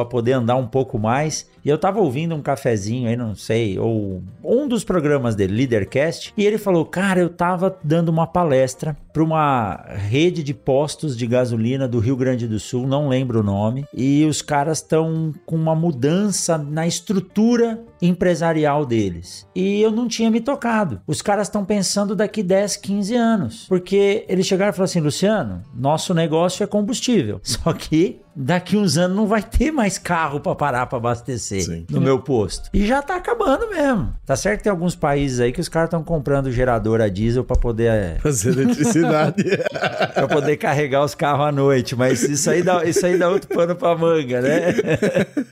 a poder andar um pouco mais. E eu tava ouvindo um cafezinho aí, não sei, ou um dos programas dele, Leadercast, e ele falou: Cara, eu tava dando uma palestra para uma rede de postos de gasolina do Rio Grande do Sul, não lembro o nome, e os caras estão com uma mudança na estrutura empresarial deles. E eu não tinha me tocado. Os caras estão pensando daqui 10, 15 anos. Porque eles chegaram e falaram assim: Luciano, nosso negócio é combustível. Só que daqui uns anos não vai ter mais carro para parar para abastecer Sim. no meu posto. E já tá acabando mesmo. Tá certo que tem alguns países aí que os caras estão comprando gerador a diesel para poder é, fazer eletricidade. para poder carregar os carros à noite, mas isso aí dá, isso aí dá outro pano para manga, né?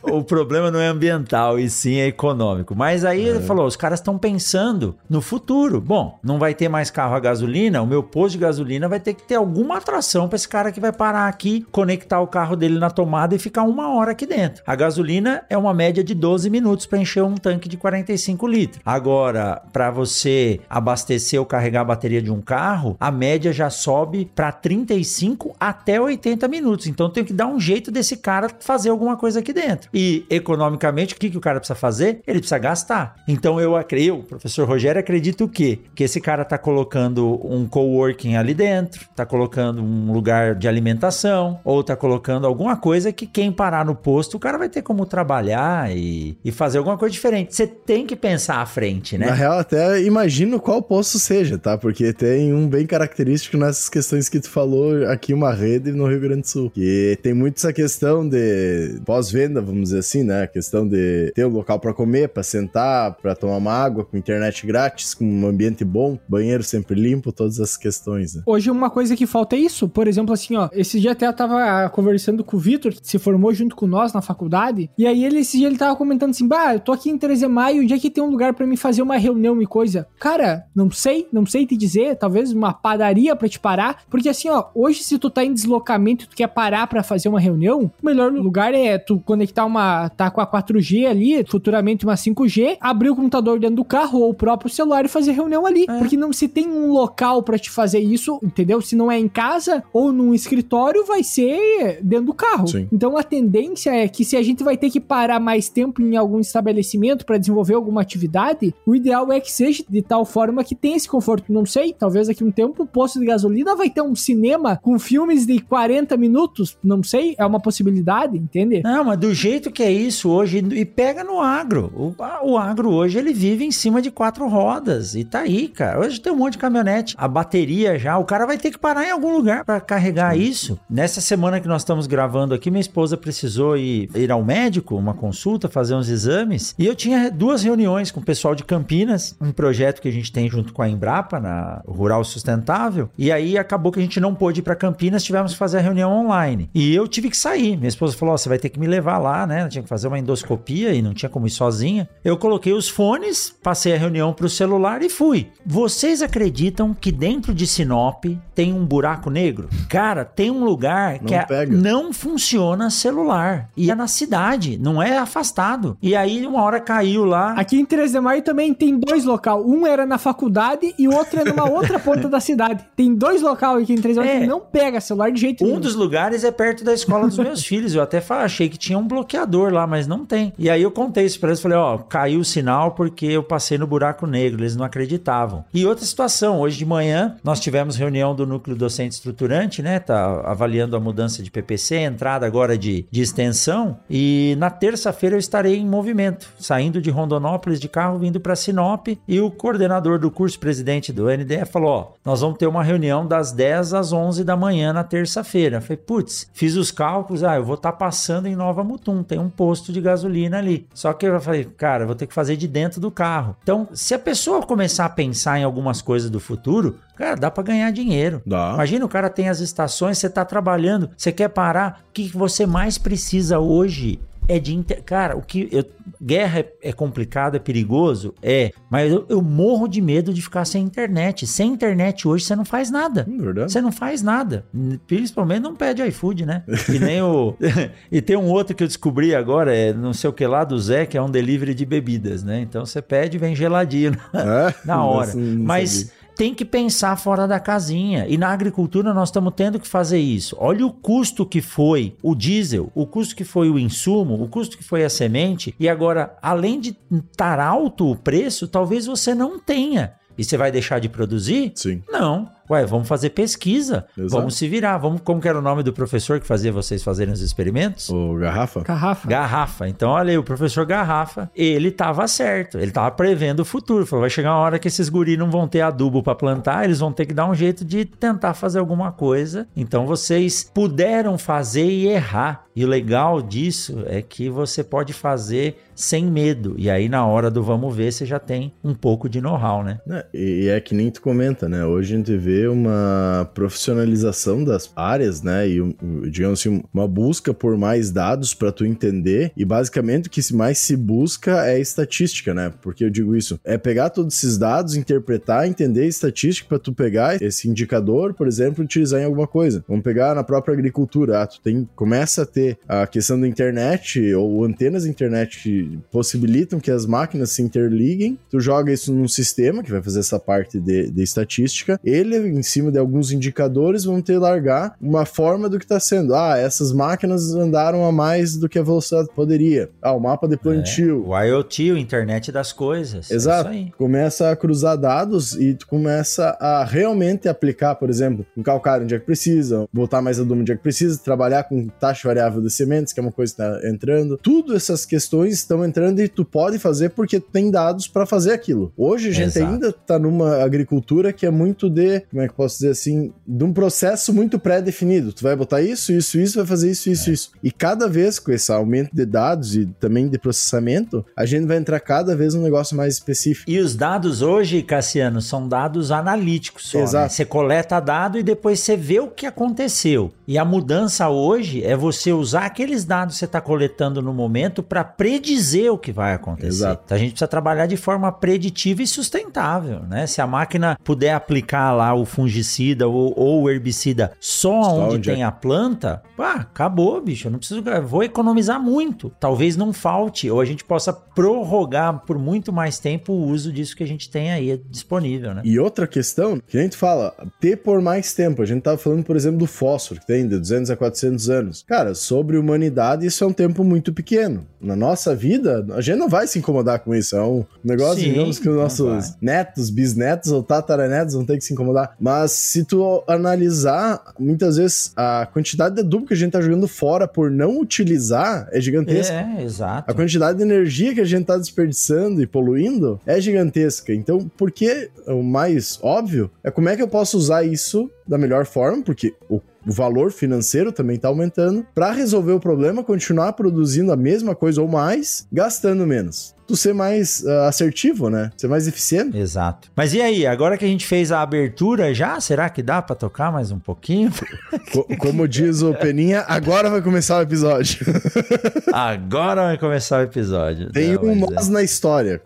o problema não é ambiental e sim é econômico. Mas aí é. ele falou, os caras estão pensando no futuro. Bom, não vai ter mais carro a gasolina, o meu posto de gasolina vai ter que ter alguma atração para esse cara que vai parar aqui, conectar o carro dele ele na tomada e ficar uma hora aqui dentro. A gasolina é uma média de 12 minutos para encher um tanque de 45 litros. Agora, para você abastecer ou carregar a bateria de um carro, a média já sobe para 35 até 80 minutos. Então tem que dar um jeito desse cara fazer alguma coisa aqui dentro. E economicamente, o que, que o cara precisa fazer? Ele precisa gastar. Então eu, eu professor Rogério, acredito que que esse cara está colocando um coworking ali dentro, está colocando um lugar de alimentação ou está colocando algum alguma coisa que quem parar no posto, o cara vai ter como trabalhar e, e fazer alguma coisa diferente. Você tem que pensar à frente, né? Na real, até imagino qual posto seja, tá? Porque tem um bem característico nessas questões que tu falou aqui, uma rede no Rio Grande do Sul. Que tem muito essa questão de pós-venda, vamos dizer assim, né? A questão de ter um local para comer, para sentar, para tomar uma água, com internet grátis, com um ambiente bom, banheiro sempre limpo, todas essas questões. Né? Hoje uma coisa que falta é isso. Por exemplo, assim, ó, esse dia até eu tava conversando com o Vitor, se formou junto com nós na faculdade, e aí ele esse dia ele tava comentando assim: "Bah, eu tô aqui em 13 de maio, onde é que tem um lugar para mim fazer uma reunião e coisa?". Cara, não sei, não sei te dizer, talvez uma padaria para te parar, porque assim, ó, hoje se tu tá em deslocamento e tu quer parar para fazer uma reunião, o melhor lugar é tu conectar uma tá com a 4G ali, futuramente uma 5G, abrir o computador dentro do carro ou o próprio celular e fazer reunião ali, é. porque não se tem um local para te fazer isso, entendeu? Se não é em casa ou num escritório, vai ser dentro do carro. Sim. Então a tendência é que se a gente vai ter que parar mais tempo em algum estabelecimento para desenvolver alguma atividade, o ideal é que seja de tal forma que tenha esse conforto. Não sei, talvez daqui a um tempo o posto de gasolina vai ter um cinema com filmes de 40 minutos, não sei, é uma possibilidade, entende? Não, mas do jeito que é isso hoje, e pega no agro. O, o agro hoje ele vive em cima de quatro rodas e tá aí, cara. Hoje tem um monte de caminhonete, a bateria já, o cara vai ter que parar em algum lugar para carregar isso. Nessa semana que nós estamos gravando aqui, minha esposa precisou ir, ir ao médico, uma consulta, fazer uns exames, e eu tinha duas reuniões com o pessoal de Campinas, um projeto que a gente tem junto com a Embrapa, na Rural Sustentável, e aí acabou que a gente não pôde ir para Campinas, tivemos que fazer a reunião online. E eu tive que sair. Minha esposa falou: oh, você vai ter que me levar lá, né? Eu tinha que fazer uma endoscopia e não tinha como ir sozinha. Eu coloquei os fones, passei a reunião pro celular e fui. Vocês acreditam que dentro de Sinop tem um buraco negro? Cara, tem um lugar não que é, não funciona celular. E é na cidade, não é afastado. E aí uma hora caiu lá. Aqui em 3 de Maio também tem dois local. Um era na faculdade e o outro é numa outra ponta da cidade. Tem dois local aqui em 3 de Maio é. que não pega celular de jeito um nenhum. Um dos lugares é perto da escola dos meus filhos. Eu até achei que tinha um bloqueador lá, mas não tem. E aí eu contei isso pra eles, falei, ó, caiu o sinal porque eu passei no buraco negro, eles não acreditavam. E outra situação, hoje de manhã nós tivemos reunião do núcleo docente estruturante, né, tá avaliando a mudança de PPC, entrada agora de, de extensão, e na terça-feira eu estarei em movimento, saindo de Rondonópolis de carro, vindo para Sinop, e o coordenador do curso, presidente do NDE, falou, ó, nós vamos ter uma reunião das 10 às 11 da manhã na terça-feira. Falei, putz, fiz os cálculos, ah, eu vou estar tá passando em Nova Mutum, tem um posto de gasolina ali. Só que eu falei, cara, vou ter que fazer de dentro do carro. Então, se a pessoa começar a pensar em algumas coisas do futuro, cara, dá para ganhar dinheiro. Dá. Imagina o cara tem as estações, você tá trabalhando, você quer parar, o que você mais precisa hoje é de. Inter... Cara, o que. Eu... Guerra é, é, complicado, é perigoso? É. Mas eu, eu, morro de medo de ficar sem internet. Sem internet hoje você não faz nada. Hum, verdade. Você não faz nada. Principalmente não pede iFood, né? E nem o. e tem um outro que eu descobri agora, é não sei o que lá do Zé, que é um delivery de bebidas, né? Então você pede e vem geladinho é? na hora. Mas. Sabia tem que pensar fora da casinha. E na agricultura nós estamos tendo que fazer isso. Olha o custo que foi o diesel, o custo que foi o insumo, o custo que foi a semente. E agora, além de estar alto o preço, talvez você não tenha. E você vai deixar de produzir? Sim. Não. Ué, vamos fazer pesquisa. Exato. Vamos se virar. Vamos, como que era o nome do professor que fazia vocês fazerem os experimentos? O Garrafa? Garrafa. Garrafa. Então, olha aí, o professor Garrafa, ele estava certo. Ele estava prevendo o futuro. Falou, vai chegar uma hora que esses guris não vão ter adubo para plantar, eles vão ter que dar um jeito de tentar fazer alguma coisa. Então, vocês puderam fazer e errar. E o legal disso é que você pode fazer sem medo. E aí, na hora do vamos ver, você já tem um pouco de know-how, né? É, e é que nem tu comenta, né? Hoje a gente vê uma profissionalização das áreas, né? E, digamos assim, uma busca por mais dados para tu entender. E basicamente o que mais se busca é estatística, né? Porque eu digo isso, é pegar todos esses dados, interpretar, entender estatística para tu pegar esse indicador, por exemplo, utilizar em alguma coisa. Vamos pegar na própria agricultura, ah, tu tem, começa a ter a questão da internet ou antenas internet que possibilitam que as máquinas se interliguem. Tu joga isso num sistema que vai fazer essa parte de, de estatística. Ele, em cima de alguns indicadores, vão ter largar uma forma do que está sendo. Ah, essas máquinas andaram a mais do que a velocidade poderia. Ah, o mapa de plantio. É, o IoT, o internet das coisas. É Exato. É começa a cruzar dados e tu começa a realmente aplicar, por exemplo, um calcário onde é que precisa, botar mais adubo onde é que precisa, trabalhar com taxa variável de sementes, que é uma coisa que está entrando. Tudo essas questões estão entrando e tu pode fazer porque tem dados para fazer aquilo. Hoje a gente Exato. ainda está numa agricultura que é muito de, como é que eu posso dizer assim, de um processo muito pré-definido. Tu vai botar isso, isso, isso, vai fazer isso, isso, é. isso. E cada vez com esse aumento de dados e também de processamento, a gente vai entrar cada vez num negócio mais específico. E os dados hoje, Cassiano, são dados analíticos só. Né? Exato. Né? Você coleta dado e depois você vê o que aconteceu. E a mudança hoje é você usar aqueles dados que você está coletando no momento para predizer o que vai acontecer. Exato. Então a gente precisa trabalhar de forma preditiva e sustentável, né? Se a máquina puder aplicar lá o fungicida ou, ou o herbicida só, só onde, onde tem é. a planta, pá, acabou, bicho. Eu não preciso, vou economizar muito. Talvez não falte ou a gente possa prorrogar por muito mais tempo o uso disso que a gente tem aí disponível, né? E outra questão que a gente fala, ter por mais tempo. A gente tava falando, por exemplo, do fósforo, que tem de 200 a 400 anos. Cara, sobre humanidade, isso é um tempo muito pequeno. Na nossa vida, a gente não vai se incomodar com isso. É um negócio, Sim, digamos, que os nossos netos, bisnetos ou tataranetos vão ter que se incomodar. Mas se tu analisar, muitas vezes a quantidade de adubo que a gente tá jogando fora por não utilizar é gigantesca. É, exato. A quantidade de energia que a gente tá desperdiçando e poluindo é gigantesca. Então, por que o mais óbvio é como é que eu posso usar isso da melhor forma, porque o o valor financeiro também está aumentando, para resolver o problema, continuar produzindo a mesma coisa ou mais, gastando menos tu ser mais uh, assertivo, né? Ser mais eficiente. Exato. Mas e aí, agora que a gente fez a abertura já, será que dá para tocar mais um pouquinho? Co como diz o Peninha, agora vai começar o episódio. agora vai começar o episódio. Tem Não, um nós é. na história.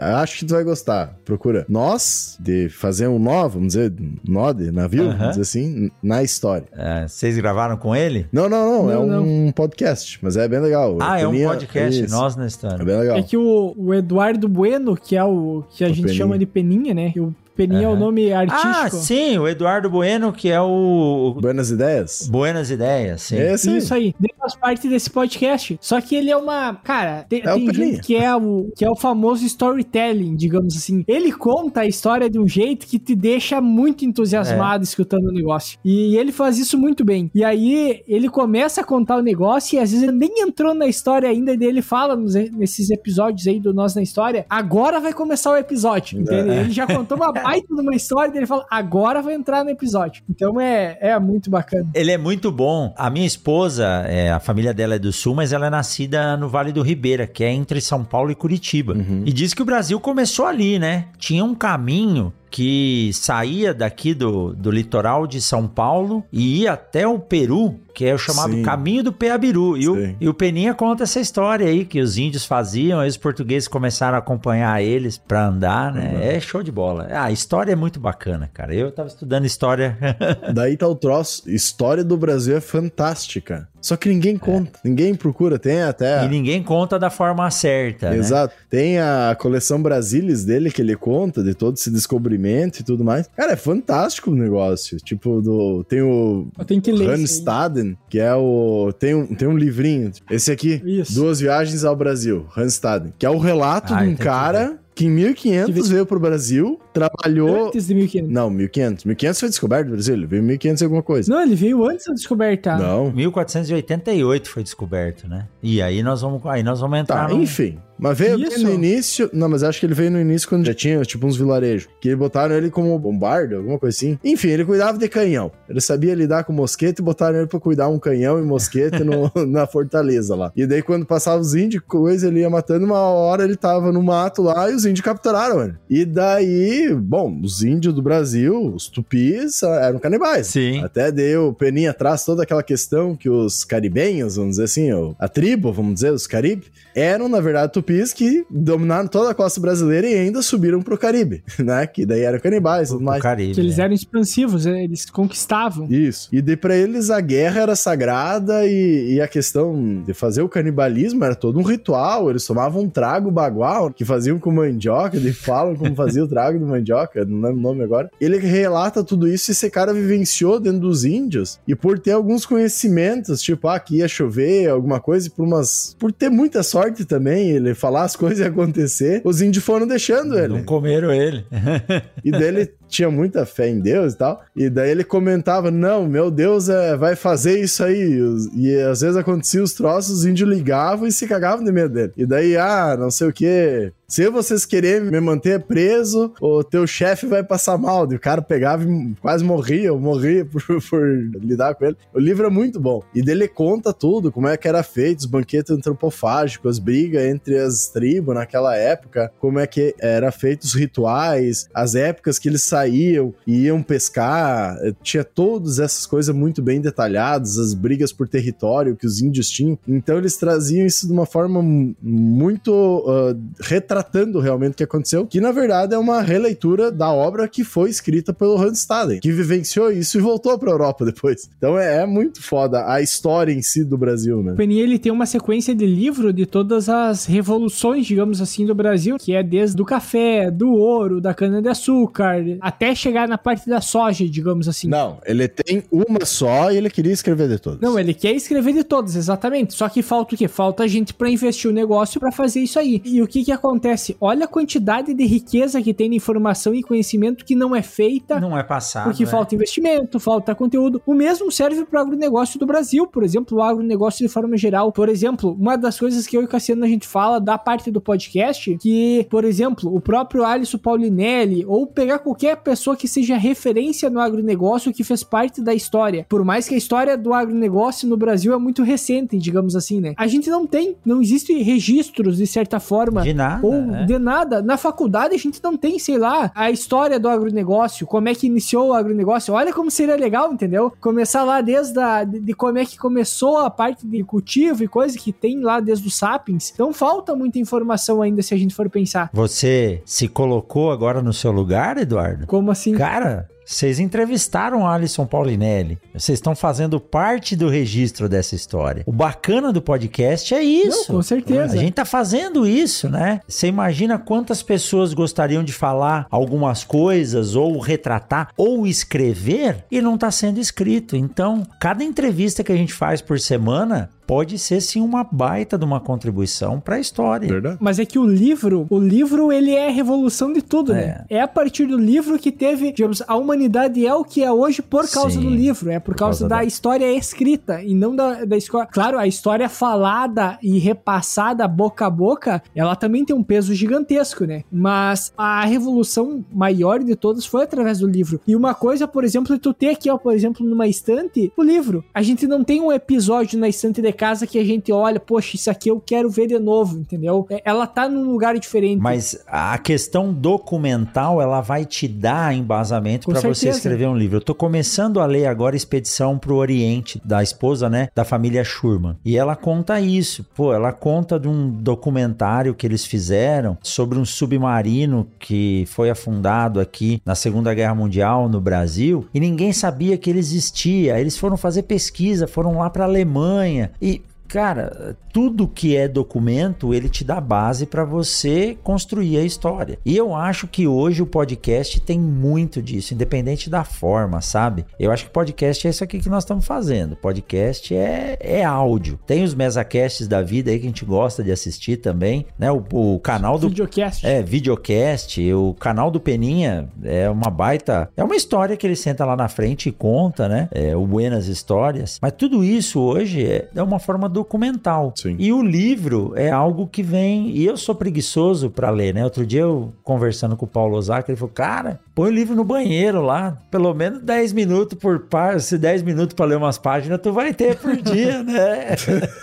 Acho que tu vai gostar. Procura. Nós, de fazer um nó, vamos dizer, nó de navio, uh -huh. vamos dizer assim, na história. É, vocês gravaram com ele? Não, não, não. não é não. um podcast, mas é bem legal. Ah, é um podcast, nós na história. É bem legal. É que o o, Eduardo Bueno, que é o que a o gente Peninha. chama de Peninha, né? O Peninha uhum. é o nome artístico. Ah, sim, o Eduardo Bueno, que é o. Buenas Ideias? Buenas Ideias, sim. Esse aí. Isso aí. Ele faz parte desse podcast. Só que ele é uma. Cara, tem, é tem gente que é, o, que é o famoso storytelling, digamos assim. Ele conta a história de um jeito que te deixa muito entusiasmado é. escutando o negócio. E ele faz isso muito bem. E aí ele começa a contar o negócio e às vezes ele nem entrou na história ainda. E ele fala nos, nesses episódios aí do Nós na História. Agora vai começar o episódio. Entendeu? É. Ele já contou uma baita de uma história dele fala, agora vai entrar no episódio. Então é, é muito bacana. Ele é muito bom. A minha esposa, é, a família dela é do Sul, mas ela é nascida no Vale do Ribeira, que é entre São Paulo e Curitiba. Uhum. E diz que o Brasil começou ali, né? Tinha um caminho que saía daqui do, do litoral de São Paulo e ia até o Peru, que é o chamado Sim. Caminho do Peabiru. E o, e o, Peninha conta essa história aí que os índios faziam, aí os portugueses começaram a acompanhar eles para andar, né? Uhum. É show de bola. Ah, a história é muito bacana, cara. Eu tava estudando história. Daí tá o troço. História do Brasil é fantástica. Só que ninguém conta, é. ninguém procura, tem até. E ninguém conta da forma certa. Né? Exato. Né? Tem a coleção Brasilis dele que ele conta de todo esse descobrimento e tudo mais. Cara, é fantástico o negócio. Tipo, do, tem o Hanstaden, que é o. Tem um, tem um livrinho. Esse aqui, Isso. Duas Viagens ao Brasil, Hanstaden, que é o relato ah, de um cara que em 1500 que veio pro Brasil, trabalhou... Antes de 1500. Não, 1500. 1500 foi descoberto no Brasil, ele veio em 1500 e alguma coisa. Não, ele veio antes da descoberta. Não. 1488 foi descoberto, né? E aí nós vamos, aí nós vamos entrar Tá, no... enfim. Mas veio no início. Não, mas acho que ele veio no início quando já tinha, tipo, uns vilarejos. Que ele botaram ele como bombardo, alguma coisa assim. Enfim, ele cuidava de canhão. Ele sabia lidar com mosquete e botaram ele pra cuidar um canhão e mosquete no, na fortaleza lá. E daí, quando passava os índios, coisa, ele ia matando. Uma hora ele tava no mato lá e os índios capturaram ele. E daí, bom, os índios do Brasil, os tupis, eram canibais. Sim. Até deu peninha atrás toda aquela questão que os caribenhos, vamos dizer assim, a tribo, vamos dizer, os caribes, eram, na verdade, tupis tupis que dominaram toda a costa brasileira e ainda subiram pro Caribe, né? Que daí eram canibais e tudo mais. Caribe, que eles é. eram expansivos, né? eles conquistavam. Isso. E daí pra eles a guerra era sagrada e, e, a questão de fazer o canibalismo era todo um ritual. Eles tomavam um trago bagual que faziam com mandioca, e falam como fazia o trago do mandioca, não lembro o nome agora. Ele relata tudo isso e esse cara vivenciou dentro dos índios e por ter alguns conhecimentos, tipo, ah, que ia chover, alguma coisa, por umas. Por ter muita sorte também, ele falar as coisas e acontecer, os índios foram deixando ele. Não comeram ele. e dele tinha muita fé em Deus e tal. E daí ele comentava: Não, meu Deus é, vai fazer isso aí. E às vezes acontecia os troços, os índios ligavam e se cagavam de medo dele. E daí, ah, não sei o que. Se vocês quererem me manter preso, o teu chefe vai passar mal. E o cara pegava e quase morria, eu morria por, por, lidar com ele. O livro é muito bom. E dele conta tudo, como é que era feito, os banquetes antropofágicos, as brigas entre as tribos naquela época, como é que era feito os rituais, as épocas que eles saíam e iam pescar. Tinha todas essas coisas muito bem detalhadas, as brigas por território que os índios tinham. Então eles traziam isso de uma forma muito uh, retratando realmente o que aconteceu, que na verdade é uma releitura da obra que foi escrita pelo Hans Staden, que vivenciou isso e voltou pra Europa depois. Então é, é muito foda a história em si do Brasil, né? O Penny, ele tem uma sequência de livro de todas as revoluções, digamos assim, do Brasil, que é desde o café, do ouro, da cana-de-açúcar, até chegar na parte da soja, digamos assim. Não, ele tem uma só e ele queria escrever de todas. Não, ele quer escrever de todas, exatamente. Só que falta o quê? Falta gente para investir o negócio para fazer isso aí. E o que que acontece? Olha a quantidade de riqueza que tem de informação e conhecimento que não é feita. Não é passado. Porque é. falta investimento, falta conteúdo. O mesmo serve para o agronegócio do Brasil, por exemplo, o agronegócio de forma geral. Por exemplo, uma das coisas que eu e o Cassiano a gente fala da parte do podcast, que, por exemplo, o próprio Alisson Paulinelli, ou pegar qualquer pessoa que seja referência no agronegócio que fez parte da história. Por mais que a história do agronegócio no Brasil é muito recente, digamos assim, né? A gente não tem, não existem registros, de certa forma. De nada. Ou é. de nada. Na faculdade a gente não tem, sei lá, a história do agronegócio, como é que iniciou o agronegócio. Olha como seria legal, entendeu? Começar lá desde a, de, de como é que começou a parte de cultivo e coisa que tem lá desde os sapiens. Então falta muita informação ainda se a gente for pensar. Você se colocou agora no seu lugar, Eduardo? Como assim? Cara, vocês entrevistaram Alisson Paulinelli. Vocês estão fazendo parte do registro dessa história. O bacana do podcast é isso. Não, com certeza. A gente tá fazendo isso, né? Você imagina quantas pessoas gostariam de falar algumas coisas, ou retratar, ou escrever, e não tá sendo escrito. Então, cada entrevista que a gente faz por semana pode ser sim uma baita de uma contribuição para a história. Verdade. Mas é que o livro, o livro ele é a revolução de tudo, né? é. né? É a partir do livro que teve, digamos, a humanidade é o que é hoje por causa sim, do livro, é por, por causa, causa, da, da, história escrita e não da, da história. Claro, a história falada e repassada boca a boca, ela também tem um peso gigantesco, né? Mas a revolução maior de todas foi através do livro. E uma coisa, por exemplo, tu ter aqui, ó, por exemplo, numa estante, o livro. A gente não tem um episódio na estante de casa que a gente olha, poxa, isso aqui eu quero ver de novo, entendeu? É, ela tá num lugar diferente. Mas a questão documental, ela vai te dar embasamento para você escrever um livro. Eu tô começando a ler agora Expedição pro Oriente, da esposa, né, da família Schurman. E ela conta isso. Pô, ela conta de um documentário que eles fizeram sobre um submarino que foi afundado aqui na Segunda Guerra Mundial no Brasil e ninguém sabia que ele existia. Eles foram fazer pesquisa, foram lá para Alemanha e cara, tudo que é documento, ele te dá base para você construir a história. E eu acho que hoje o podcast tem muito disso, independente da forma, sabe? Eu acho que podcast é isso aqui que nós estamos fazendo. Podcast é, é áudio. Tem os mesacasts da vida aí que a gente gosta de assistir também, né? O, o canal do videocast. É, videocast, o canal do Peninha é uma baita, é uma história que ele senta lá na frente e conta, né? É, o Buenas Histórias. Mas tudo isso hoje é, é uma forma do documental. Sim. E o livro é algo que vem. E eu sou preguiçoso para ler, né? Outro dia eu conversando com o Paulo Osaka, ele falou: Cara, põe o livro no banheiro lá. Pelo menos 10 minutos por página. Se 10 minutos para ler umas páginas, tu vai ter por dia, né?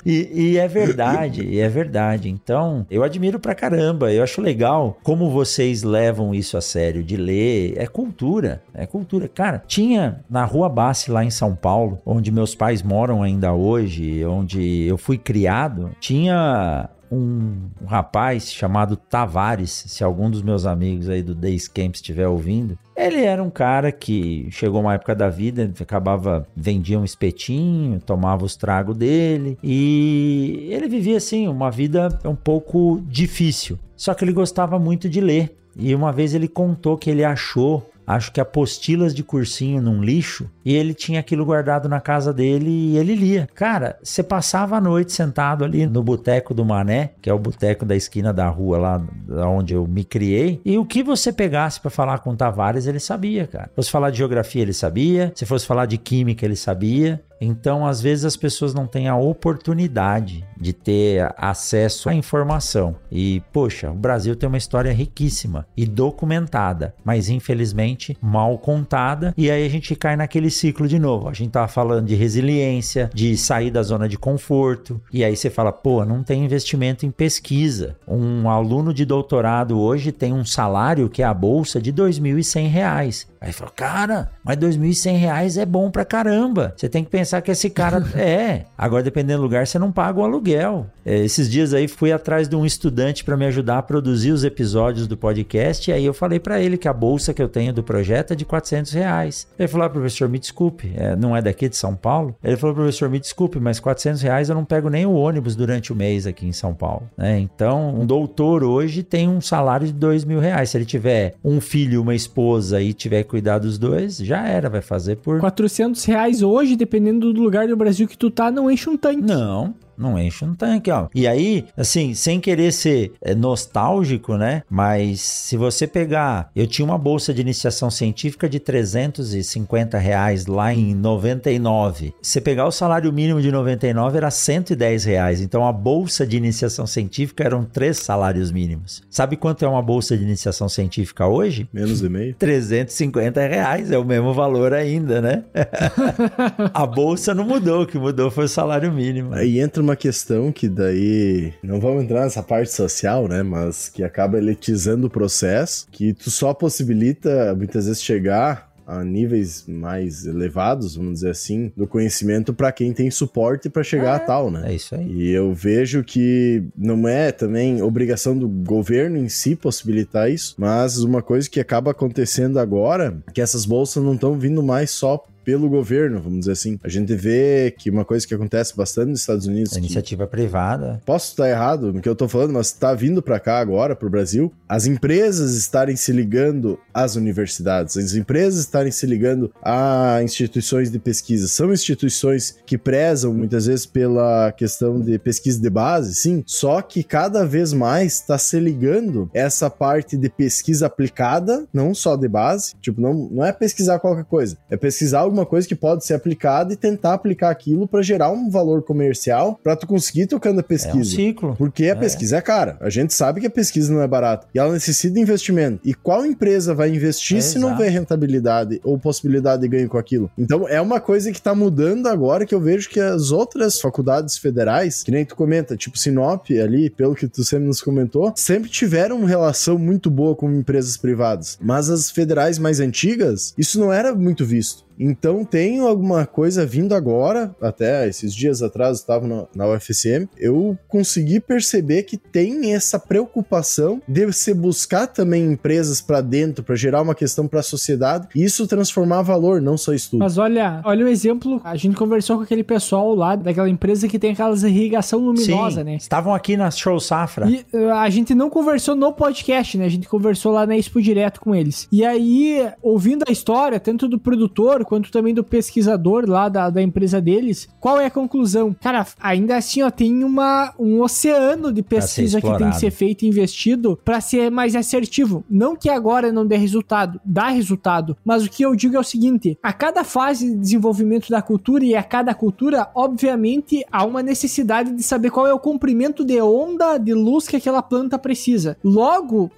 e, e é verdade, e é verdade. Então, eu admiro pra caramba. Eu acho legal como vocês levam isso a sério, de ler. É cultura, é cultura. Cara, tinha na Rua Bassi, lá em São Paulo, onde meus pais moram ainda hoje, onde eu fui criado, tinha um, rapaz chamado Tavares, se algum dos meus amigos aí do Days Camp estiver ouvindo, ele era um cara que chegou uma época da vida, acabava, vendia um espetinho, tomava os tragos dele e ele vivia assim, uma vida um pouco difícil. Só que ele gostava muito de ler. E uma vez ele contou que ele achou acho que apostilas de cursinho num lixo, e ele tinha aquilo guardado na casa dele e ele lia. Cara, você passava a noite sentado ali no boteco do Mané, que é o boteco da esquina da rua lá onde eu me criei, e o que você pegasse para falar com o Tavares, ele sabia, cara. Se fosse falar de geografia, ele sabia, se fosse falar de química, ele sabia. Então, às vezes as pessoas não têm a oportunidade de ter acesso à informação. E, poxa, o Brasil tem uma história riquíssima e documentada, mas infelizmente mal contada. E aí a gente cai naquele ciclo de novo. A gente tava falando de resiliência, de sair da zona de conforto. E aí você fala, pô, não tem investimento em pesquisa. Um aluno de doutorado hoje tem um salário que é a bolsa de R$ 2.100. Aí falou, cara, mas R$ 2.100 é bom pra caramba. Você tem que pensar que esse cara é. Agora, dependendo do lugar, você não paga o aluguel. É, esses dias aí fui atrás de um estudante para me ajudar a produzir os episódios do podcast. E aí eu falei para ele que a bolsa que eu tenho do projeto é de 400 reais. Ele falou, ah, professor, me desculpe, é, não é daqui de São Paulo? Ele falou, professor, me desculpe, mas 400 reais eu não pego nem o ônibus durante o mês aqui em São Paulo. Né? Então, um doutor hoje tem um salário de dois mil reais. Se ele tiver um filho, uma esposa e tiver cuidar dos dois, já era, vai fazer por... 400 reais hoje, dependendo do lugar do Brasil que tu tá, não enche um tanque. Não, não enche um tanque, ó. E aí, assim, sem querer ser é, nostálgico, né? Mas se você pegar, eu tinha uma bolsa de iniciação científica de 350 reais lá em 99. Se pegar o salário mínimo de 99 era 110 reais. Então a bolsa de iniciação científica eram três salários mínimos. Sabe quanto é uma bolsa de iniciação científica hoje? Menos e meio. 350 reais, é o mesmo valor ainda, né? a bolsa não mudou, o que mudou foi o salário mínimo. Aí entra uma questão que daí não vamos entrar nessa parte social, né, mas que acaba elitizando o processo, que tu só possibilita muitas vezes chegar a níveis mais elevados, vamos dizer assim, do conhecimento para quem tem suporte para chegar é, a tal, né? É isso aí. E eu vejo que não é também obrigação do governo em si possibilitar isso, mas uma coisa que acaba acontecendo agora, que essas bolsas não estão vindo mais só pelo governo, vamos dizer assim. A gente vê que uma coisa que acontece bastante nos Estados Unidos. A iniciativa privada. Posso estar errado no que eu tô falando, mas está vindo para cá agora, pro Brasil, as empresas estarem se ligando às universidades, as empresas estarem se ligando a instituições de pesquisa. São instituições que prezam muitas vezes pela questão de pesquisa de base, sim, só que cada vez mais está se ligando essa parte de pesquisa aplicada, não só de base, tipo, não, não é pesquisar qualquer coisa, é pesquisar alguma alguma coisa que pode ser aplicada e tentar aplicar aquilo para gerar um valor comercial para tu conseguir tocando a pesquisa. É um ciclo. Porque a é. pesquisa é cara. A gente sabe que a pesquisa não é barata e ela necessita de investimento. E qual empresa vai investir é, se exato. não vê rentabilidade ou possibilidade de ganho com aquilo? Então é uma coisa que tá mudando agora que eu vejo que as outras faculdades federais, que nem tu comenta, tipo Sinop ali, pelo que tu sempre nos comentou, sempre tiveram uma relação muito boa com empresas privadas. Mas as federais mais antigas, isso não era muito visto. Então tem alguma coisa vindo agora, até esses dias atrás eu estava na, na UFSM, eu consegui perceber que tem essa preocupação de você buscar também empresas para dentro, para gerar uma questão para a sociedade, e isso transformar valor, não só estudo. Mas olha, olha o um exemplo, a gente conversou com aquele pessoal lá daquela empresa que tem aquelas irrigação luminosa, Sim, né? Estavam aqui na Show Safra. E uh, a gente não conversou no podcast, né? A gente conversou lá na Expo direto com eles. E aí, ouvindo a história, tanto do produtor quanto também do pesquisador lá da, da empresa deles, qual é a conclusão? Cara, ainda assim, ó, tem uma, um oceano de pesquisa que tem que ser feito e investido para ser mais assertivo. Não que agora não dê resultado, dá resultado, mas o que eu digo é o seguinte: a cada fase de desenvolvimento da cultura e a cada cultura, obviamente, há uma necessidade de saber qual é o comprimento de onda de luz que aquela planta precisa. Logo,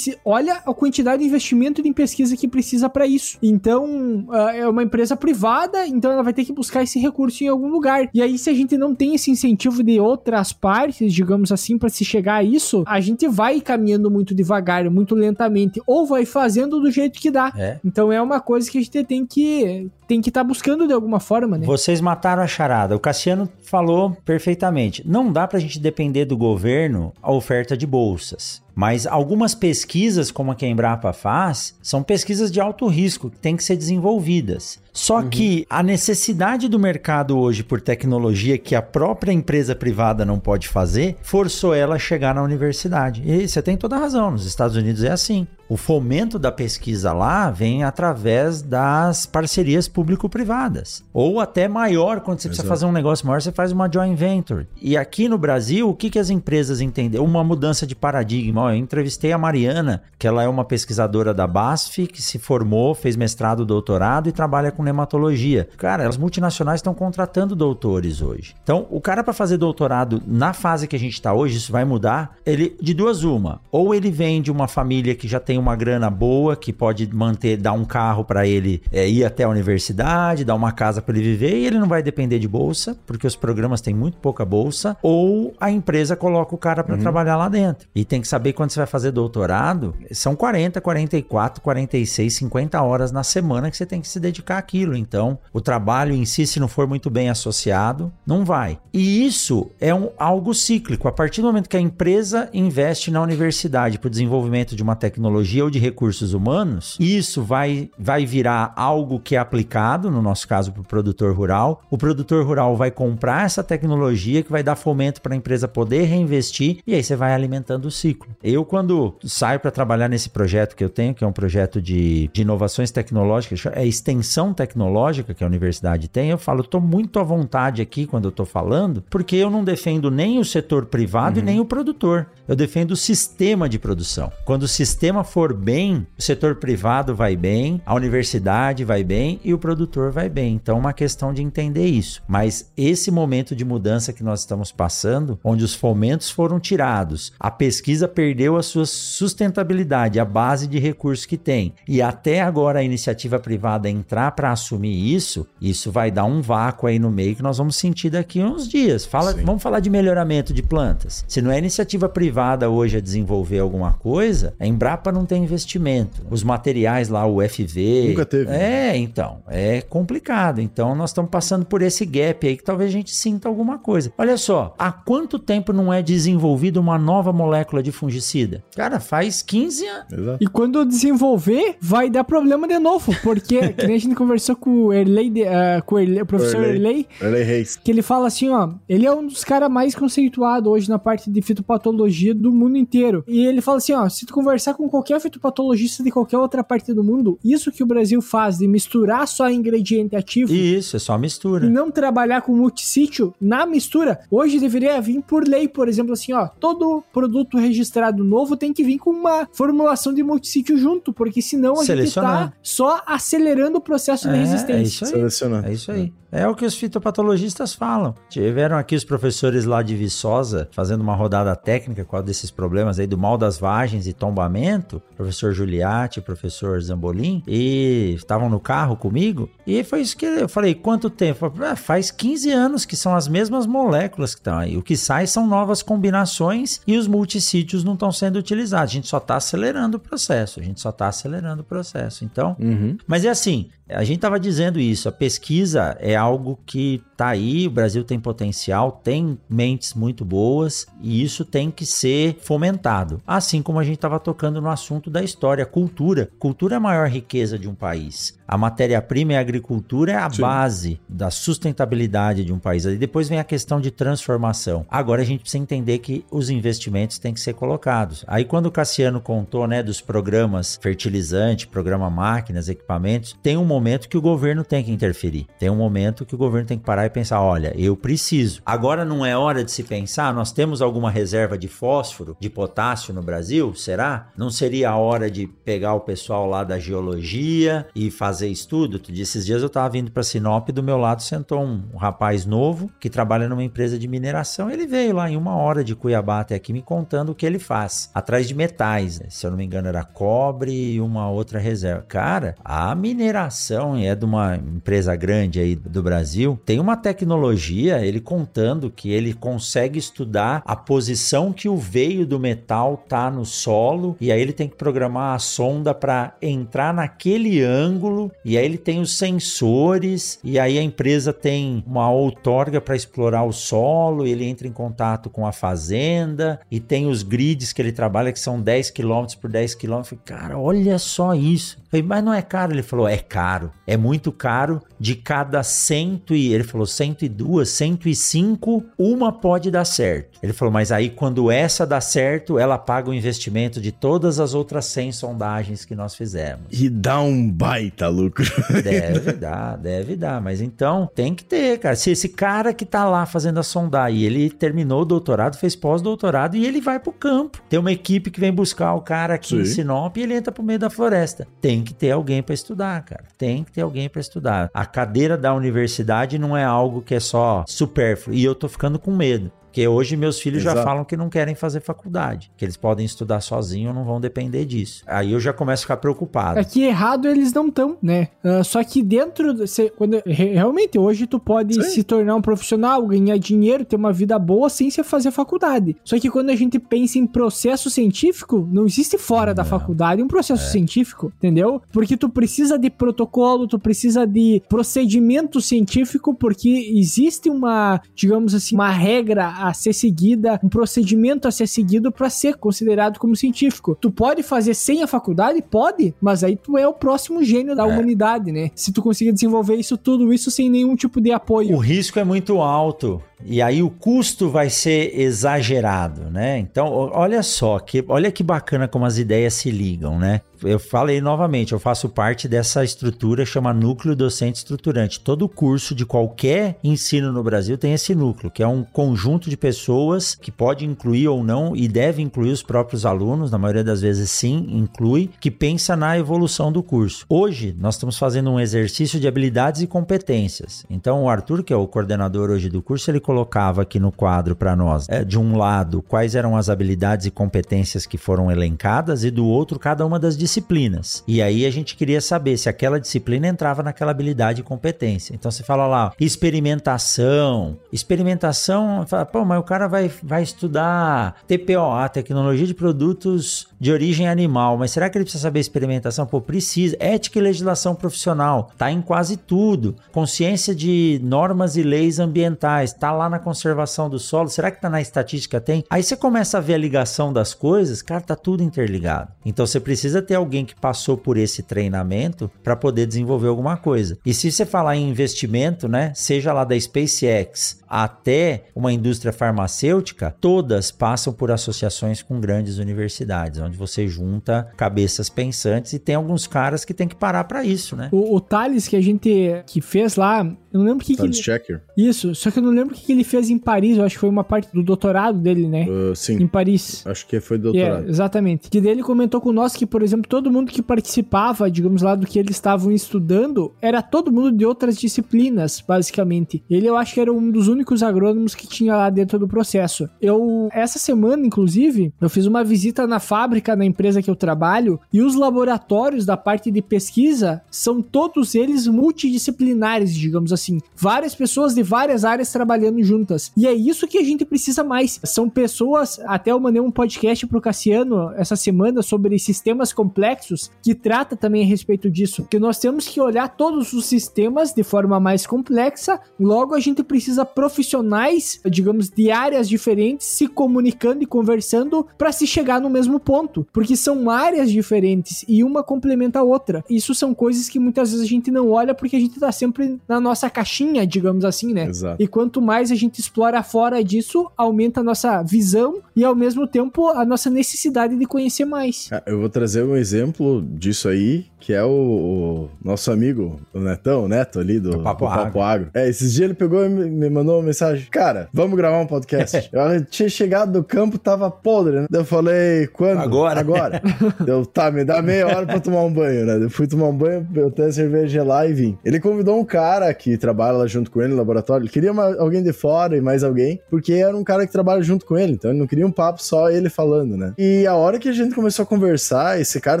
olha a quantidade de investimento em pesquisa que precisa para isso. Então, uh, é uma empresa empresa privada, então ela vai ter que buscar esse recurso em algum lugar. E aí, se a gente não tem esse incentivo de outras partes, digamos assim, para se chegar a isso, a gente vai caminhando muito devagar, muito lentamente, ou vai fazendo do jeito que dá. É. Então é uma coisa que a gente tem que tem que estar tá buscando de alguma forma, né? Vocês mataram a charada. O Cassiano falou perfeitamente. Não dá para a gente depender do governo a oferta de bolsas. Mas algumas pesquisas, como a que a Embrapa faz, são pesquisas de alto risco que têm que ser desenvolvidas. Só uhum. que a necessidade do mercado hoje por tecnologia que a própria empresa privada não pode fazer, forçou ela a chegar na universidade. E você tem toda a razão, nos Estados Unidos é assim. O fomento da pesquisa lá vem através das parcerias público-privadas. Ou até maior, quando você Exato. precisa fazer um negócio maior, você faz uma joint venture. E aqui no Brasil, o que, que as empresas entendem? Uma mudança de paradigma. Eu entrevistei a Mariana, que ela é uma pesquisadora da BASF, que se formou, fez mestrado, doutorado e trabalha com nematologia. Cara, as multinacionais estão contratando doutores hoje. Então, o cara para fazer doutorado na fase que a gente está hoje, isso vai mudar. Ele de duas uma, ou ele vem de uma família que já tem uma grana boa, que pode manter, dar um carro para ele é, ir até a universidade, dar uma casa para ele viver e ele não vai depender de bolsa, porque os programas têm muito pouca bolsa, ou a empresa coloca o cara para uhum. trabalhar lá dentro. E tem que saber quando você vai fazer doutorado, são 40, 44, 46, 50 horas na semana que você tem que se dedicar aqui aquilo. Então, o trabalho em si, se não for muito bem associado, não vai. E isso é um, algo cíclico. A partir do momento que a empresa investe na universidade para o desenvolvimento de uma tecnologia ou de recursos humanos, isso vai, vai virar algo que é aplicado, no nosso caso, para o produtor rural. O produtor rural vai comprar essa tecnologia que vai dar fomento para a empresa poder reinvestir e aí você vai alimentando o ciclo. Eu, quando saio para trabalhar nesse projeto que eu tenho, que é um projeto de, de inovações tecnológicas, é extensão tecnológica tecnológica que a universidade tem, eu falo, estou muito à vontade aqui quando eu estou falando, porque eu não defendo nem o setor privado uhum. e nem o produtor. Eu defendo o sistema de produção. Quando o sistema for bem, o setor privado vai bem, a universidade vai bem e o produtor vai bem. Então, é uma questão de entender isso. Mas esse momento de mudança que nós estamos passando, onde os fomentos foram tirados, a pesquisa perdeu a sua sustentabilidade, a base de recursos que tem, e até agora a iniciativa privada entrar para assumir isso, isso vai dar um vácuo aí no meio que nós vamos sentir daqui a uns dias. Fala, vamos falar de melhoramento de plantas. Se não é iniciativa privada hoje a desenvolver alguma coisa, a Embrapa não tem investimento. Os materiais lá, o FV. Nunca teve. É, então, é complicado. Então nós estamos passando por esse gap aí que talvez a gente sinta alguma coisa. Olha só, há quanto tempo não é desenvolvida uma nova molécula de fungicida? Cara, faz 15 anos. Exato. E quando desenvolver, vai dar problema de novo, porque que nem a gente conversou conversou com o Erley, uh, com o, Erley, o professor Erley, Erley Reis. que ele fala assim, ó, ele é um dos caras mais conceituados hoje na parte de fitopatologia do mundo inteiro. E ele fala assim, ó, se tu conversar com qualquer fitopatologista de qualquer outra parte do mundo, isso que o Brasil faz de misturar só ingrediente ativo. Isso, é só mistura. E não trabalhar com multissítio na mistura, hoje deveria vir por lei, por exemplo, assim, ó, todo produto registrado novo tem que vir com uma formulação de multissítio junto, porque senão a gente tá só acelerando o processo é. É isso aí. É isso aí. É o que os fitopatologistas falam. Tiveram aqui os professores lá de Viçosa fazendo uma rodada técnica com desses problemas aí do mal das vagens e tombamento, professor Giuliatti, professor Zambolim, e estavam no carro comigo. E foi isso que eu falei: quanto tempo? Ah, faz 15 anos que são as mesmas moléculas que estão aí. O que sai são novas combinações e os multissítios não estão sendo utilizados. A gente só está acelerando o processo. A gente só está acelerando o processo. Então, uhum. mas é assim: a gente estava dizendo isso, a pesquisa é algo que está aí, o Brasil tem potencial, tem mentes muito boas e isso tem que ser fomentado. Assim como a gente estava tocando no assunto da história, cultura. Cultura é a maior riqueza de um país. A matéria-prima e a agricultura é a Sim. base da sustentabilidade de um país. Aí depois vem a questão de transformação. Agora a gente precisa entender que os investimentos têm que ser colocados. Aí quando o Cassiano contou, né, dos programas fertilizante, programa máquinas, equipamentos, tem um momento que o governo tem que interferir. Tem um momento momento que o governo tem que parar e pensar: olha, eu preciso. Agora não é hora de se pensar, nós temos alguma reserva de fósforo, de potássio no Brasil? Será? Não seria a hora de pegar o pessoal lá da geologia e fazer estudo? Tu disse, esses dias eu estava vindo para Sinop, do meu lado sentou um, um rapaz novo que trabalha numa empresa de mineração. Ele veio lá em uma hora de Cuiabá até aqui me contando o que ele faz. Atrás de metais, né? se eu não me engano era cobre e uma outra reserva. Cara, a mineração é de uma empresa grande aí do Brasil, tem uma tecnologia, ele contando que ele consegue estudar a posição que o veio do metal tá no solo e aí ele tem que programar a sonda para entrar naquele ângulo e aí ele tem os sensores e aí a empresa tem uma outorga para explorar o solo, ele entra em contato com a fazenda e tem os grids que ele trabalha que são 10 km por 10 km. Cara, olha só isso. Falei, mas não é caro? Ele falou, é caro. É muito caro. De cada cento e... Ele falou, 102, 105, uma pode dar certo. Ele falou, mas aí quando essa dá certo, ela paga o investimento de todas as outras 100 sondagens que nós fizemos. E dá um baita lucro. Deve dar, deve dar. Mas então, tem que ter, cara. Se esse cara que tá lá fazendo a sondagem, ele terminou o doutorado, fez pós-doutorado e ele vai pro campo. Tem uma equipe que vem buscar o cara aqui Sim. em Sinop e ele entra pro meio da floresta. Tem que ter alguém para estudar, cara. Tem que ter alguém para estudar. A cadeira da universidade não é algo que é só supérfluo. E eu tô ficando com medo. Porque hoje meus filhos Exato. já falam que não querem fazer faculdade, que eles podem estudar sozinhos, não vão depender disso. Aí eu já começo a ficar preocupado. É que errado eles não estão, né? Uh, só que dentro, cê, quando realmente hoje tu pode Sim. se tornar um profissional, ganhar dinheiro, ter uma vida boa sem se fazer faculdade. Só que quando a gente pensa em processo científico, não existe fora não. da faculdade um processo é. científico, entendeu? Porque tu precisa de protocolo, tu precisa de procedimento científico, porque existe uma, digamos assim, uma regra a ser seguida, um procedimento a ser seguido para ser considerado como científico. Tu pode fazer sem a faculdade? Pode, mas aí tu é o próximo gênio da é. humanidade, né? Se tu conseguir desenvolver isso, tudo isso sem nenhum tipo de apoio. O risco é muito alto. E aí o custo vai ser exagerado, né? Então, olha só, que, olha que bacana como as ideias se ligam, né? Eu falei novamente, eu faço parte dessa estrutura chama núcleo docente estruturante. Todo curso de qualquer ensino no Brasil tem esse núcleo, que é um conjunto de pessoas que pode incluir ou não e deve incluir os próprios alunos, na maioria das vezes sim, inclui, que pensa na evolução do curso. Hoje nós estamos fazendo um exercício de habilidades e competências. Então o Arthur, que é o coordenador hoje do curso, ele colocava aqui no quadro para nós, é, de um lado, quais eram as habilidades e competências que foram elencadas, e do outro, cada uma das disciplinas. E aí a gente queria saber se aquela disciplina entrava naquela habilidade e competência. Então você fala lá, experimentação. Experimentação, fala, pô, mas o cara vai, vai estudar TPOA, tecnologia de produtos de origem animal, mas será que ele precisa saber experimentação? Pô, precisa. Ética e legislação profissional, tá em quase tudo. Consciência de normas e leis ambientais, tá lá na conservação do solo. Será que tá na estatística? Tem. Aí você começa a ver a ligação das coisas, cara, tá tudo interligado. Então você precisa ter alguém que passou por esse treinamento para poder desenvolver alguma coisa. E se você falar em investimento, né, seja lá da SpaceX até uma indústria farmacêutica, todas passam por associações com grandes universidades, onde você junta cabeças pensantes e tem alguns caras que tem que parar para isso, né? O, o Thales que a gente que fez lá, eu não lembro o que, que ele... Checker. Isso, só que eu não lembro o que, que ele fez em Paris, eu acho que foi uma parte do doutorado dele, né? Uh, sim. Em Paris. Acho que foi doutorado. É, exatamente. Que dele comentou com nós que, por exemplo, todo mundo que participava, digamos lá, do que eles estavam estudando, era todo mundo de outras disciplinas, basicamente. Ele eu acho que era um dos únicos agrônomos que tinha lá dentro do processo. Eu, essa semana, inclusive, eu fiz uma visita na fábrica, na empresa que eu trabalho, e os laboratórios da parte de pesquisa são todos eles multidisciplinares, digamos assim. Várias pessoas de várias áreas trabalhando juntas. E é isso que a gente precisa mais. São pessoas, até eu mandei um podcast pro Cassiano essa semana sobre sistemas complexos, que trata também a respeito disso. Que nós temos que olhar todos os sistemas de forma mais complexa, logo a gente precisa profissionais, digamos, de áreas diferentes se comunicando e conversando para se chegar no mesmo ponto, porque são áreas diferentes e uma complementa a outra. Isso são coisas que muitas vezes a gente não olha porque a gente tá sempre na nossa caixinha, digamos assim, né? Exato. E quanto mais a gente explora fora disso, aumenta a nossa visão e ao mesmo tempo a nossa necessidade de conhecer mais. Eu vou trazer um exemplo disso aí que é o, o nosso amigo, o Netão, o Neto ali do, do Papo, do Papo Agro. É, esses dias ele pegou e me, me mandou uma mensagem: Cara, vamos gravar um podcast. eu tinha chegado do campo, tava podre, né? Eu falei, quando? Agora. Agora. Deu, tá, me dá meia hora pra tomar um banho, né? Eu fui tomar um banho, eu até cerveja lá e vim. Ele convidou um cara que trabalha lá junto com ele no laboratório. Ele queria uma, alguém de fora e mais alguém, porque era um cara que trabalha junto com ele, então ele não queria um papo só ele falando, né? E a hora que a gente começou a conversar, esse cara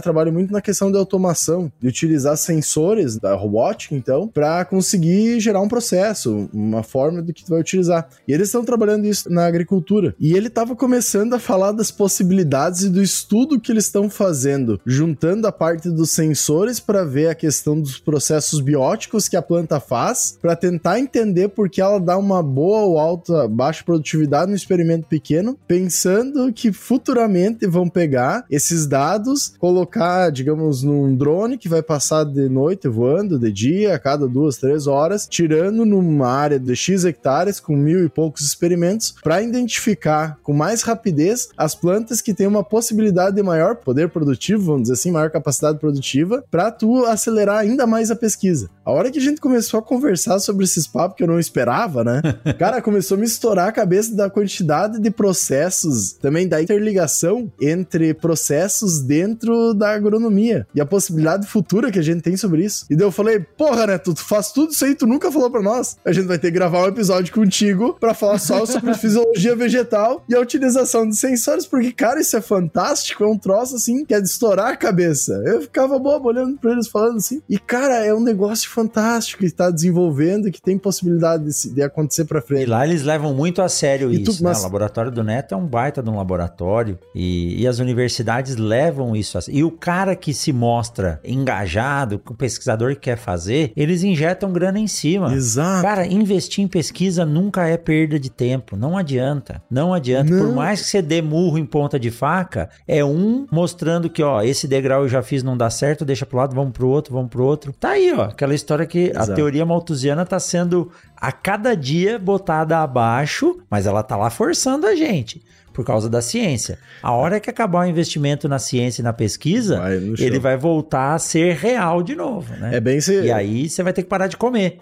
trabalha muito na questão de automação, de utilizar sensores da robótica, então, para conseguir gerar um processo, uma forma do que tu vai utilizar. E eles estão trabalhando isso na agricultura. E ele estava começando a falar das possibilidades e do estudo que eles estão fazendo, juntando a parte dos sensores para ver a questão dos processos bióticos que a planta faz, para tentar entender por que ela dá uma boa ou alta, baixa produtividade no experimento pequeno, pensando que futuramente vão pegar esses dados, colocar, digamos, num drone que vai passar de noite voando, de dia, a cada duas, três horas, tirando numa área de X hectares com mil e poucos experimentos, para identificar com mais rapidez as plantas que têm uma possibilidade de maior poder produtivo, vamos dizer assim, maior capacidade produtiva, para tu acelerar ainda mais a pesquisa. A hora que a gente começou a conversar sobre esses papos que eu não esperava, né? Cara, começou a me estourar a cabeça da quantidade de processos, também da interligação entre processos dentro da agronomia e a possibilidade futura que a gente tem sobre isso. E daí eu falei, porra, né, tu faz tudo isso aí, tu nunca falou pra nós. A gente vai ter que gravar um episódio contigo para falar só sobre fisiologia vegetal e a utilização de sensores, porque, cara, isso é fantástico, é um troço assim que é de estourar a cabeça. Eu ficava bobo olhando pra eles falando assim. E, cara, é um negócio fantástico que está desenvolvendo e que tem possibilidade de, de acontecer para frente. E lá eles levam muito a sério e isso, tu, né? mas... O laboratório do Neto é um baita de um laboratório e, e as universidades levam isso a E o cara que se mostra engajado, o pesquisador que quer fazer, eles injetam grana em cima. Exato. Cara, investir em pesquisa nunca é perda de tempo. Não adianta. Não adianta. Não. Por mais que você dê murro em ponta de faca, é um mostrando que, ó, esse degrau eu já fiz, não dá certo, deixa pro lado, vamos pro outro, vamos pro outro. Tá aí, ó. Aquela história que Exato. a teoria malthusiana tá sendo a cada dia botada abaixo, mas ela tá lá forçando a gente por causa da ciência. A hora que acabar o investimento na ciência e na pesquisa, vai ele vai voltar a ser real de novo, né? É bem se... E aí você vai ter que parar de comer.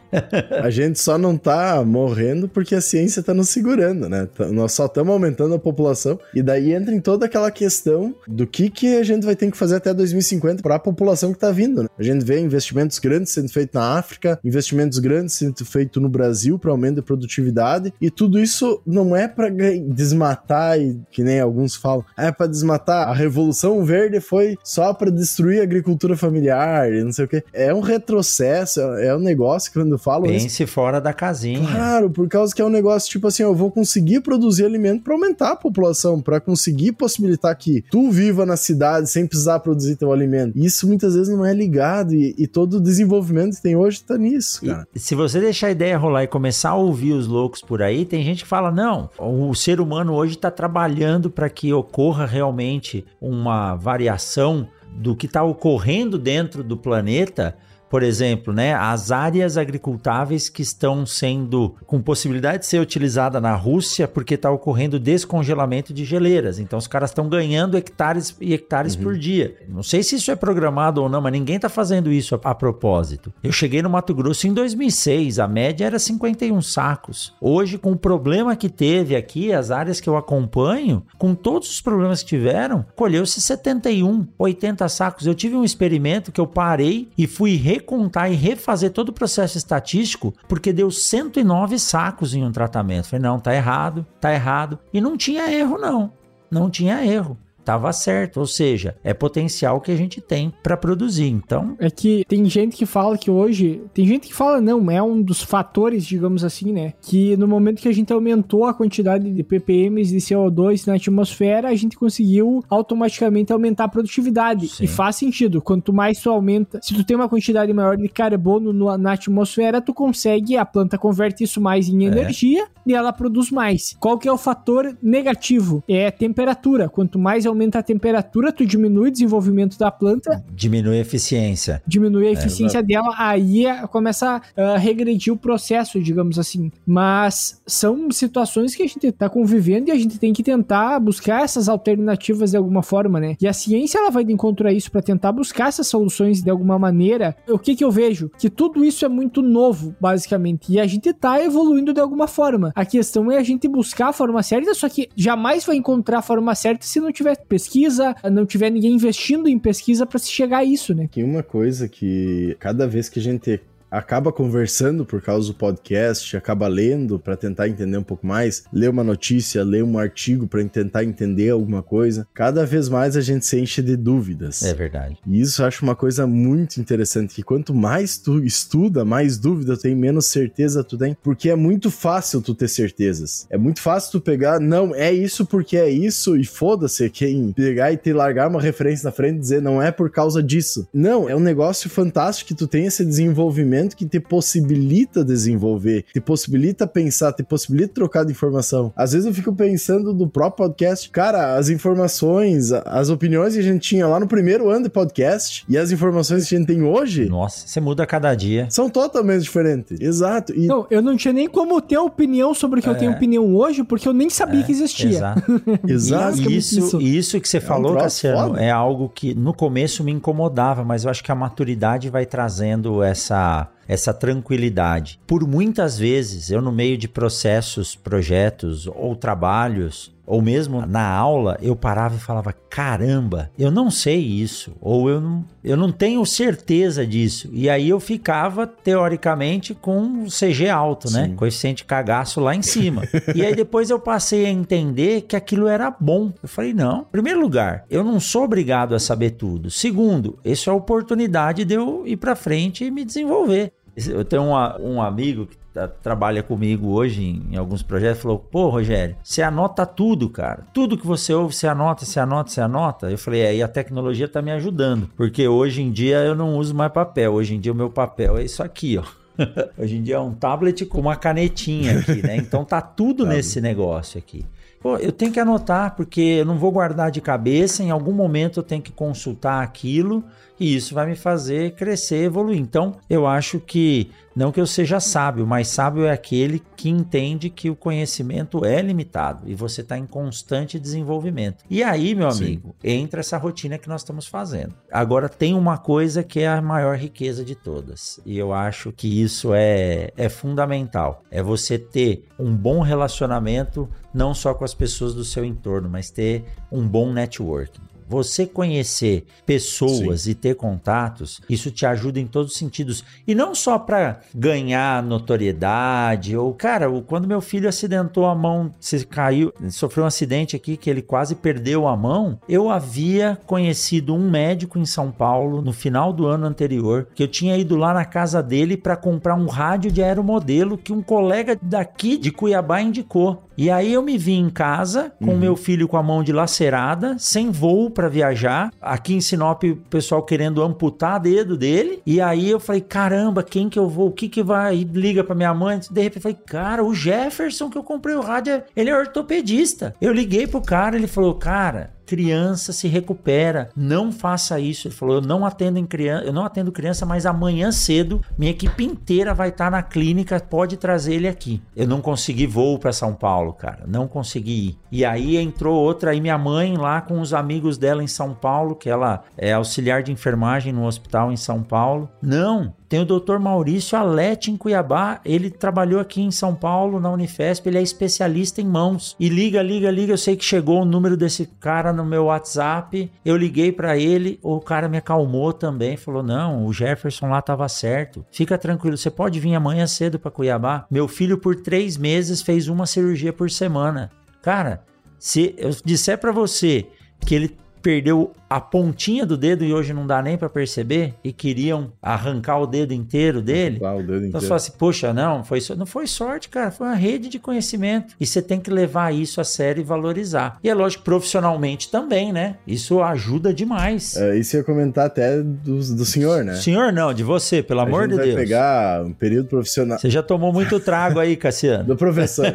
a gente só não tá morrendo porque a ciência tá nos segurando, né? Nós só estamos aumentando a população e daí entra em toda aquela questão do que que a gente vai ter que fazer até 2050 para a população que tá vindo, né? A gente vê investimentos grandes sendo feitos na África, investimentos grandes sendo feitos no Brasil para aumento da produtividade e tudo isso não é para desmatar que nem alguns falam, é para desmatar. A Revolução Verde foi só para destruir a agricultura familiar e não sei o que. É um retrocesso, é um negócio que quando falo. Pense isso, fora da casinha. Claro, por causa que é um negócio tipo assim, eu vou conseguir produzir alimento para aumentar a população, para conseguir possibilitar que tu viva na cidade sem precisar produzir teu alimento. Isso muitas vezes não é ligado e, e todo o desenvolvimento que tem hoje tá nisso, cara. E, se você deixar a ideia rolar e começar a ouvir os loucos por aí, tem gente que fala: não, o ser humano hoje tá trabalhando trabalhando para que ocorra realmente uma variação do que está ocorrendo dentro do planeta por exemplo, né, as áreas agricultáveis que estão sendo com possibilidade de ser utilizada na Rússia porque está ocorrendo descongelamento de geleiras. Então os caras estão ganhando hectares e hectares uhum. por dia. Não sei se isso é programado ou não, mas ninguém está fazendo isso a, a, propósito. Eu cheguei no Mato Grosso em 2006, a média era 51 sacos. Hoje, com o problema que teve aqui, as áreas que eu acompanho, com todos os problemas que tiveram, colheu-se 71, 80 sacos. Eu tive um experimento que eu parei e fui recontar e refazer todo o processo estatístico, porque deu 109 sacos em um tratamento. Falei, não, tá errado, tá errado. E não tinha erro, não. Não tinha erro estava certo, ou seja, é potencial que a gente tem para produzir. Então, é que tem gente que fala que hoje, tem gente que fala não, é um dos fatores, digamos assim, né, que no momento que a gente aumentou a quantidade de ppm de CO2 na atmosfera, a gente conseguiu automaticamente aumentar a produtividade. Sim. E faz sentido, quanto mais tu aumenta, se tu tem uma quantidade maior de carbono no, na atmosfera, tu consegue, a planta converte isso mais em é. energia e ela produz mais. Qual que é o fator negativo? É a temperatura. Quanto mais aumenta a temperatura, tu diminui o desenvolvimento da planta. Diminui a eficiência. Diminui a é, eficiência é, dela, aí é, começa a regredir o processo, digamos assim. Mas são situações que a gente está convivendo e a gente tem que tentar buscar essas alternativas de alguma forma, né? E a ciência ela vai de encontro a isso para tentar buscar essas soluções de alguma maneira. O que que eu vejo? Que tudo isso é muito novo, basicamente, e a gente tá evoluindo de alguma forma. A questão é a gente buscar a forma certa, só que jamais vai encontrar a forma certa se não tiver pesquisa, não tiver ninguém investindo em pesquisa para se chegar a isso, né? Tem uma coisa que cada vez que a gente acaba conversando por causa do podcast, acaba lendo para tentar entender um pouco mais, lê uma notícia, lê um artigo para tentar entender alguma coisa. Cada vez mais a gente se enche de dúvidas. É verdade. E isso eu acho uma coisa muito interessante, que quanto mais tu estuda, mais dúvida tem, menos certeza tu tem, porque é muito fácil tu ter certezas. É muito fácil tu pegar, não, é isso porque é isso e foda-se quem pegar e te largar uma referência na frente e dizer não é por causa disso. Não, é um negócio fantástico que tu tem esse desenvolvimento que te possibilita desenvolver, te possibilita pensar, te possibilita trocar de informação. Às vezes eu fico pensando do próprio podcast, cara, as informações, as opiniões que a gente tinha lá no primeiro ano de podcast e as informações que a gente tem hoje. Nossa, você muda a cada dia. São totalmente diferentes. Exato. E... Não, eu não tinha nem como ter opinião sobre o que é. eu tenho opinião hoje, porque eu nem sabia é, que existia. Exato. exato. Isso, isso, isso que você é falou, um Cassiano, foda. é algo que no começo me incomodava, mas eu acho que a maturidade vai trazendo essa essa tranquilidade. Por muitas vezes, eu no meio de processos, projetos ou trabalhos, ou mesmo na aula, eu parava e falava: caramba, eu não sei isso, ou eu não, eu não tenho certeza disso. E aí eu ficava, teoricamente, com o CG alto, né? Sim. né? Coeficiente cagaço lá em cima. e aí depois eu passei a entender que aquilo era bom. Eu falei: não, em primeiro lugar, eu não sou obrigado a saber tudo. Segundo, isso é a oportunidade de eu ir para frente e me desenvolver. Eu tenho uma, um amigo que tá, trabalha comigo hoje em, em, alguns projetos, falou: Pô, Rogério, você anota tudo, cara. Tudo que você ouve, você anota, você anota, você anota. Eu falei: É, e a tecnologia tá me ajudando. Porque hoje em dia eu não uso mais papel. Hoje em dia o meu papel é isso aqui, ó. hoje em dia é um tablet com uma canetinha aqui, né? Então tá tudo nesse negócio aqui. Pô, eu tenho que anotar, porque eu não vou guardar de cabeça, em algum momento eu tenho que consultar aquilo e isso vai me fazer crescer, evoluir. Então, eu acho que não que eu seja sábio, mas sábio é aquele que entende que o conhecimento é limitado e você está em constante desenvolvimento. E aí, meu amigo, Sim. entra essa rotina que nós estamos fazendo. Agora, tem uma coisa que é a maior riqueza de todas, e eu acho que isso é, é fundamental: é você ter um bom relacionamento, não só com as pessoas do seu entorno, mas ter um bom networking. Você conhecer pessoas Sim. e ter contatos, isso te ajuda em todos os sentidos. E não só para ganhar notoriedade, ou, cara, quando meu filho acidentou a mão, se caiu, sofreu um acidente aqui que ele quase perdeu a mão, eu havia conhecido um médico em São Paulo no final do ano anterior, que eu tinha ido lá na casa dele para comprar um rádio de aeromodelo que um colega daqui de Cuiabá indicou. E aí eu me vi em casa com uhum. meu filho com a mão dilacerada, sem voo para viajar. Aqui em Sinop o pessoal querendo amputar dedo dele. E aí eu falei, caramba, quem que eu vou? O que que vai? E liga para minha mãe. De repente eu falei, cara, o Jefferson que eu comprei o rádio, ele é ortopedista. Eu liguei pro cara, ele falou, cara, criança se recupera. Não faça isso. Ele falou: eu não atendo em criança, eu não atendo criança, mas amanhã cedo minha equipe inteira vai estar na clínica, pode trazer ele aqui. Eu não consegui voo para São Paulo, cara. Não consegui ir. E aí entrou outra aí minha mãe lá com os amigos dela em São Paulo, que ela é auxiliar de enfermagem no hospital em São Paulo. Não, tem o Dr. Maurício Alete em Cuiabá. Ele trabalhou aqui em São Paulo, na Unifesp. Ele é especialista em mãos. E liga, liga, liga. Eu sei que chegou o número desse cara no meu WhatsApp. Eu liguei para ele. O cara me acalmou também. Falou: Não, o Jefferson lá tava certo. Fica tranquilo. Você pode vir amanhã cedo para Cuiabá. Meu filho, por três meses, fez uma cirurgia por semana. Cara, se eu disser para você que ele perdeu a pontinha do dedo e hoje não dá nem para perceber e queriam arrancar o dedo inteiro dele. Arrancar o dedo então inteiro. você fala assim, poxa, não, foi não foi sorte, cara, foi uma rede de conhecimento e você tem que levar isso a sério e valorizar. E é lógico profissionalmente também, né? Isso ajuda demais. É, isso ia comentar até do, do senhor, né? Senhor não, de você, pelo a amor gente de vai Deus. pegar um período profissional. Você já tomou muito trago aí, Cassiano. Do professor.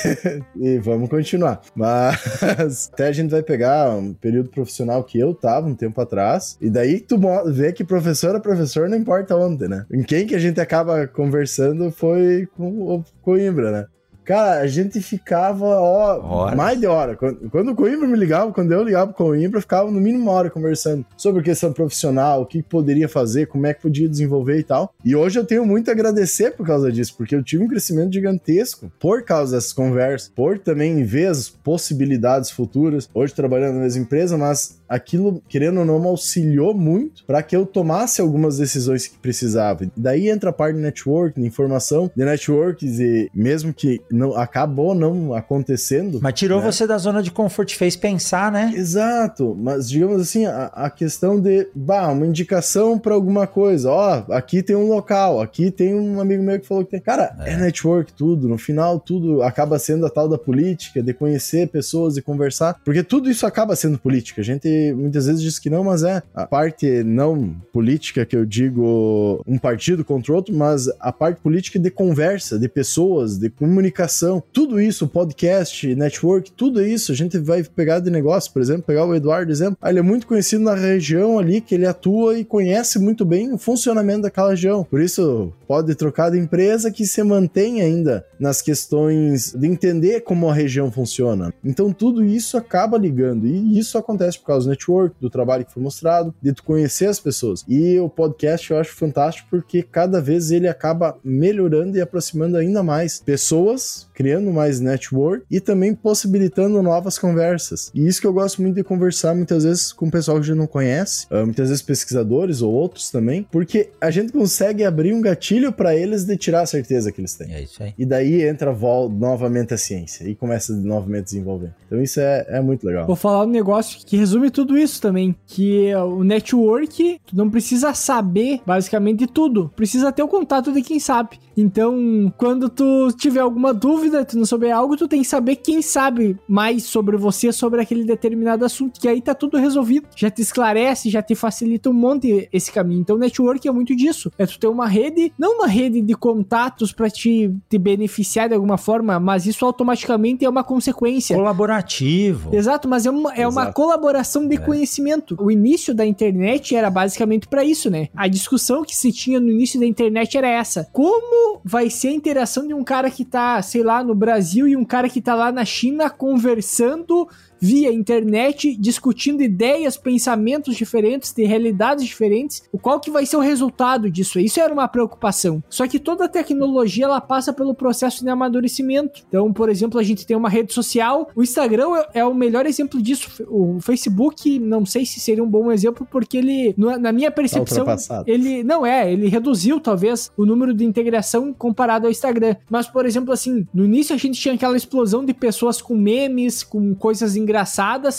e vamos continuar. Mas até a gente vai pegar um período profissional que eu tava um tempo atrás. E daí tu vê que professor é professor, não importa onde, né? Em quem que a gente acaba conversando foi com o Coimbra, né? Cara, a gente ficava, ó, Horas. mais de hora. Quando, quando o Coimbra me ligava, quando eu ligava pro Coimbra, ficava no mínimo uma hora conversando sobre questão profissional, o que poderia fazer, como é que podia desenvolver e tal. E hoje eu tenho muito a agradecer por causa disso, porque eu tive um crescimento gigantesco por causa dessas conversas, por também ver as possibilidades futuras. Hoje trabalhando na mesma empresa, mas aquilo, querendo ou não, me auxiliou muito para que eu tomasse algumas decisões que precisava. Daí entra a parte de network, de informação, de networks e mesmo que não acabou não acontecendo. Mas tirou né? você da zona de conforto, fez pensar, né? Exato, mas digamos assim, a, a questão de, bah, uma indicação para alguma coisa. Ó, aqui tem um local, aqui tem um amigo meu que falou que tem. Cara, é. é network tudo. No final, tudo acaba sendo a tal da política, de conhecer pessoas e conversar, porque tudo isso acaba sendo política. A gente muitas vezes diz que não, mas é a parte não política que eu digo um partido contra outro, mas a parte política de conversa, de pessoas, de comunicação, tudo isso, podcast, network, tudo isso, a gente vai pegar de negócio, por exemplo, pegar o Eduardo, exemplo, ah, ele é muito conhecido na região ali que ele atua e conhece muito bem o funcionamento daquela região. Por isso, pode trocar de empresa que se mantém ainda nas questões de entender como a região funciona. Então, tudo isso acaba ligando e isso acontece por causa do network, do trabalho que foi mostrado, de tu conhecer as pessoas. E o podcast eu acho fantástico porque cada vez ele acaba melhorando e aproximando ainda mais pessoas, criando mais network e também possibilitando novas conversas. E isso que eu gosto muito de conversar muitas vezes com o pessoal que a gente não conhece, uh, muitas vezes pesquisadores ou outros também, porque a gente consegue abrir um gatilho para eles de tirar a certeza que eles têm. É isso aí. E daí entra novamente a ciência e começa novamente a desenvolver. Então isso é, é muito legal. Vou falar um negócio que resume tudo isso também, que o network, tu não precisa saber basicamente tudo, precisa ter o contato de quem sabe. Então, quando tu tiver alguma dúvida, tu não souber algo, tu tem que saber quem sabe mais sobre você, sobre aquele determinado assunto, que aí tá tudo resolvido. Já te esclarece, já te facilita um monte esse caminho. Então, network é muito disso. É tu ter uma rede, não uma rede de contatos para te, te beneficiar de alguma forma, mas isso automaticamente é uma consequência. Colaborativo. Exato, mas é uma, é uma colaboração de é. conhecimento. O início da internet era basicamente para isso, né? A discussão que se tinha no início da internet era essa. Como vai ser a interação de um cara que tá, sei lá, no Brasil e um cara que tá lá na China conversando via internet, discutindo ideias, pensamentos diferentes, de realidades diferentes, o qual que vai ser o resultado disso? Isso era uma preocupação. Só que toda tecnologia ela passa pelo processo de amadurecimento. Então, por exemplo, a gente tem uma rede social, o Instagram é o melhor exemplo disso. O Facebook, não sei se seria um bom exemplo, porque ele, na minha percepção, tá ele não é, ele reduziu talvez o número de integração comparado ao Instagram. Mas, por exemplo, assim, no início a gente tinha aquela explosão de pessoas com memes, com coisas engraçadas.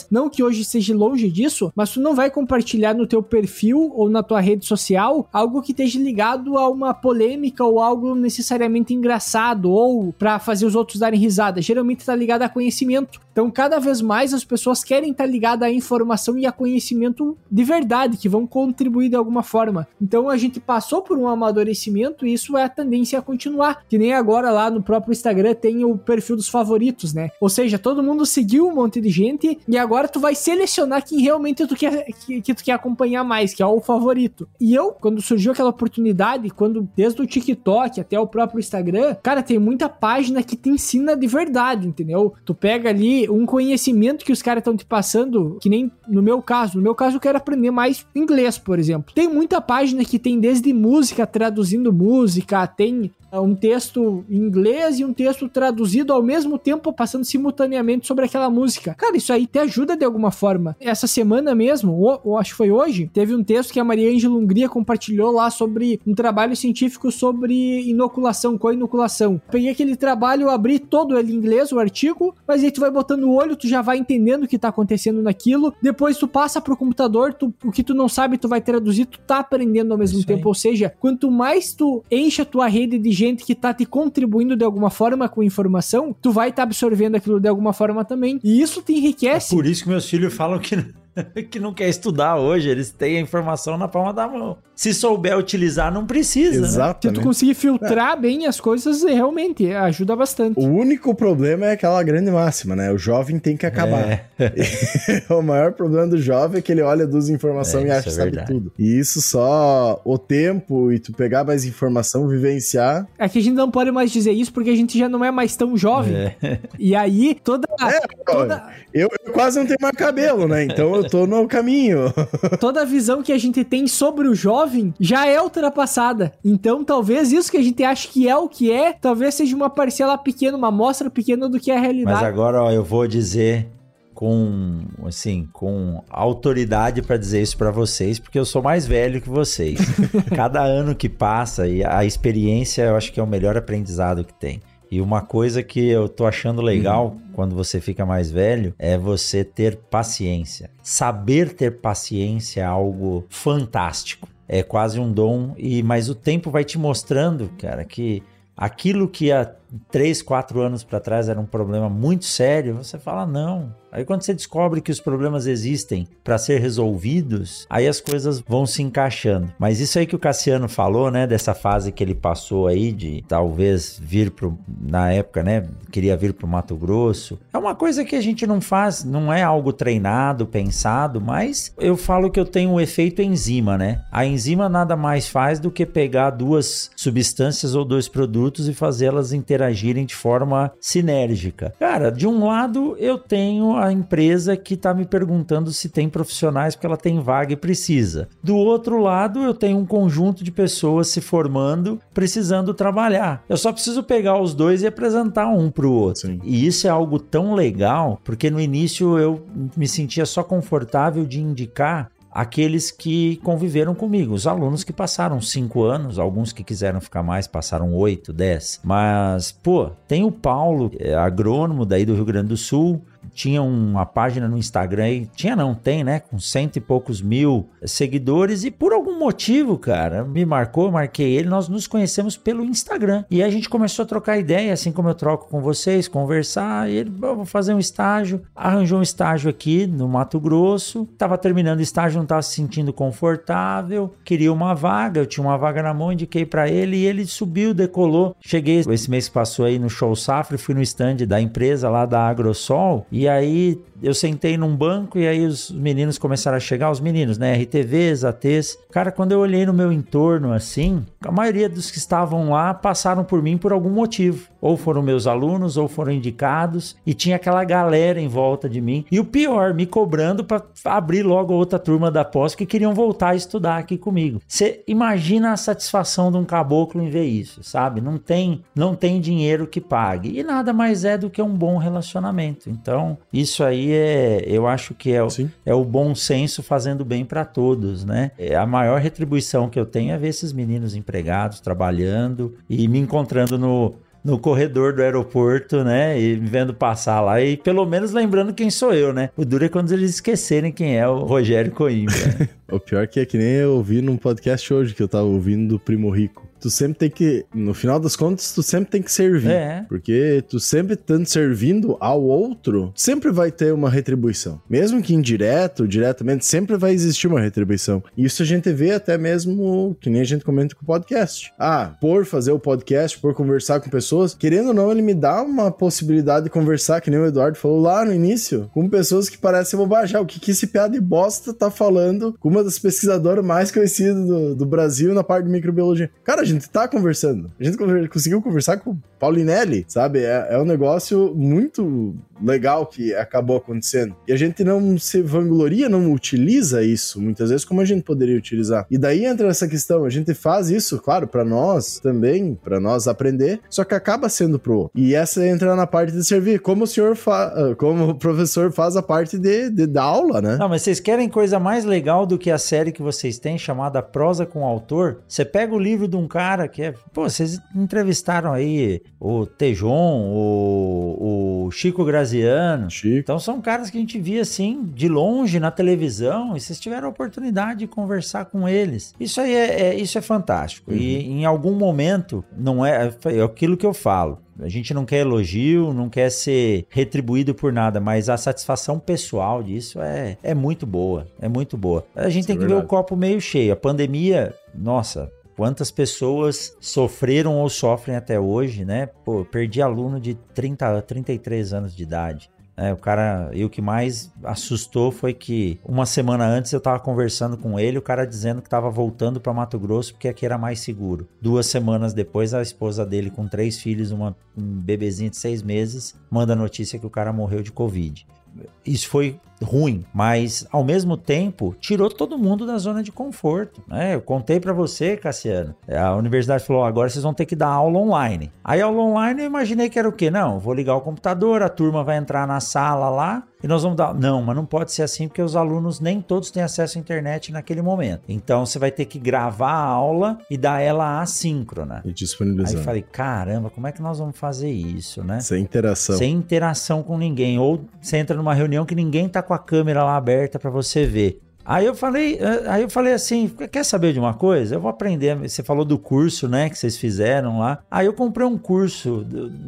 Não que hoje seja longe disso, mas tu não vai compartilhar no teu perfil ou na tua rede social algo que esteja ligado a uma polêmica ou algo necessariamente engraçado ou para fazer os outros darem risada. Geralmente tá ligado a conhecimento. Então, cada vez mais as pessoas querem estar ligadas à informação e a conhecimento de verdade, que vão contribuir de alguma forma. Então, a gente passou por um amadurecimento e isso é a tendência a continuar. Que nem agora lá no próprio Instagram tem o perfil dos favoritos, né? Ou seja, todo mundo seguiu um monte de gente e agora tu vai selecionar quem realmente tu quer, que, que tu quer acompanhar mais, que é o favorito. E eu, quando surgiu aquela oportunidade, quando desde o TikTok até o próprio Instagram, cara, tem muita página que te ensina de verdade, entendeu? Tu pega ali um conhecimento que os caras estão te passando, que nem no meu caso. No meu caso, eu quero aprender mais inglês, por exemplo. Tem muita página que tem desde música, traduzindo música, tem um texto em inglês e um texto traduzido ao mesmo tempo, passando simultaneamente sobre aquela música. Cara, isso aí te ajuda de alguma forma. Essa semana mesmo, ou, ou acho que foi hoje, teve um texto que a Maria Ângela Hungria compartilhou lá sobre um trabalho científico sobre inoculação, co-inoculação. Peguei aquele trabalho, abri todo ele em inglês, o artigo, mas aí tu vai botando botando o olho, tu já vai entendendo o que tá acontecendo naquilo. Depois tu passa pro computador, tu, o que tu não sabe, tu vai traduzir, tu tá aprendendo ao mesmo Isso tempo. Aí. Ou seja, quanto mais tu enche a tua rede de gente que tá te contribuindo de alguma forma com informação, tu vai estar tá absorvendo aquilo de alguma forma também. E isso te enriquece. É por isso que meus filhos falam que que não quer estudar hoje, eles têm a informação na palma da mão. Se souber utilizar, não precisa. Exato. Né? Se tu conseguir filtrar é. bem as coisas, realmente ajuda bastante. O único problema é aquela grande máxima, né? O jovem tem que acabar. É. o maior problema do jovem é que ele olha duas informações é, e acha que é sabe tudo. E isso só o tempo e tu pegar mais informação, vivenciar. É que a gente não pode mais dizer isso porque a gente já não é mais tão jovem. É. E aí, toda. É, toda... Eu, eu quase não tenho mais cabelo, né? Então eu tô no caminho. Toda a visão que a gente tem sobre o jovem já é ultrapassada. Então, talvez isso que a gente acha que é o que é, talvez seja uma parcela pequena, uma amostra pequena do que é a realidade. Mas agora, ó, eu vou dizer com assim com autoridade para dizer isso para vocês porque eu sou mais velho que vocês cada ano que passa e a experiência eu acho que é o melhor aprendizado que tem e uma coisa que eu tô achando legal uhum. quando você fica mais velho é você ter paciência. Saber ter paciência é algo fantástico. É quase um dom e mas o tempo vai te mostrando, cara, que aquilo que há três, quatro anos para trás era um problema muito sério, você fala não, Aí quando você descobre que os problemas existem para ser resolvidos, aí as coisas vão se encaixando. Mas isso aí que o Cassiano falou, né, dessa fase que ele passou aí de talvez vir pro na época, né, queria vir pro Mato Grosso. É uma coisa que a gente não faz, não é algo treinado, pensado, mas eu falo que eu tenho um efeito enzima, né? A enzima nada mais faz do que pegar duas substâncias ou dois produtos e fazê-las interagirem de forma sinérgica. Cara, de um lado eu tenho a empresa que está me perguntando se tem profissionais porque ela tem vaga e precisa. Do outro lado, eu tenho um conjunto de pessoas se formando, precisando trabalhar. Eu só preciso pegar os dois e apresentar um para o outro. Sim. E isso é algo tão legal, porque no início eu me sentia só confortável de indicar aqueles que conviveram comigo, os alunos que passaram cinco anos, alguns que quiseram ficar mais passaram oito, dez. Mas, pô, tem o Paulo, é agrônomo daí do Rio Grande do Sul, tinha uma página no Instagram, tinha não, tem, né? Com cento e poucos mil seguidores e por algum motivo, cara, me marcou, marquei ele, nós nos conhecemos pelo Instagram. E a gente começou a trocar ideia, assim como eu troco com vocês, conversar, e ele, vou fazer um estágio, arranjou um estágio aqui no Mato Grosso, tava terminando o estágio, não tava se sentindo confortável, queria uma vaga, eu tinha uma vaga na mão, indiquei para ele e ele subiu, decolou. Cheguei esse mês que passou aí no Show Safra, fui no stand da empresa lá da Agrosol e aí eu sentei num banco e aí os meninos começaram a chegar, os meninos, né? RTVs, ATs. Cara, quando eu olhei no meu entorno assim, a maioria dos que estavam lá passaram por mim por algum motivo. Ou foram meus alunos, ou foram indicados, e tinha aquela galera em volta de mim. E o pior, me cobrando para abrir logo outra turma da pós que queriam voltar a estudar aqui comigo. Você imagina a satisfação de um caboclo em ver isso, sabe? Não tem, não tem dinheiro que pague. E nada mais é do que um bom relacionamento. Então, isso aí é, eu acho que é, é o bom senso fazendo bem para todos, né? É, a maior retribuição que eu tenho é ver esses meninos empregados trabalhando e me encontrando no no corredor do aeroporto, né? E me vendo passar lá e pelo menos lembrando quem sou eu, né? O duro é quando eles esquecerem quem é o Rogério Coimbra. o pior que é que nem eu ouvi num podcast hoje que eu tava ouvindo do Primo Rico tu sempre tem que, no final das contas, tu sempre tem que servir. É. Porque tu sempre estando servindo ao outro, sempre vai ter uma retribuição. Mesmo que indireto, diretamente, sempre vai existir uma retribuição. Isso a gente vê até mesmo, que nem a gente comenta com o podcast. Ah, por fazer o podcast, por conversar com pessoas, querendo ou não, ele me dá uma possibilidade de conversar, que nem o Eduardo falou lá no início, com pessoas que parecem bobagem. Ah, o que, que esse piada de bosta tá falando com uma das pesquisadoras mais conhecidas do, do Brasil na parte de microbiologia? Cara, a gente tá conversando. A gente conseguiu conversar com o Paulinelli, sabe? É, é um negócio muito legal que acabou acontecendo. E a gente não se vangloria, não utiliza isso muitas vezes como a gente poderia utilizar. E daí entra essa questão, a gente faz isso, claro, para nós também, para nós aprender, só que acaba sendo pro E essa entra na parte de servir, como o senhor fa... Ah, como o professor faz a parte de, de da aula, né? Não, mas vocês querem coisa mais legal do que a série que vocês têm chamada Prosa com Autor? Você pega o livro de um cara que é, pô, vocês entrevistaram aí o Tejon, o, o Chico Graziano. Chico. Então são caras que a gente via assim, de longe, na televisão, e vocês tiveram a oportunidade de conversar com eles. Isso aí é, é isso é fantástico. Uhum. E em algum momento, não é, é aquilo que eu falo. A gente não quer elogio, não quer ser retribuído por nada, mas a satisfação pessoal disso é, é muito boa. É muito boa. A gente Isso tem é que verdade. ver o copo meio cheio. A pandemia, nossa, Quantas pessoas sofreram ou sofrem até hoje, né? Pô, perdi aluno de 30 a 33 anos de idade. É, o cara, e o que mais assustou foi que uma semana antes eu tava conversando com ele, o cara dizendo que tava voltando para Mato Grosso porque aqui era mais seguro. Duas semanas depois, a esposa dele, com três filhos, uma, um bebezinho de seis meses, manda a notícia que o cara morreu de Covid isso foi ruim, mas ao mesmo tempo tirou todo mundo da zona de conforto. Né? Eu contei para você, Cassiano, a universidade falou: agora vocês vão ter que dar aula online. Aí aula online eu imaginei que era o quê? Não, vou ligar o computador, a turma vai entrar na sala lá e nós vamos dar. Não, mas não pode ser assim porque os alunos nem todos têm acesso à internet naquele momento. Então você vai ter que gravar a aula e dar ela assíncrona. E disponibilizar. Aí eu falei: caramba, como é que nós vamos fazer isso, né? Sem interação. Sem interação com ninguém. Ou você entra numa reunião que ninguém tá com a câmera lá aberta para você ver. Aí eu falei, eh, aí eu falei assim, quer saber de uma coisa? Eu vou aprender. Você falou do curso, né, que vocês fizeram lá. Aí eu comprei um curso,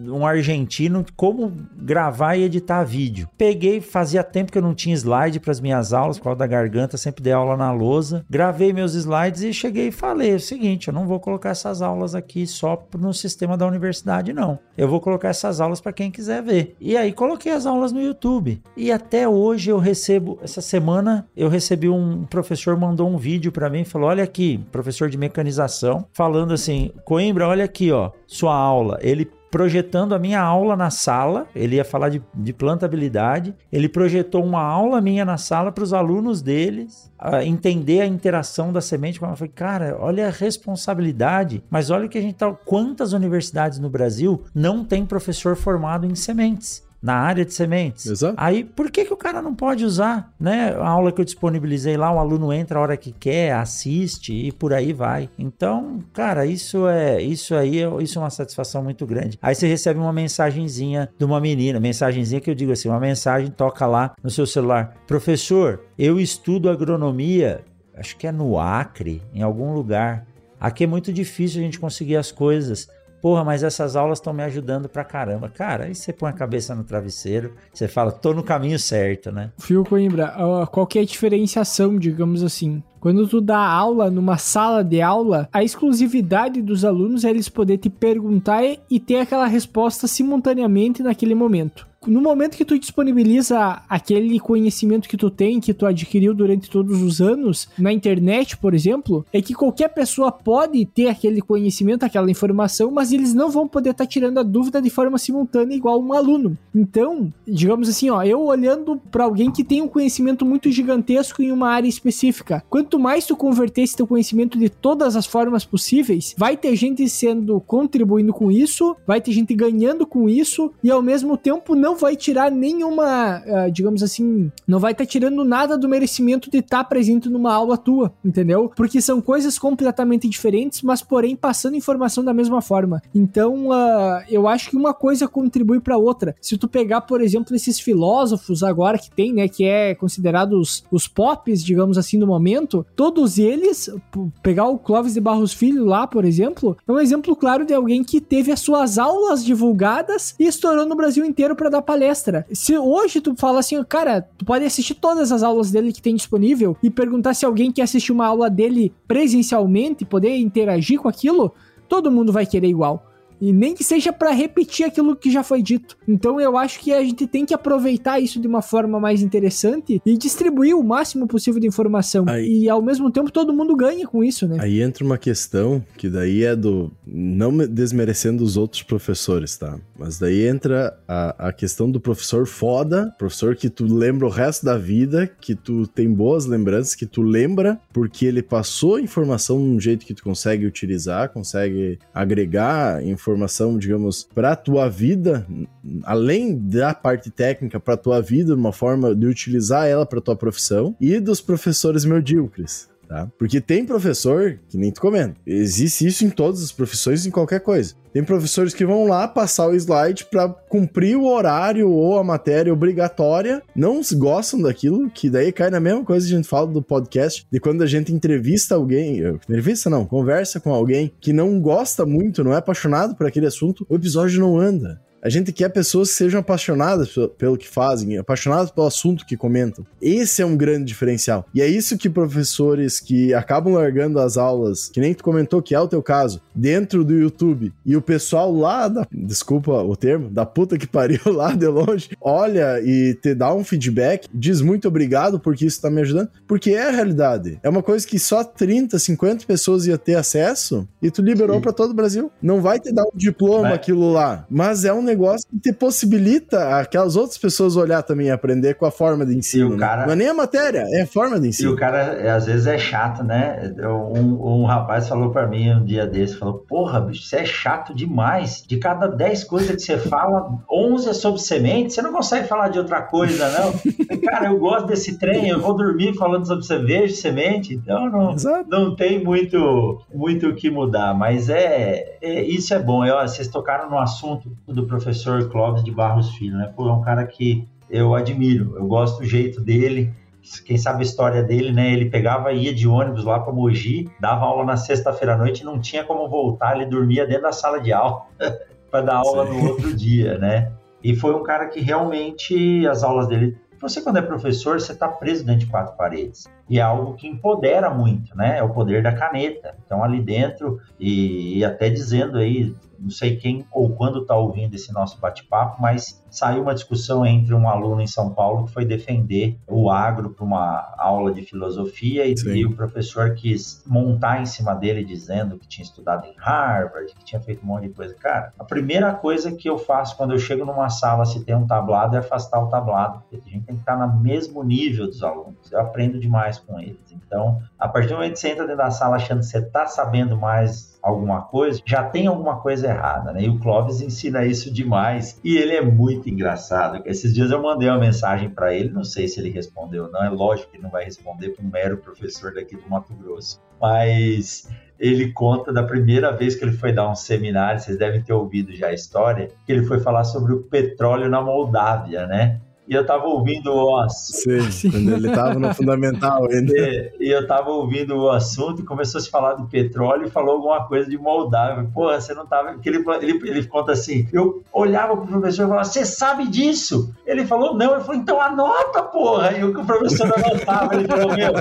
um argentino, como gravar e editar vídeo. Peguei, fazia tempo que eu não tinha slide para as minhas aulas, por causa da garganta, sempre dei aula na lousa. Gravei meus slides e cheguei e falei o seguinte, eu não vou colocar essas aulas aqui só no sistema da universidade, não. Eu vou colocar essas aulas para quem quiser ver. E aí coloquei as aulas no YouTube. E até hoje eu recebo, essa semana eu recebi um professor mandou um vídeo para mim, falou: "Olha aqui, professor de mecanização, falando assim: "Coimbra, olha aqui, ó, sua aula". Ele projetando a minha aula na sala, ele ia falar de, de plantabilidade, ele projetou uma aula minha na sala para os alunos deles a entender a interação da semente. Eu falei, cara, olha a responsabilidade, mas olha que a gente tá. Quantas universidades no Brasil não tem professor formado em sementes? Na área de sementes. Exato. Aí, por que, que o cara não pode usar, né? A aula que eu disponibilizei lá, o aluno entra a hora que quer, assiste e por aí vai. Então, cara, isso é isso aí, é, isso é uma satisfação muito grande. Aí você recebe uma mensagenzinha de uma menina, mensagenzinha que eu digo assim, uma mensagem toca lá no seu celular. Professor, eu estudo agronomia, acho que é no Acre, em algum lugar. Aqui é muito difícil a gente conseguir as coisas porra, mas essas aulas estão me ajudando pra caramba. Cara, aí você põe a cabeça no travesseiro, você fala, tô no caminho certo, né? Fio Coimbra, qual que é a diferenciação, digamos assim? Quando tu dá aula numa sala de aula, a exclusividade dos alunos é eles poder te perguntar e ter aquela resposta simultaneamente naquele momento no momento que tu disponibiliza aquele conhecimento que tu tem, que tu adquiriu durante todos os anos, na internet, por exemplo, é que qualquer pessoa pode ter aquele conhecimento, aquela informação, mas eles não vão poder estar tá tirando a dúvida de forma simultânea igual um aluno. Então, digamos assim, ó, eu olhando para alguém que tem um conhecimento muito gigantesco em uma área específica, quanto mais tu converter esse teu conhecimento de todas as formas possíveis, vai ter gente sendo contribuindo com isso, vai ter gente ganhando com isso e ao mesmo tempo não não vai tirar nenhuma, uh, digamos assim, não vai estar tá tirando nada do merecimento de estar tá presente numa aula tua, entendeu? Porque são coisas completamente diferentes, mas porém passando informação da mesma forma. Então, uh, eu acho que uma coisa contribui para outra. Se tu pegar, por exemplo, esses filósofos agora que tem, né, que é considerados os pops, digamos assim, no momento, todos eles, pegar o Clóvis de Barros Filho lá, por exemplo, é um exemplo claro de alguém que teve as suas aulas divulgadas e estourou no Brasil inteiro para dar palestra. Se hoje tu fala assim, cara, tu pode assistir todas as aulas dele que tem disponível e perguntar se alguém quer assistir uma aula dele presencialmente, poder interagir com aquilo, todo mundo vai querer igual. E nem que seja para repetir aquilo que já foi dito. Então eu acho que a gente tem que aproveitar isso de uma forma mais interessante e distribuir o máximo possível de informação. Aí, e ao mesmo tempo todo mundo ganha com isso, né? Aí entra uma questão que daí é do. Não desmerecendo os outros professores, tá? Mas daí entra a, a questão do professor foda, professor que tu lembra o resto da vida, que tu tem boas lembranças, que tu lembra porque ele passou a informação de um jeito que tu consegue utilizar, consegue agregar informação informação, digamos, para a tua vida, além da parte técnica, para tua vida, uma forma de utilizar ela para tua profissão, e dos professores medíocres. Tá? Porque tem professor, que nem tu comenta, existe isso em todas as profissões, em qualquer coisa. Tem professores que vão lá passar o slide para cumprir o horário ou a matéria obrigatória, não gostam daquilo, que daí cai na mesma coisa que a gente fala do podcast, de quando a gente entrevista alguém, entrevista não, conversa com alguém que não gosta muito, não é apaixonado por aquele assunto, o episódio não anda. A gente quer pessoas que sejam apaixonadas pelo que fazem, apaixonadas pelo assunto que comentam. Esse é um grande diferencial. E é isso que professores que acabam largando as aulas, que nem tu comentou que é o teu caso, dentro do YouTube, e o pessoal lá da, desculpa o termo, da puta que pariu lá de longe, olha e te dá um feedback, diz muito obrigado porque isso tá me ajudando, porque é a realidade. É uma coisa que só 30, 50 pessoas ia ter acesso e tu liberou para todo o Brasil. Não vai te dar um diploma aquilo lá, mas é um negócio que te possibilita aquelas outras pessoas olhar também e aprender com a forma de ensino. Né? Não é nem a matéria, é a forma de ensino. E o cara, é, às vezes, é chato, né? Um, um rapaz falou para mim um dia desse, falou, porra, bicho, você é chato demais. De cada 10 coisas que você fala, 11 é sobre semente, você não consegue falar de outra coisa, não. cara, eu gosto desse trem, eu vou dormir falando sobre cerveja, semente, então não, não tem muito muito o que mudar, mas é, é isso é bom. Eu, vocês tocaram no assunto do professor professor Clóvis de Barros Filho, né? Pô, é um cara que eu admiro, eu gosto do jeito dele. Quem sabe a história dele, né? Ele pegava e ia de ônibus lá para Mogi, dava aula na sexta-feira à noite, não tinha como voltar, ele dormia dentro da sala de aula para dar aula Sim. no outro dia, né? E foi um cara que realmente as aulas dele você, quando é professor, você está preso dentro de quatro paredes. E é algo que empodera muito, né? É o poder da caneta. Então, ali dentro, e, e até dizendo aí, não sei quem ou quando está ouvindo esse nosso bate-papo, mas saiu uma discussão entre um aluno em São Paulo que foi defender o agro para uma aula de filosofia e, e, o professor quis montar em cima dele dizendo que tinha estudado em Harvard, que tinha feito um monte de coisa. Cara, a primeira coisa que eu faço quando eu chego numa sala se tem um tablado é afastar o tablado, porque a gente tem que estar no mesmo nível dos alunos. Eu aprendo demais com eles. Então, a partir do momento que você entra dentro da sala achando que você está sabendo mais alguma coisa, já tem alguma coisa errada, né? E o Clóvis ensina isso demais e ele é muito engraçado. Esses dias eu mandei uma mensagem para ele, não sei se ele respondeu ou não, é lógico que ele não vai responder para um mero professor daqui do Mato Grosso, mas ele conta da primeira vez que ele foi dar um seminário, vocês devem ter ouvido já a história, que ele foi falar sobre o petróleo na Moldávia, né? E eu tava ouvindo o assunto. Sim, quando ele tava no fundamental ainda. E, e, eu tava ouvindo o assunto e começou a se falar do petróleo e falou alguma coisa de Moldávia. Porra, você não tava. Porque ele, ele, ele conta assim: eu olhava pro professor e falava, você sabe disso? Ele falou, não. Eu falei, então anota, porra. E o que o professor anotava, ele falou, meu,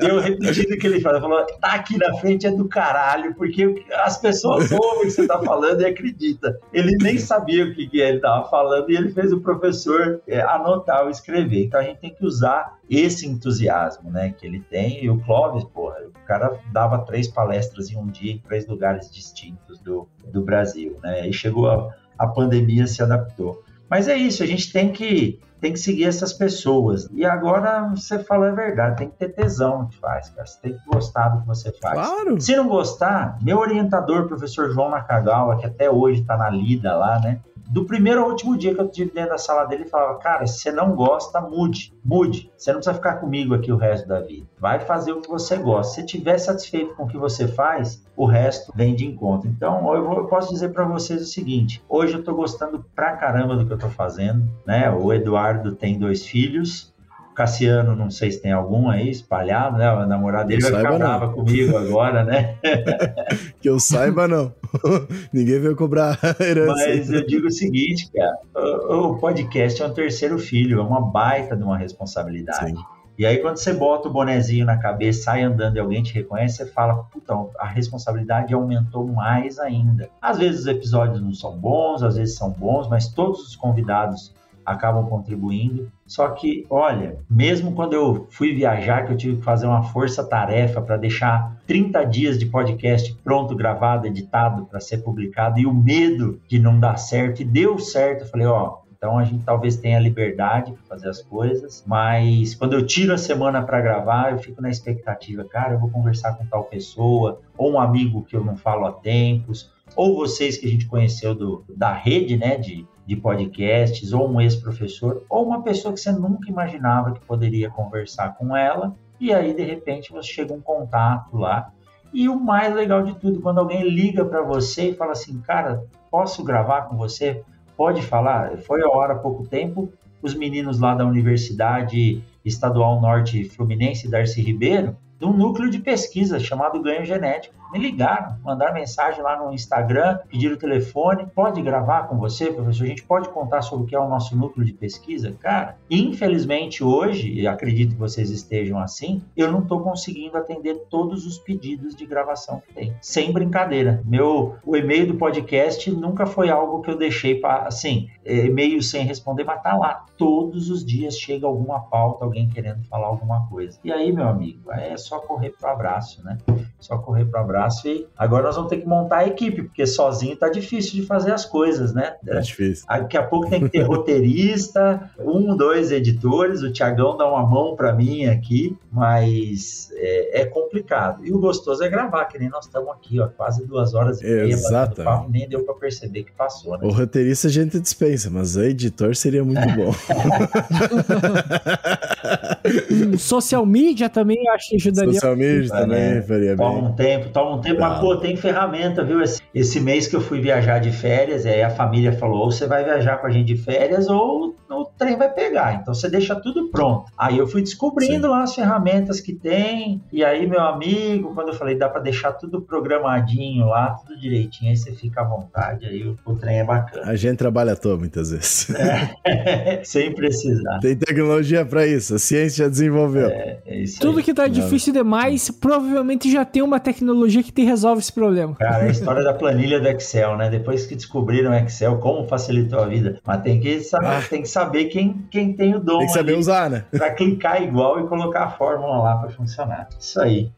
eu repetindo o que ele falou, ele falou, tá aqui na frente é do caralho, porque as pessoas ouvem o que você tá falando e acredita. Ele nem sabia o que, que ele tava falando e ele fez o professor é, anotar ou escrever. Então a gente tem que usar esse entusiasmo, né, que ele tem. E o Clóvis, porra, o cara dava três palestras em um dia em três lugares distintos do, do Brasil, né? E chegou a, a pandemia se adaptou. Mas é isso, a gente tem que tem que seguir essas pessoas. E agora você falou a verdade, tem que ter tesão no que faz, cara. Você tem que gostar do que você faz. Claro. Se não gostar, meu orientador, professor João Nakagawa, que até hoje está na lida lá, né? Do primeiro ao último dia que eu tive dentro da sala dele, ele falava: Cara, se você não gosta, mude, mude. Você não precisa ficar comigo aqui o resto da vida. Vai fazer o que você gosta. Se estiver satisfeito com o que você faz, o resto vem de encontro. Então, eu, vou, eu posso dizer para vocês o seguinte: hoje eu estou gostando pra caramba do que eu estou fazendo. Né? O Eduardo tem dois filhos, Cassiano, não sei se tem algum aí espalhado, né? A namorada dele vai ficar brava comigo agora, né? que eu saiba, não. Ninguém veio cobrar herança. Mas eu digo o seguinte, cara: o, podcast é um terceiro filho, é uma baita de uma responsabilidade. Sim. E aí, quando você bota o bonezinho na cabeça, sai andando e alguém te reconhece, você fala, puta, a responsabilidade aumentou mais ainda. Às vezes os episódios não são bons, às vezes são bons, mas todos os convidados acabam contribuindo. Só que, olha, mesmo quando eu fui viajar, que eu tive que fazer uma força-tarefa para deixar 30 dias de podcast pronto, gravado, editado para ser publicado, e o medo de não dar certo, e deu certo, eu falei, ó, então a gente talvez tenha liberdade para fazer as coisas, mas quando eu tiro a semana para gravar, eu fico na expectativa, cara, eu vou conversar com tal pessoa, ou um amigo que eu não falo há tempos, ou vocês que a gente conheceu do, da rede, né, de, de podcasts, ou um ex-professor, ou uma pessoa que você nunca imaginava que poderia conversar com ela, e aí de repente você chega um contato lá. E o mais legal de tudo, quando alguém liga para você e fala assim, cara, posso gravar com você? Pode falar? Foi a hora há pouco tempo, os meninos lá da Universidade Estadual Norte Fluminense, Darcy Ribeiro, de um núcleo de pesquisa chamado Ganho Genético me ligaram, mandaram mensagem lá no Instagram, pediram o telefone, pode gravar com você, professor? A gente pode contar sobre o que é o nosso núcleo de pesquisa? Cara, infelizmente hoje, e acredito que vocês estejam assim, eu não estou conseguindo atender todos os pedidos de gravação que tem. Sem brincadeira. Meu, o e-mail do podcast nunca foi algo que eu deixei para, assim, é, e-mail sem responder, mas tá lá. Todos os dias chega alguma pauta, alguém querendo falar alguma coisa. E aí, meu amigo, é só correr pro abraço, né? Só correr pro abraço braço e agora nós vamos ter que montar a equipe, porque sozinho tá difícil de fazer as coisas, né? É difícil. Daqui a pouco tem que ter roteirista, um, dois editores, o Tiagão dá uma mão para mim aqui, mas é, é, complicado. E o gostoso é gravar, que nem nós estamos aqui, ó, quase duas horas e meia. Exato. Nem deu para perceber que passou, né? O roteirista a gente dispensa, mas o editor seria muito bom. social media também acho que ajudaria. Social media também faria bem. Toma um tempo, toma um tempo, mas pô, tem ferramenta, viu? Esse, esse, mês que eu fui viajar de férias, aí a família falou: ou você vai viajar com a gente de férias ou o trem vai pegar. Então você deixa tudo pronto. Aí eu fui descobrindo Sim. lá as ferramentas que tem, e aí, meu amigo, quando eu falei, dá para deixar tudo programadinho lá, tudo direitinho, aí você fica à vontade, aí o, o trem é bacana. A gente trabalha à toa muitas vezes. É, sem precisar. Tem tecnologia para isso, a ciência já desenvolveu. É, é tudo aí. que tá Não. difícil demais, provavelmente já tem uma tecnologia que te resolve esse problema. Cara, é a história da planilha do Excel, né? Depois que descobriram o Excel, como facilitou a vida. Mas tem que saber, ah. tem que saber quem, quem tem o dom. Tem que saber usar, né? Pra clicar igual e colocar a fórmula lá para funcionar. Isso aí.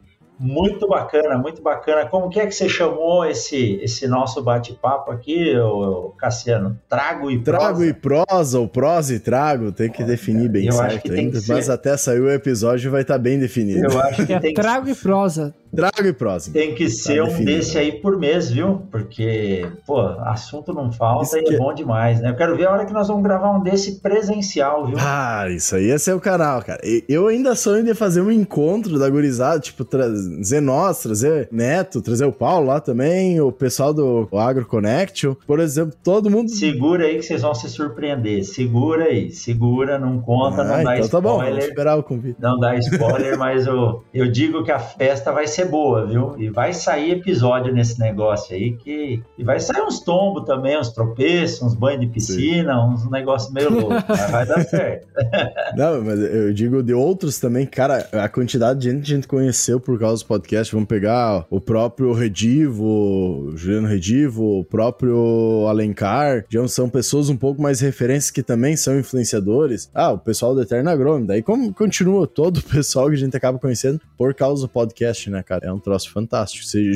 Muito bacana, muito bacana. Como que é que você chamou esse, esse nosso bate-papo aqui, o Cassiano? Trago e prosa? Trago e prosa, ou prosa e trago, tem que definir bem eu certo ainda, mas até sair o episódio vai estar tá bem definido. Eu acho que é tem trago que... e prosa. Trago e prosa. Tem que tá ser tá um definido. desse aí por mês, viu? Porque, pô, assunto não falta e é que... é bom demais, né? Eu quero ver a hora que nós vamos gravar um desse presencial, viu? Ah, isso aí ia ser o canal, cara. Eu ainda sonho de fazer um encontro da gurizada, tipo, trazer nós, trazer Neto, trazer o Paulo lá também, o pessoal do Agro Connection. Por exemplo, todo mundo. Segura aí que vocês vão se surpreender. Segura aí, segura, não conta, ah, não dá então spoiler. Tá bom, vamos esperar o convite. Não dá spoiler, mas eu, eu digo que a festa vai ser boa, viu? E vai sair episódio nesse negócio aí que. E vai sair uns tombos também, uns tropeços, uns banhos de piscina, Sim. uns negócios meio loucos. mas vai dar certo. não, mas eu digo de outros também, cara, a quantidade de gente que a gente conheceu por causa do podcast podcast, vamos pegar o próprio Redivo, Juliano Redivo, o próprio Alencar, já são pessoas um pouco mais referências que também são influenciadores. Ah, o pessoal do Eterno Agrônomo, daí como continua todo o pessoal que a gente acaba conhecendo por causa do podcast, né, cara? É um troço fantástico. Você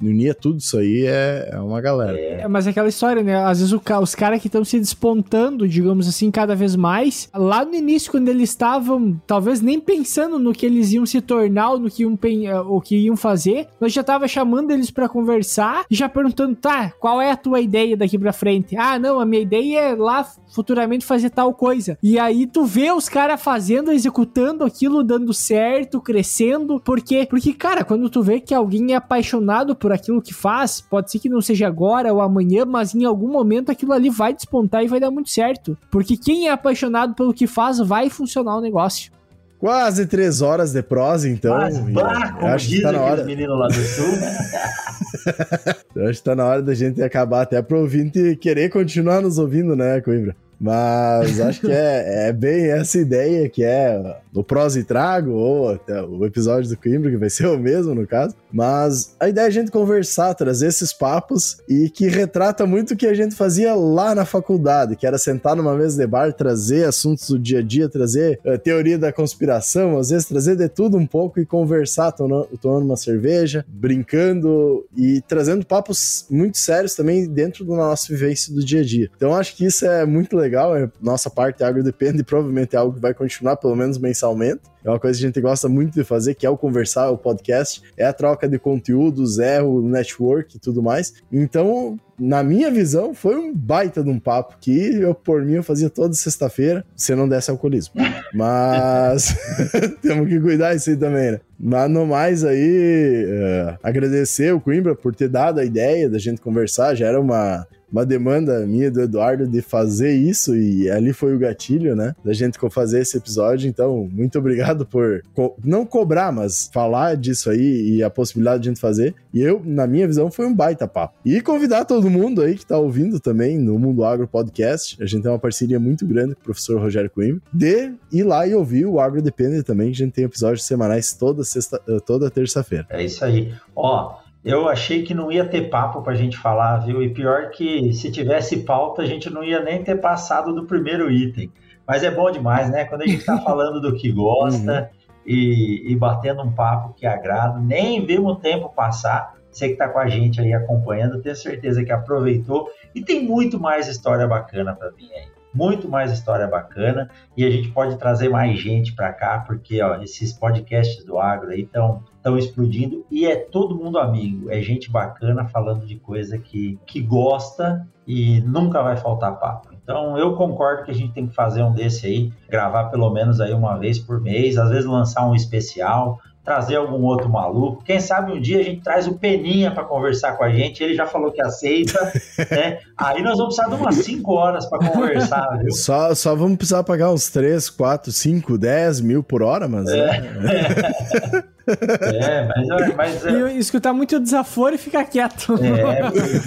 unia tudo isso aí, é, é uma galera. É, mas é aquela história, né? Às vezes o, os caras que estão se despontando, digamos assim, cada vez mais, lá no início, quando eles estavam, talvez nem pensando no que eles iam se tornar, ou no que iam, o que iam fazer, nós já tava chamando eles para conversar e já perguntando, tá, qual é a tua ideia daqui para frente? Ah, não, a minha ideia é lá futuramente fazer tal coisa. E aí tu vê os caras fazendo, executando aquilo, dando certo, crescendo, porque porque cara, quando tu vê que alguém é apaixonado por aquilo que faz, pode ser que não seja agora ou amanhã, mas em algum momento aquilo ali vai despontar e vai dar muito certo. Porque quem é apaixonado pelo que faz vai funcionar o negócio. Quase três horas de prosa, então. Mas, bah, como acho que tá na hora. menino lá do sul. Acho que tá na hora da gente acabar até pro ouvinte querer continuar nos ouvindo, né, Coimbra? Mas acho que é, é bem essa ideia que é o Prós e Trago, ou até o episódio do Coimbra, que vai ser o mesmo no caso. Mas a ideia é a gente conversar, trazer esses papos e que retrata muito o que a gente fazia lá na faculdade, que era sentar numa mesa de bar, trazer assuntos do dia a dia, trazer uh, teoria da conspiração, às vezes trazer de tudo um pouco e conversar, tomando, tomando uma cerveja, brincando e trazendo papos muito sérios também dentro da nossa vivência do dia a dia. Então acho que isso é muito legal legal. É, nossa parte agro depende, provavelmente é algo que vai continuar pelo menos mensalmente. É uma coisa que a gente gosta muito de fazer, que é o conversar, o podcast, é a troca de conteúdos, é o network e tudo mais. Então, na minha visão, foi um baita de um papo que eu, por mim, eu fazia toda sexta-feira, se não desse alcoolismo. Mas temos que cuidar isso aí também, né? Mas no mais aí, uh, agradecer o Coimbra por ter dado a ideia da gente conversar, já era uma, uma demanda minha do Eduardo de fazer isso e ali foi o gatilho, né? Da gente fazer esse episódio. Então, muito obrigado por co não cobrar, mas falar disso aí e a possibilidade de a gente fazer. E eu, na minha visão, foi um baita papo. E convidar todo mundo aí que tá ouvindo também no Mundo Agro Podcast. A gente tem uma parceria muito grande com o professor Rogério Coimbra, de ir lá e ouvir o Agro Depende também, a gente tem episódios semanais toda sexta, eh, toda terça-feira. É isso aí. Ó, eu achei que não ia ter papo para a gente falar, viu? E pior que se tivesse pauta, a gente não ia nem ter passado do primeiro item. Mas é bom demais, né? Quando a gente está falando do que gosta uhum. e, e, batendo um papo que agrada, nem vemos o tempo passar. Você que está com a gente aí acompanhando, tenho certeza que aproveitou. E tem muito mais história bacana para vir aí muito mais história bacana e a gente pode trazer mais gente para cá, porque ó, esses podcasts do agro aí estão estão explodindo e é todo mundo amigo, é gente bacana falando de coisa que, que gosta e nunca vai faltar papo. Então eu concordo que a gente tem que fazer um desse aí, gravar pelo menos aí uma vez por mês, às vezes lançar um especial, trazer algum outro maluco. Quem sabe um dia a gente traz o Peninha para conversar com a gente, ele já falou que aceita, né? Aí nós vamos precisar de umas 5 horas para conversar, viu? Só, só vamos precisar pagar uns 3, 4, 5, 10 mil por hora, mas... É, é. é mas... mas é... E escutar muito desaforo e ficar quieto. É,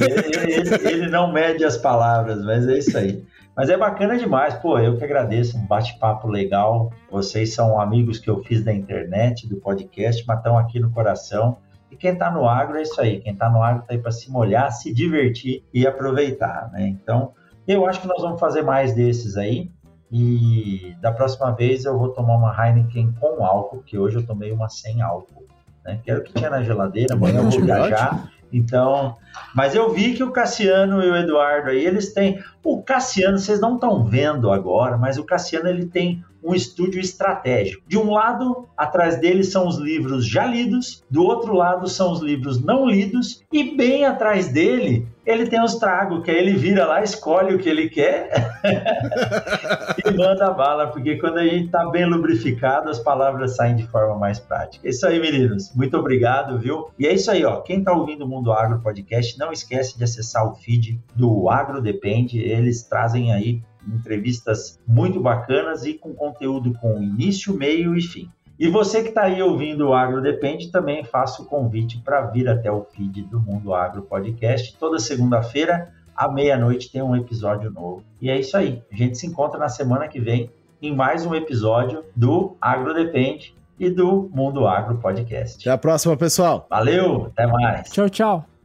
ele, ele, ele não mede as palavras, mas é isso aí. Mas é bacana demais, pô, eu que agradeço, um bate-papo legal. Vocês são amigos que eu fiz da internet, do podcast, mas estão aqui no coração. E quem está no agro é isso aí, quem está no agro está aí para se molhar, se divertir e aproveitar, né? Então, eu acho que nós vamos fazer mais desses aí. E da próxima vez eu vou tomar uma Heineken com álcool, que hoje eu tomei uma sem álcool. Né? Que era o que tinha na geladeira, amanhã eu vou viajar. Então, mas eu vi que o Cassiano e o Eduardo aí, eles têm. O Cassiano, vocês não estão vendo agora, mas o Cassiano ele tem um estúdio estratégico. De um lado, atrás dele são os livros já lidos, do outro lado são os livros não lidos, e bem atrás dele ele tem os tragos, que aí ele vira lá, escolhe o que ele quer e manda bala, porque quando a gente está bem lubrificado, as palavras saem de forma mais prática. É isso aí, meninos. Muito obrigado, viu? E é isso aí, ó. Quem está ouvindo o Mundo Agro Podcast, não esquece de acessar o feed do Agro Depende. Eles trazem aí entrevistas muito bacanas e com conteúdo com início, meio e fim. E você que está aí ouvindo o Agro Depende, também faço o convite para vir até o feed do Mundo Agro Podcast. Toda segunda-feira, à meia-noite, tem um episódio novo. E é isso aí. A gente se encontra na semana que vem em mais um episódio do Agro Depende e do Mundo Agro Podcast. Até a próxima, pessoal. Valeu, até mais. Tchau, tchau.